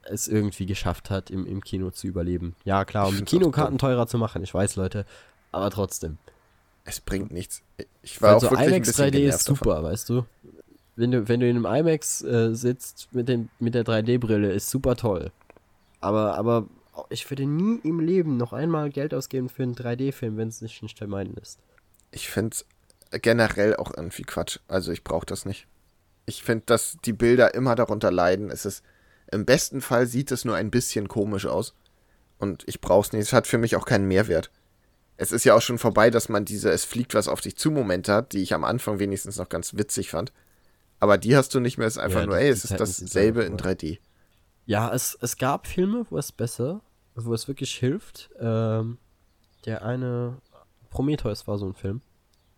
es irgendwie geschafft hat, im, im Kino zu überleben. Ja, klar, um Kinokarten teurer zu machen, ich weiß, Leute. Aber trotzdem. Es bringt nichts. Ich war Weil auch wirklich ein IMAX bisschen 3D genervt ist super, weißt du? Wenn du, wenn du in einem IMAX äh, sitzt mit, dem, mit der 3D-Brille, ist super toll. Aber, aber ich würde nie im Leben noch einmal Geld ausgeben für einen 3D-Film, wenn es nicht ein Vermeiden ist. Ich finde es generell auch irgendwie Quatsch. Also ich brauche das nicht. Ich finde, dass die Bilder immer darunter leiden. Es ist, im besten Fall sieht es nur ein bisschen komisch aus. Und ich brauche es nicht. Es hat für mich auch keinen Mehrwert. Es ist ja auch schon vorbei, dass man diese Es fliegt was auf dich zu Momente hat, die ich am Anfang wenigstens noch ganz witzig fand. Aber die hast du nicht mehr. Es ist einfach Ja, nur, ey, es ist sind dasselbe einfach in vorbei. 3D. Ja, es, es gab Filme, wo es besser, wo es wirklich hilft. Ähm, der eine Prometheus war so ein Film,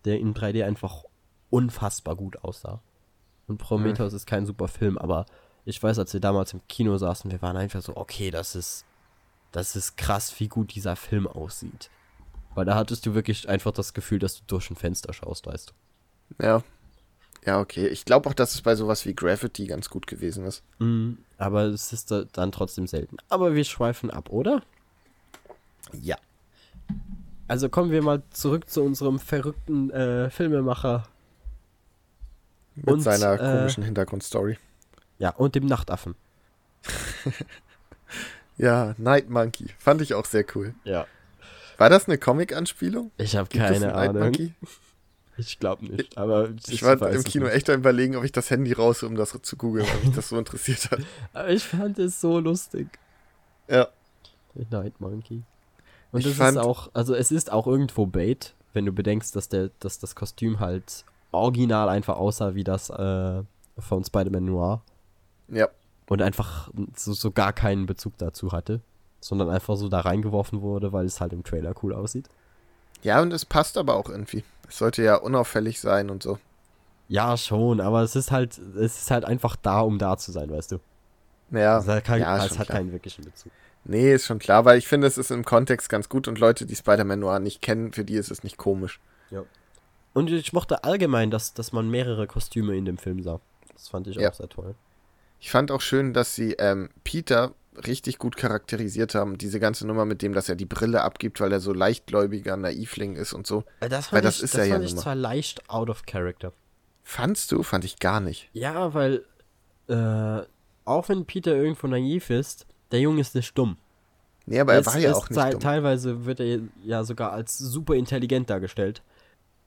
der in 3D einfach unfassbar gut aussah. Und Prometheus ist kein super Film, aber ich weiß, als wir damals im Kino saßen, wir waren einfach so, okay, das ist, das ist krass, wie gut dieser Film aussieht. Weil da hattest du wirklich einfach das Gefühl, dass du durch ein Fenster schaust, weißt du. Ja. Ja, okay. Ich glaube auch, dass es bei sowas wie Gravity ganz gut gewesen ist. Mhm, aber es ist da- dann trotzdem selten. Aber wir schweifen ab, oder? Ja. Also kommen wir mal zurück zu unserem verrückten äh, Filmemacher. Mit Und, seiner äh, komischen Hintergrundstory. Ja, und dem Nachtaffen. [LAUGHS] Ja, Night Monkey. Fand ich auch sehr cool. Ja. War das eine Comic-Anspielung? Ich habe keine Ahnung. Ich glaube nicht, aber Ich war im Kino nicht. echt am überlegen, ob ich das Handy raus, um das zu googeln, weil mich das so interessiert hat. [LAUGHS] Aber ich fand es so lustig. Ja. Night Monkey. Und Ich das fand- ist auch, also es ist auch irgendwo Bait, wenn du bedenkst, dass der, dass das Kostüm halt original einfach aussah wie das äh, von Spider-Man Noir Ja. und einfach so, so gar keinen Bezug dazu hatte, sondern einfach so da reingeworfen wurde, weil es halt im Trailer cool aussieht. Ja, und es passt aber auch irgendwie. Es sollte ja unauffällig sein und so. Ja, schon, aber es ist halt, es ist halt einfach da, um da zu sein, weißt du. Ja, Es hat, kein, ja, es hat klar. keinen wirklichen Bezug. Nee, ist schon klar, weil ich finde, es ist im Kontext ganz gut und Leute, die Spider-Man Noir nicht kennen, für die ist es nicht komisch. Und ich mochte allgemein, dass, dass man mehrere Kostüme in dem Film sah. Das fand ich Ja. auch sehr toll. Ich fand auch schön, dass sie ähm, Peter richtig gut charakterisiert haben. Diese ganze Nummer mit dem, dass er die Brille abgibt, weil er so leichtgläubiger Naivling ist und so. Äh, Das Weil fand das ich, ist das ja fand ich zwar leicht out of character. Fandst du? Fand ich gar nicht. Ja, weil, äh, auch wenn Peter irgendwo naiv ist, der Junge ist nicht dumm. Nee, aber er Es war ja auch nicht te- dumm. Teilweise wird er ja sogar als super intelligent dargestellt.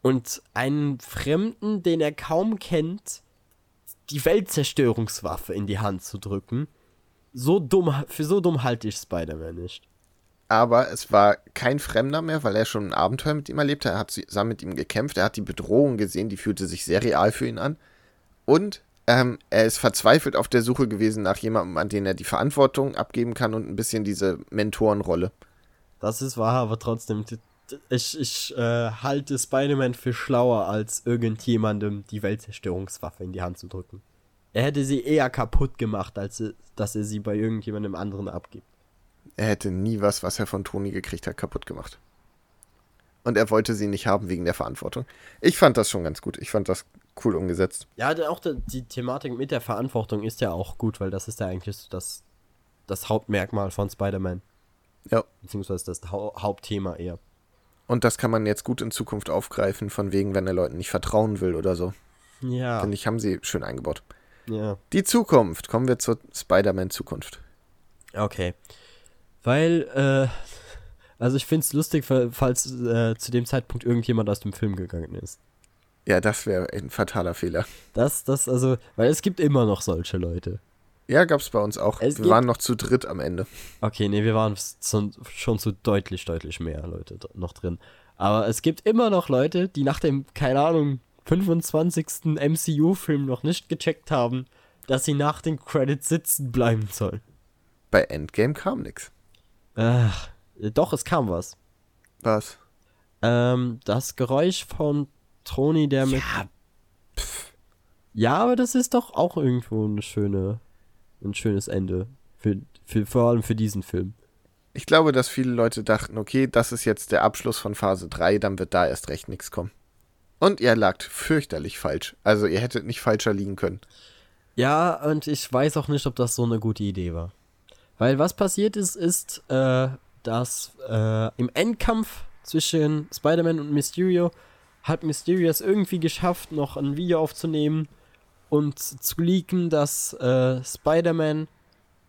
Und einen Fremden, den er kaum kennt, die Weltzerstörungswaffe in die Hand zu drücken, so dumm, für so dumm halte ich Spider-Man nicht. Aber es war kein Fremder mehr, weil er schon ein Abenteuer mit ihm erlebt hat. Er hat zusammen mit ihm gekämpft. Er hat die Bedrohung gesehen, die fühlte sich sehr real für ihn an. Und ähm, er ist verzweifelt auf der Suche gewesen nach jemandem, an den er die Verantwortung abgeben kann und ein bisschen diese Mentorenrolle. Das ist wahr, aber trotzdem, ich, ich äh, halte Spider-Man für schlauer, als irgendjemandem die Weltzerstörungswaffe in die Hand zu drücken. Er hätte sie eher kaputt gemacht, als dass er sie bei irgendjemandem anderen abgibt. Er hätte nie was, was er von Toni gekriegt hat, kaputt gemacht. Und er wollte sie nicht haben wegen der Verantwortung. Ich fand das schon ganz gut. Ich fand das cool umgesetzt. Ja, auch die Thematik mit der Verantwortung ist ja auch gut, weil das ist ja eigentlich so das, das Hauptmerkmal von Spider-Man. Ja. Beziehungsweise das Hau Hauptthema eher. Und das kann man jetzt gut in Zukunft aufgreifen, von wegen, wenn er Leuten nicht vertrauen will oder so. Ja. Finde ich, haben sie schön eingebaut. Ja. Die Zukunft. Kommen wir zur Spider-Man-Zukunft. Okay. Weil, äh, also ich finde es lustig, fa- falls äh, zu dem Zeitpunkt irgendjemand aus dem Film gegangen ist. Ja, das wäre ein fataler Fehler. Das, das, also, weil es gibt immer noch solche Leute. Ja, gab's bei uns auch. Es wir waren noch zu dritt am Ende. Okay, nee, wir waren schon, schon zu deutlich, deutlich mehr Leute noch drin. Aber es gibt immer noch Leute, die nach dem, keine Ahnung, 25. MCU-Film noch nicht gecheckt haben, dass sie nach den Credits sitzen bleiben sollen. Bei Endgame kam nix. Ach, doch, es kam was. Was? Ähm, das Geräusch von Toni, der mit. Ja, Ja, aber das ist doch auch irgendwo eine schöne, ein schönes Ende. Für, für, vor allem für diesen Film. Ich glaube, dass viele Leute dachten, okay, das ist jetzt der Abschluss von Phase 3, dann wird da erst recht nichts kommen. Und ihr lagt fürchterlich falsch. Also ihr hättet nicht falscher liegen können. Ja, und ich weiß auch nicht, ob das so eine gute Idee war. Weil was passiert ist, ist, äh, dass äh, im Endkampf zwischen Spider-Man und Mysterio hat Mysterio es irgendwie geschafft, noch ein Video aufzunehmen und zu leaken, dass äh, Spider-Man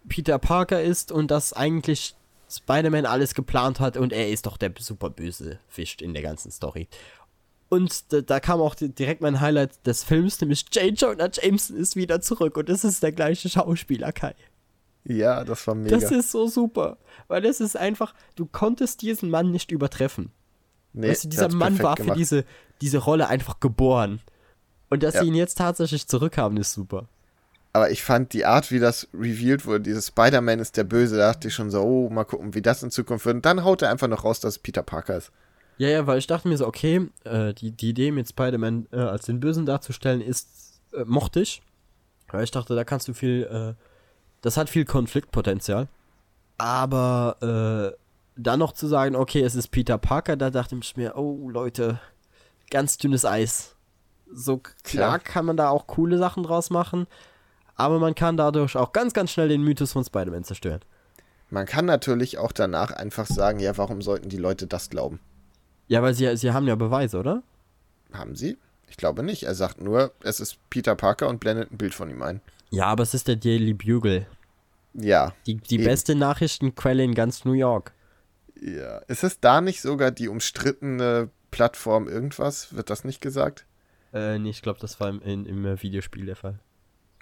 Peter Parker ist und dass eigentlich Spider-Man alles geplant hat und er ist doch der super böse Fisch in der ganzen Story. Und da, da kam auch di- direkt mein Highlight des Films, nämlich J. Jonah Jameson ist wieder zurück und es ist der gleiche Schauspieler, Kai. Ja, das war mega. Das ist so super, weil es ist einfach, du konntest diesen Mann nicht übertreffen. nee, weißt du, dieser Mann war für gemacht. diese, diese Rolle einfach geboren. Und dass Ja. sie ihn jetzt tatsächlich zurückhaben, ist super. Aber ich fand die Art, wie das revealed wurde, dieses Spider-Man ist der Böse, da dachte ich schon so, oh, mal gucken, wie das in Zukunft wird. Und dann haut er einfach noch raus, dass es Peter Parker ist. Ja, ja, weil ich dachte mir so, okay, äh, die, die Idee mit Spider-Man äh, als den Bösen darzustellen ist, äh, mochte ich. Weil ich dachte, da kannst du viel, äh, das hat viel Konfliktpotenzial. Aber äh, dann noch zu sagen, okay, es ist Peter Parker, da dachte ich mir, oh Leute, ganz dünnes Eis. So klar Klar. kann man da auch coole Sachen draus machen, aber man kann dadurch auch ganz, ganz schnell den Mythos von Spider-Man zerstören. Man kann natürlich auch danach einfach sagen, ja, warum sollten die Leute das glauben? Ja, weil sie, sie haben ja Beweise, oder? Haben sie? Ich glaube nicht. Er sagt nur, es ist Peter Parker und blendet ein Bild von ihm ein. Ja, aber es ist der Daily Bugle. Ja. Die, die Eben. beste Nachrichtenquelle in ganz New York. Ja. Ist es da nicht sogar die umstrittene Plattform irgendwas? Wird das nicht gesagt? Äh, nee, ich glaube, das war im, in, im Videospiel der Fall.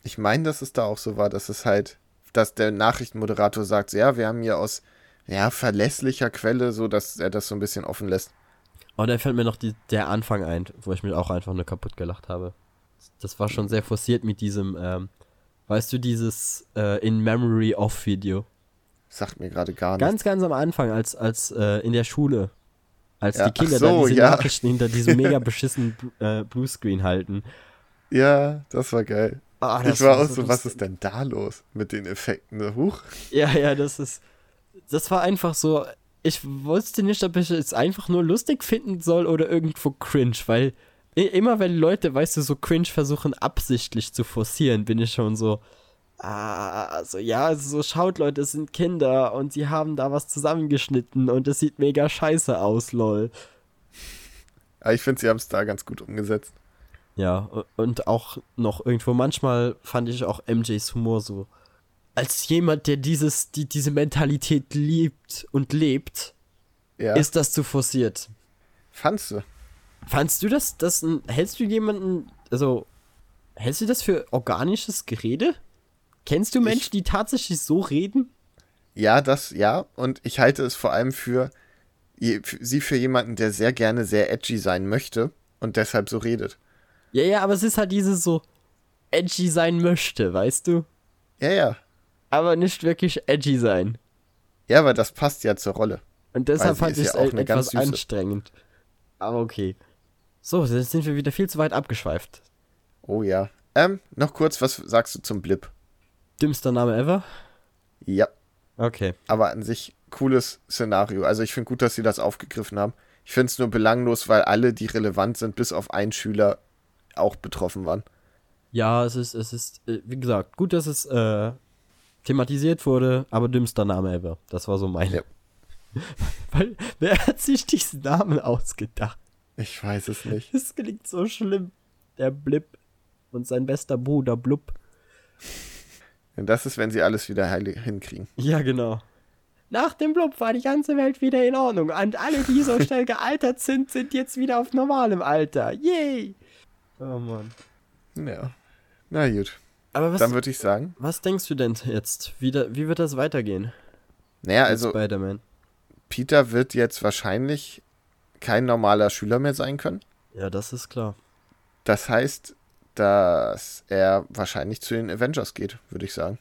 Ich meine, dass es da auch so war, dass es halt, dass der Nachrichtenmoderator sagt, ja, wir haben hier aus ja, verlässlicher Quelle, so dass er das so ein bisschen offen lässt. Oh, da fällt mir noch die, der Anfang ein, wo ich mir auch einfach nur kaputt gelacht habe. Das war schon sehr forciert mit diesem, ähm, weißt du, dieses äh, In Memory of Video. Sagt mir gerade gar nicht. Ganz, ganz am Anfang, als, als äh, in der Schule. Als Ja, die Kinder ach so, da diese ja. Nachrichten hinter diesem mega [LAUGHS] beschissenen äh, Bluescreen halten. Ja, das war geil. Ah, ich war auch so, was ist denn da los mit den Effekten? ne? Huch. Ja, ja, das ist. Das war einfach so. Ich wusste nicht, ob ich es einfach nur lustig finden soll oder irgendwo cringe, weil immer wenn Leute, weißt du, so cringe versuchen absichtlich zu forcieren, bin ich schon so. Ah, also ja, also so schaut Leute, es sind Kinder und sie haben da was zusammengeschnitten und es sieht mega scheiße aus, lol. Aber ich finde, sie haben es da ganz gut umgesetzt. Ja, und auch noch irgendwo, manchmal fand ich auch MJs Humor so. Als jemand, der dieses, die, diese Mentalität liebt und lebt, Ja. ist das zu forciert. Fandst du? Fandst du das, das hältst du jemanden, also, hältst du das für organisches Gerede? Kennst du Menschen, die tatsächlich so reden? Ja, das, ja. Und ich halte es vor allem für, für sie für jemanden, der sehr gerne sehr edgy sein möchte und deshalb so redet. Ja, ja, aber es ist halt dieses so edgy sein möchte, weißt du? Ja, ja. Aber nicht wirklich edgy sein. Ja, aber das passt ja zur Rolle. Und deshalb fand ich ja es auch eine ganz etwas anstrengend. Aber okay. So, jetzt sind wir wieder viel zu weit abgeschweift. Oh ja. Ähm, noch kurz, was sagst du zum Blip? Dümmster Name ever? Ja, Okay. aber an sich cooles Szenario. Also ich finde gut, dass sie das aufgegriffen haben. Ich finde es nur belanglos, weil alle, die relevant sind, bis auf einen Schüler auch betroffen waren. Ja, es ist, es ist, äh, wie gesagt, gut, dass es äh, thematisiert wurde, aber dümmster Name ever. Das war so meine. Ja. [LAUGHS] Weil, wer hat sich diesen Namen ausgedacht? Ich weiß es nicht. Das klingt so schlimm. Der Blip und sein bester Bruder Blub. Und das ist, wenn sie alles wieder heil hinkriegen. Ja, genau. Nach dem Blub war die ganze Welt wieder in Ordnung. Und alle, die so [LAUGHS] schnell gealtert sind, sind jetzt wieder auf normalem Alter. Yay! Oh Mann. Ja. Na gut. Aber was, Dann würde ich sagen, was denkst du denn jetzt? Wie, da, wie wird das weitergehen? naja, also Spider-Man. Peter wird jetzt wahrscheinlich kein normaler Schüler mehr sein können. Ja, das ist klar. Das heißt, dass er wahrscheinlich zu den Avengers geht, würde ich sagen.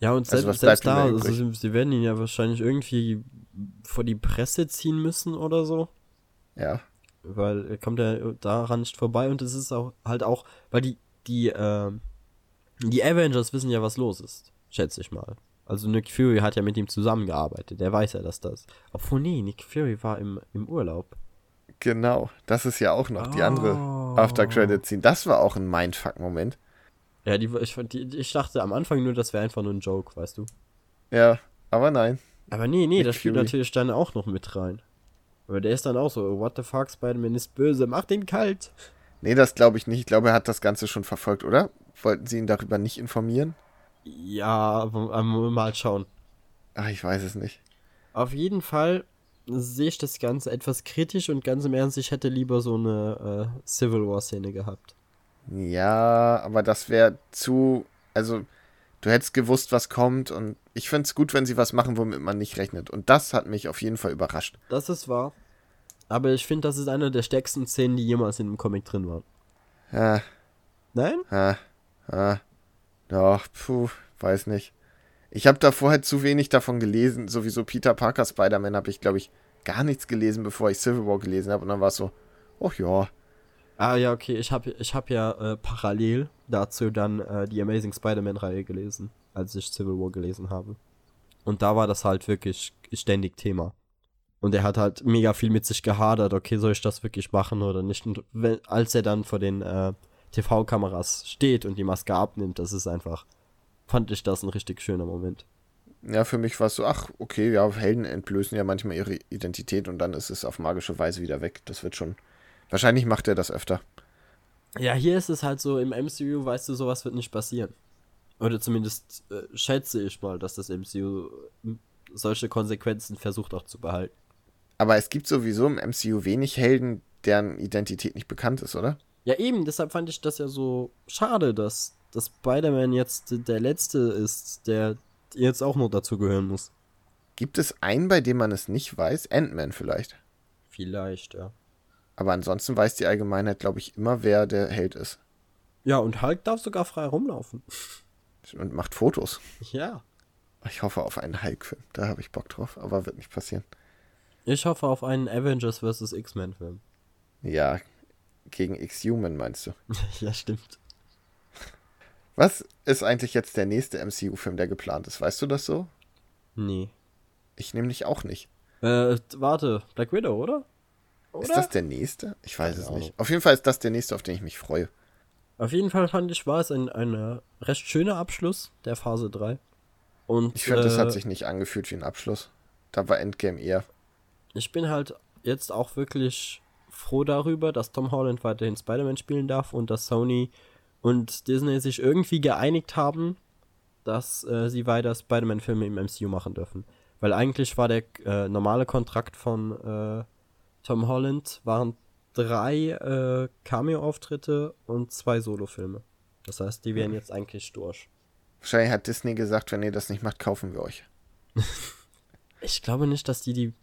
Ja, und Also selbst, was selbst da, also sie, sie werden ihn ja wahrscheinlich irgendwie vor die Presse ziehen müssen oder so. Ja. Weil er kommt ja daran nicht vorbei und es ist auch halt auch, weil die, die, ähm, die Avengers wissen ja, was los ist, schätze ich mal. Also Nick Fury hat ja mit ihm zusammengearbeitet, der weiß ja, dass das. Obwohl, nee, Nick Fury war im, im Urlaub. Genau. Das ist ja auch noch die Oh. andere After-Credit-Scene. Das war auch ein Mindfuck-Moment. Ja, die, ich, die, ich dachte am Anfang nur, das wäre einfach nur ein Joke, weißt du. Ja, aber nein. Aber nee, nee, Nick das spielt Fury. natürlich dann auch noch mit rein. Aber der ist dann auch so, what the fuck, Spider-Man ist böse, mach den kalt. Nee, das glaube ich nicht. Ich glaube, er hat das Ganze schon verfolgt, oder? Wollten sie ihn darüber nicht informieren? Ja, mal schauen. Ach, ich weiß es nicht. Auf jeden Fall sehe ich das Ganze etwas kritisch und ganz im Ernst, ich hätte lieber so eine äh, Civil War-Szene gehabt. Ja, aber das wäre zu. Also, du hättest gewusst, was kommt. Und ich finde es gut, wenn sie was machen, womit man nicht rechnet. Und das hat mich auf jeden Fall überrascht. Das ist wahr. Aber ich finde, das ist eine der stärksten Szenen, die jemals in einem Comic drin waren. Ja, Nein? ja, ja. Doch, puh, weiß nicht. Ich habe da vorher zu wenig davon gelesen. Sowieso Peter Parker Spider-Man habe ich, glaube ich, gar nichts gelesen, bevor ich Civil War gelesen habe. Und dann war es so, ach ja. Ah ja, okay, ich habe ich hab ja äh, parallel dazu dann äh, die Amazing Spider-Man-Reihe gelesen, als ich Civil War gelesen habe. Und da war das halt wirklich ständig Thema. Und er hat halt mega viel mit sich gehadert, okay, soll ich das wirklich machen oder nicht? Und wenn, als er dann vor den äh, TV-Kameras steht und die Maske abnimmt, das ist einfach, fand ich das ein richtig schöner Moment. Ja, für mich war es so, ach, okay, ja, Helden entblößen ja manchmal ihre Identität und dann ist es auf magische Weise wieder weg. Das wird schon. Wahrscheinlich macht er das öfter. Ja, hier ist es halt so, im MCU weißt du, sowas wird nicht passieren. Oder zumindest äh, schätze ich mal, dass das MCU solche Konsequenzen versucht auch zu behalten. Aber es gibt sowieso im MCU wenig Helden, deren Identität nicht bekannt ist, oder? Ja, eben, deshalb fand ich das ja so schade, dass, dass Spider-Man jetzt der Letzte ist, der jetzt auch noch dazu gehören muss. Gibt es einen, bei dem man es nicht weiß? Ant-Man vielleicht. Vielleicht, ja. Aber ansonsten weiß die Allgemeinheit, glaube ich, immer, wer der Held ist. Ja, und Hulk darf sogar frei rumlaufen. [LAUGHS] Und macht Fotos. Ja. Ich hoffe auf einen Hulk-Film. Da habe ich Bock drauf, aber wird nicht passieren. Ich hoffe auf einen Avengers vs. X-Men-Film. Ja, gegen X-Human meinst du? [LAUGHS] ja, stimmt. Was ist eigentlich jetzt der nächste MCU-Film, der geplant ist? Weißt du das so? Nee. Ich nämlich auch nicht. Äh, warte, Black Widow, oder? oder? Ist das der nächste? Ich weiß es nicht. Auf jeden Fall ist das der nächste, auf den ich mich freue. Auf jeden Fall fand ich, war es ein, ein äh, recht schöner Abschluss der Phase 3. Und, ich finde, äh, das hat sich nicht angefühlt wie ein Abschluss. Da war Endgame eher. Ich bin halt jetzt auch wirklich froh darüber, dass Tom Holland weiterhin Spider-Man spielen darf und dass Sony und Disney sich irgendwie geeinigt haben, dass äh, sie weiter Spider-Man-Filme im MCU machen dürfen. Weil eigentlich war der äh, normale Kontrakt von äh, Tom Holland waren drei äh, Cameo-Auftritte und zwei Solo-Filme. Das heißt, die wären jetzt eigentlich durch. Wahrscheinlich hat Disney gesagt, wenn ihr das nicht macht, kaufen wir euch. [LAUGHS] ich glaube nicht, dass die die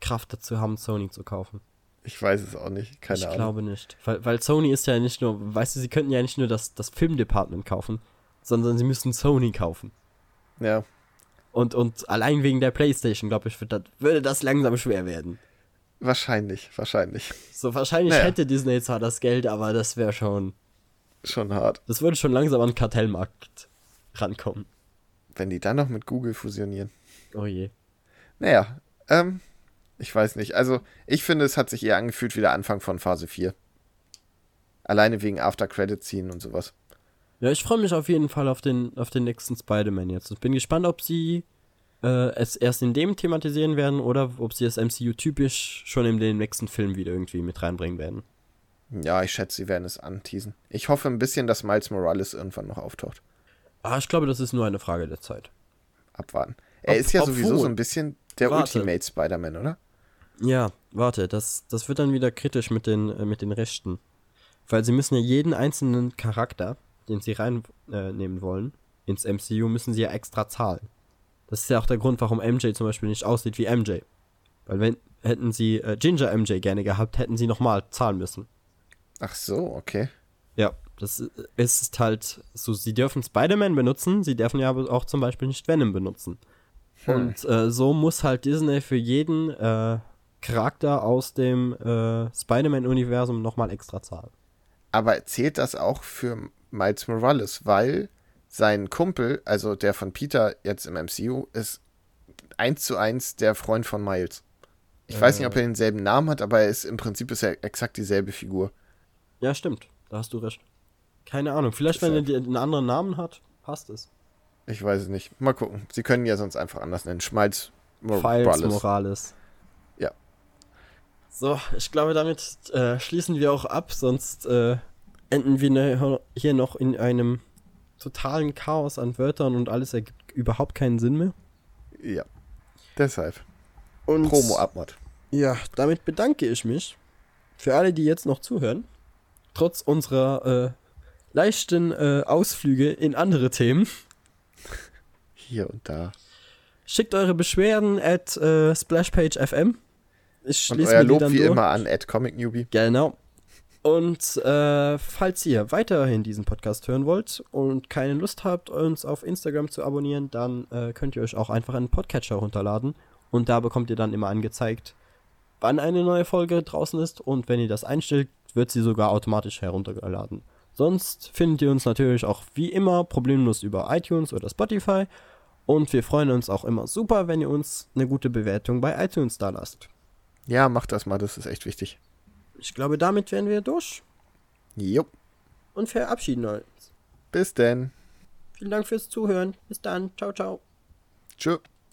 Kraft dazu haben, Sony zu kaufen. Ich weiß es auch nicht, keine ich Ahnung. Ich glaube nicht. Weil, weil Sony ist ja nicht nur, weißt du, sie könnten ja nicht nur das, das Filmdepartment kaufen, sondern sie müssten Sony kaufen. Ja. Und, und allein wegen der Playstation, glaube ich, das, würde das langsam schwer werden. Wahrscheinlich, wahrscheinlich. So, wahrscheinlich naja. hätte Disney zwar das Geld, aber das wäre schon. Schon hart. Das würde schon langsam an den Kartellmarkt rankommen. Wenn die dann noch mit Google fusionieren. Oh je. Naja, ähm, ich weiß nicht. Also, ich finde, es hat sich eher angefühlt wie der Anfang von Phase 4. Alleine wegen After-Credit-Ziehen und sowas. Ja, ich freue mich auf jeden Fall auf den, auf den nächsten Spider-Man jetzt. Ich bin gespannt, ob sie äh, es erst in dem thematisieren werden oder ob sie das MCU typisch schon in den nächsten Film wieder irgendwie mit reinbringen werden. Ja, ich schätze, sie werden es anteasen. Ich hoffe ein bisschen, dass Miles Morales irgendwann noch auftaucht. Ah, ich glaube, das ist nur eine Frage der Zeit. Abwarten. Er ob, ist ja sowieso so ein bisschen der warte. Ultimate Spider-Man, oder? Ja, warte, das, das wird dann wieder kritisch mit den, äh, mit den Rechten. Weil sie müssen ja jeden einzelnen Charakter, den sie reinnehmen äh, wollen, ins MCU, müssen sie ja extra zahlen. Das ist ja auch der Grund, warum MJ zum Beispiel nicht aussieht wie MJ. Weil wenn hätten sie äh, Ginger MJ gerne gehabt, hätten sie nochmal zahlen müssen. Ach so, okay. Ja, das ist halt so, sie dürfen Spider-Man benutzen, sie dürfen ja aber auch zum Beispiel nicht Venom benutzen. Hm. Und äh, so muss halt Disney für jeden äh, Charakter aus dem äh, Spider-Man-Universum nochmal extra zahlen. Aber zählt das auch für Miles Morales, weil sein Kumpel, also der von Peter jetzt im MCU, ist eins zu eins der Freund von Miles. Ich äh, weiß nicht, ob er äh. denselben Namen hat, aber er ist im Prinzip ist er exakt dieselbe Figur. Ja, stimmt. Da hast du recht. Keine Ahnung. Vielleicht, Deshalb. wenn er einen anderen Namen hat, passt es. Ich weiß es nicht. Mal gucken. Sie können ja sonst einfach anders nennen. Schmalz Morales. Morales. Ja. So, ich glaube, damit äh, schließen wir auch ab, sonst äh, enden wir ne, hier noch in einem totalen Chaos an Wörtern und alles ergibt überhaupt keinen Sinn mehr. Ja. Deshalb. Und Promo Abmod. Ja, damit bedanke ich mich für alle, die jetzt noch zuhören. Trotz unserer äh, leichten äh, Ausflüge in andere Themen. Hier und da. Schickt eure Beschwerden at äh, splashpage.fm. Ich schließe und euer Lob wie durch. immer an at comicnewbie. Genau. Und äh, falls ihr weiterhin diesen Podcast hören wollt und keine Lust habt, uns auf Instagram zu abonnieren, dann äh, könnt ihr euch auch einfach einen Podcatcher runterladen. Und da bekommt ihr dann immer angezeigt, wann eine neue Folge draußen ist und wenn ihr das einstellt, wird sie sogar automatisch heruntergeladen. Sonst findet ihr uns natürlich auch wie immer problemlos über iTunes oder Spotify und wir freuen uns auch immer super, wenn ihr uns eine gute Bewertung bei iTunes da lasst. Ja, macht das mal, das ist echt wichtig. Ich glaube, damit wären wir durch Jo, und verabschieden uns. bis denn. Vielen Dank fürs Zuhören. Bis dann. Ciao, ciao. Tschüss.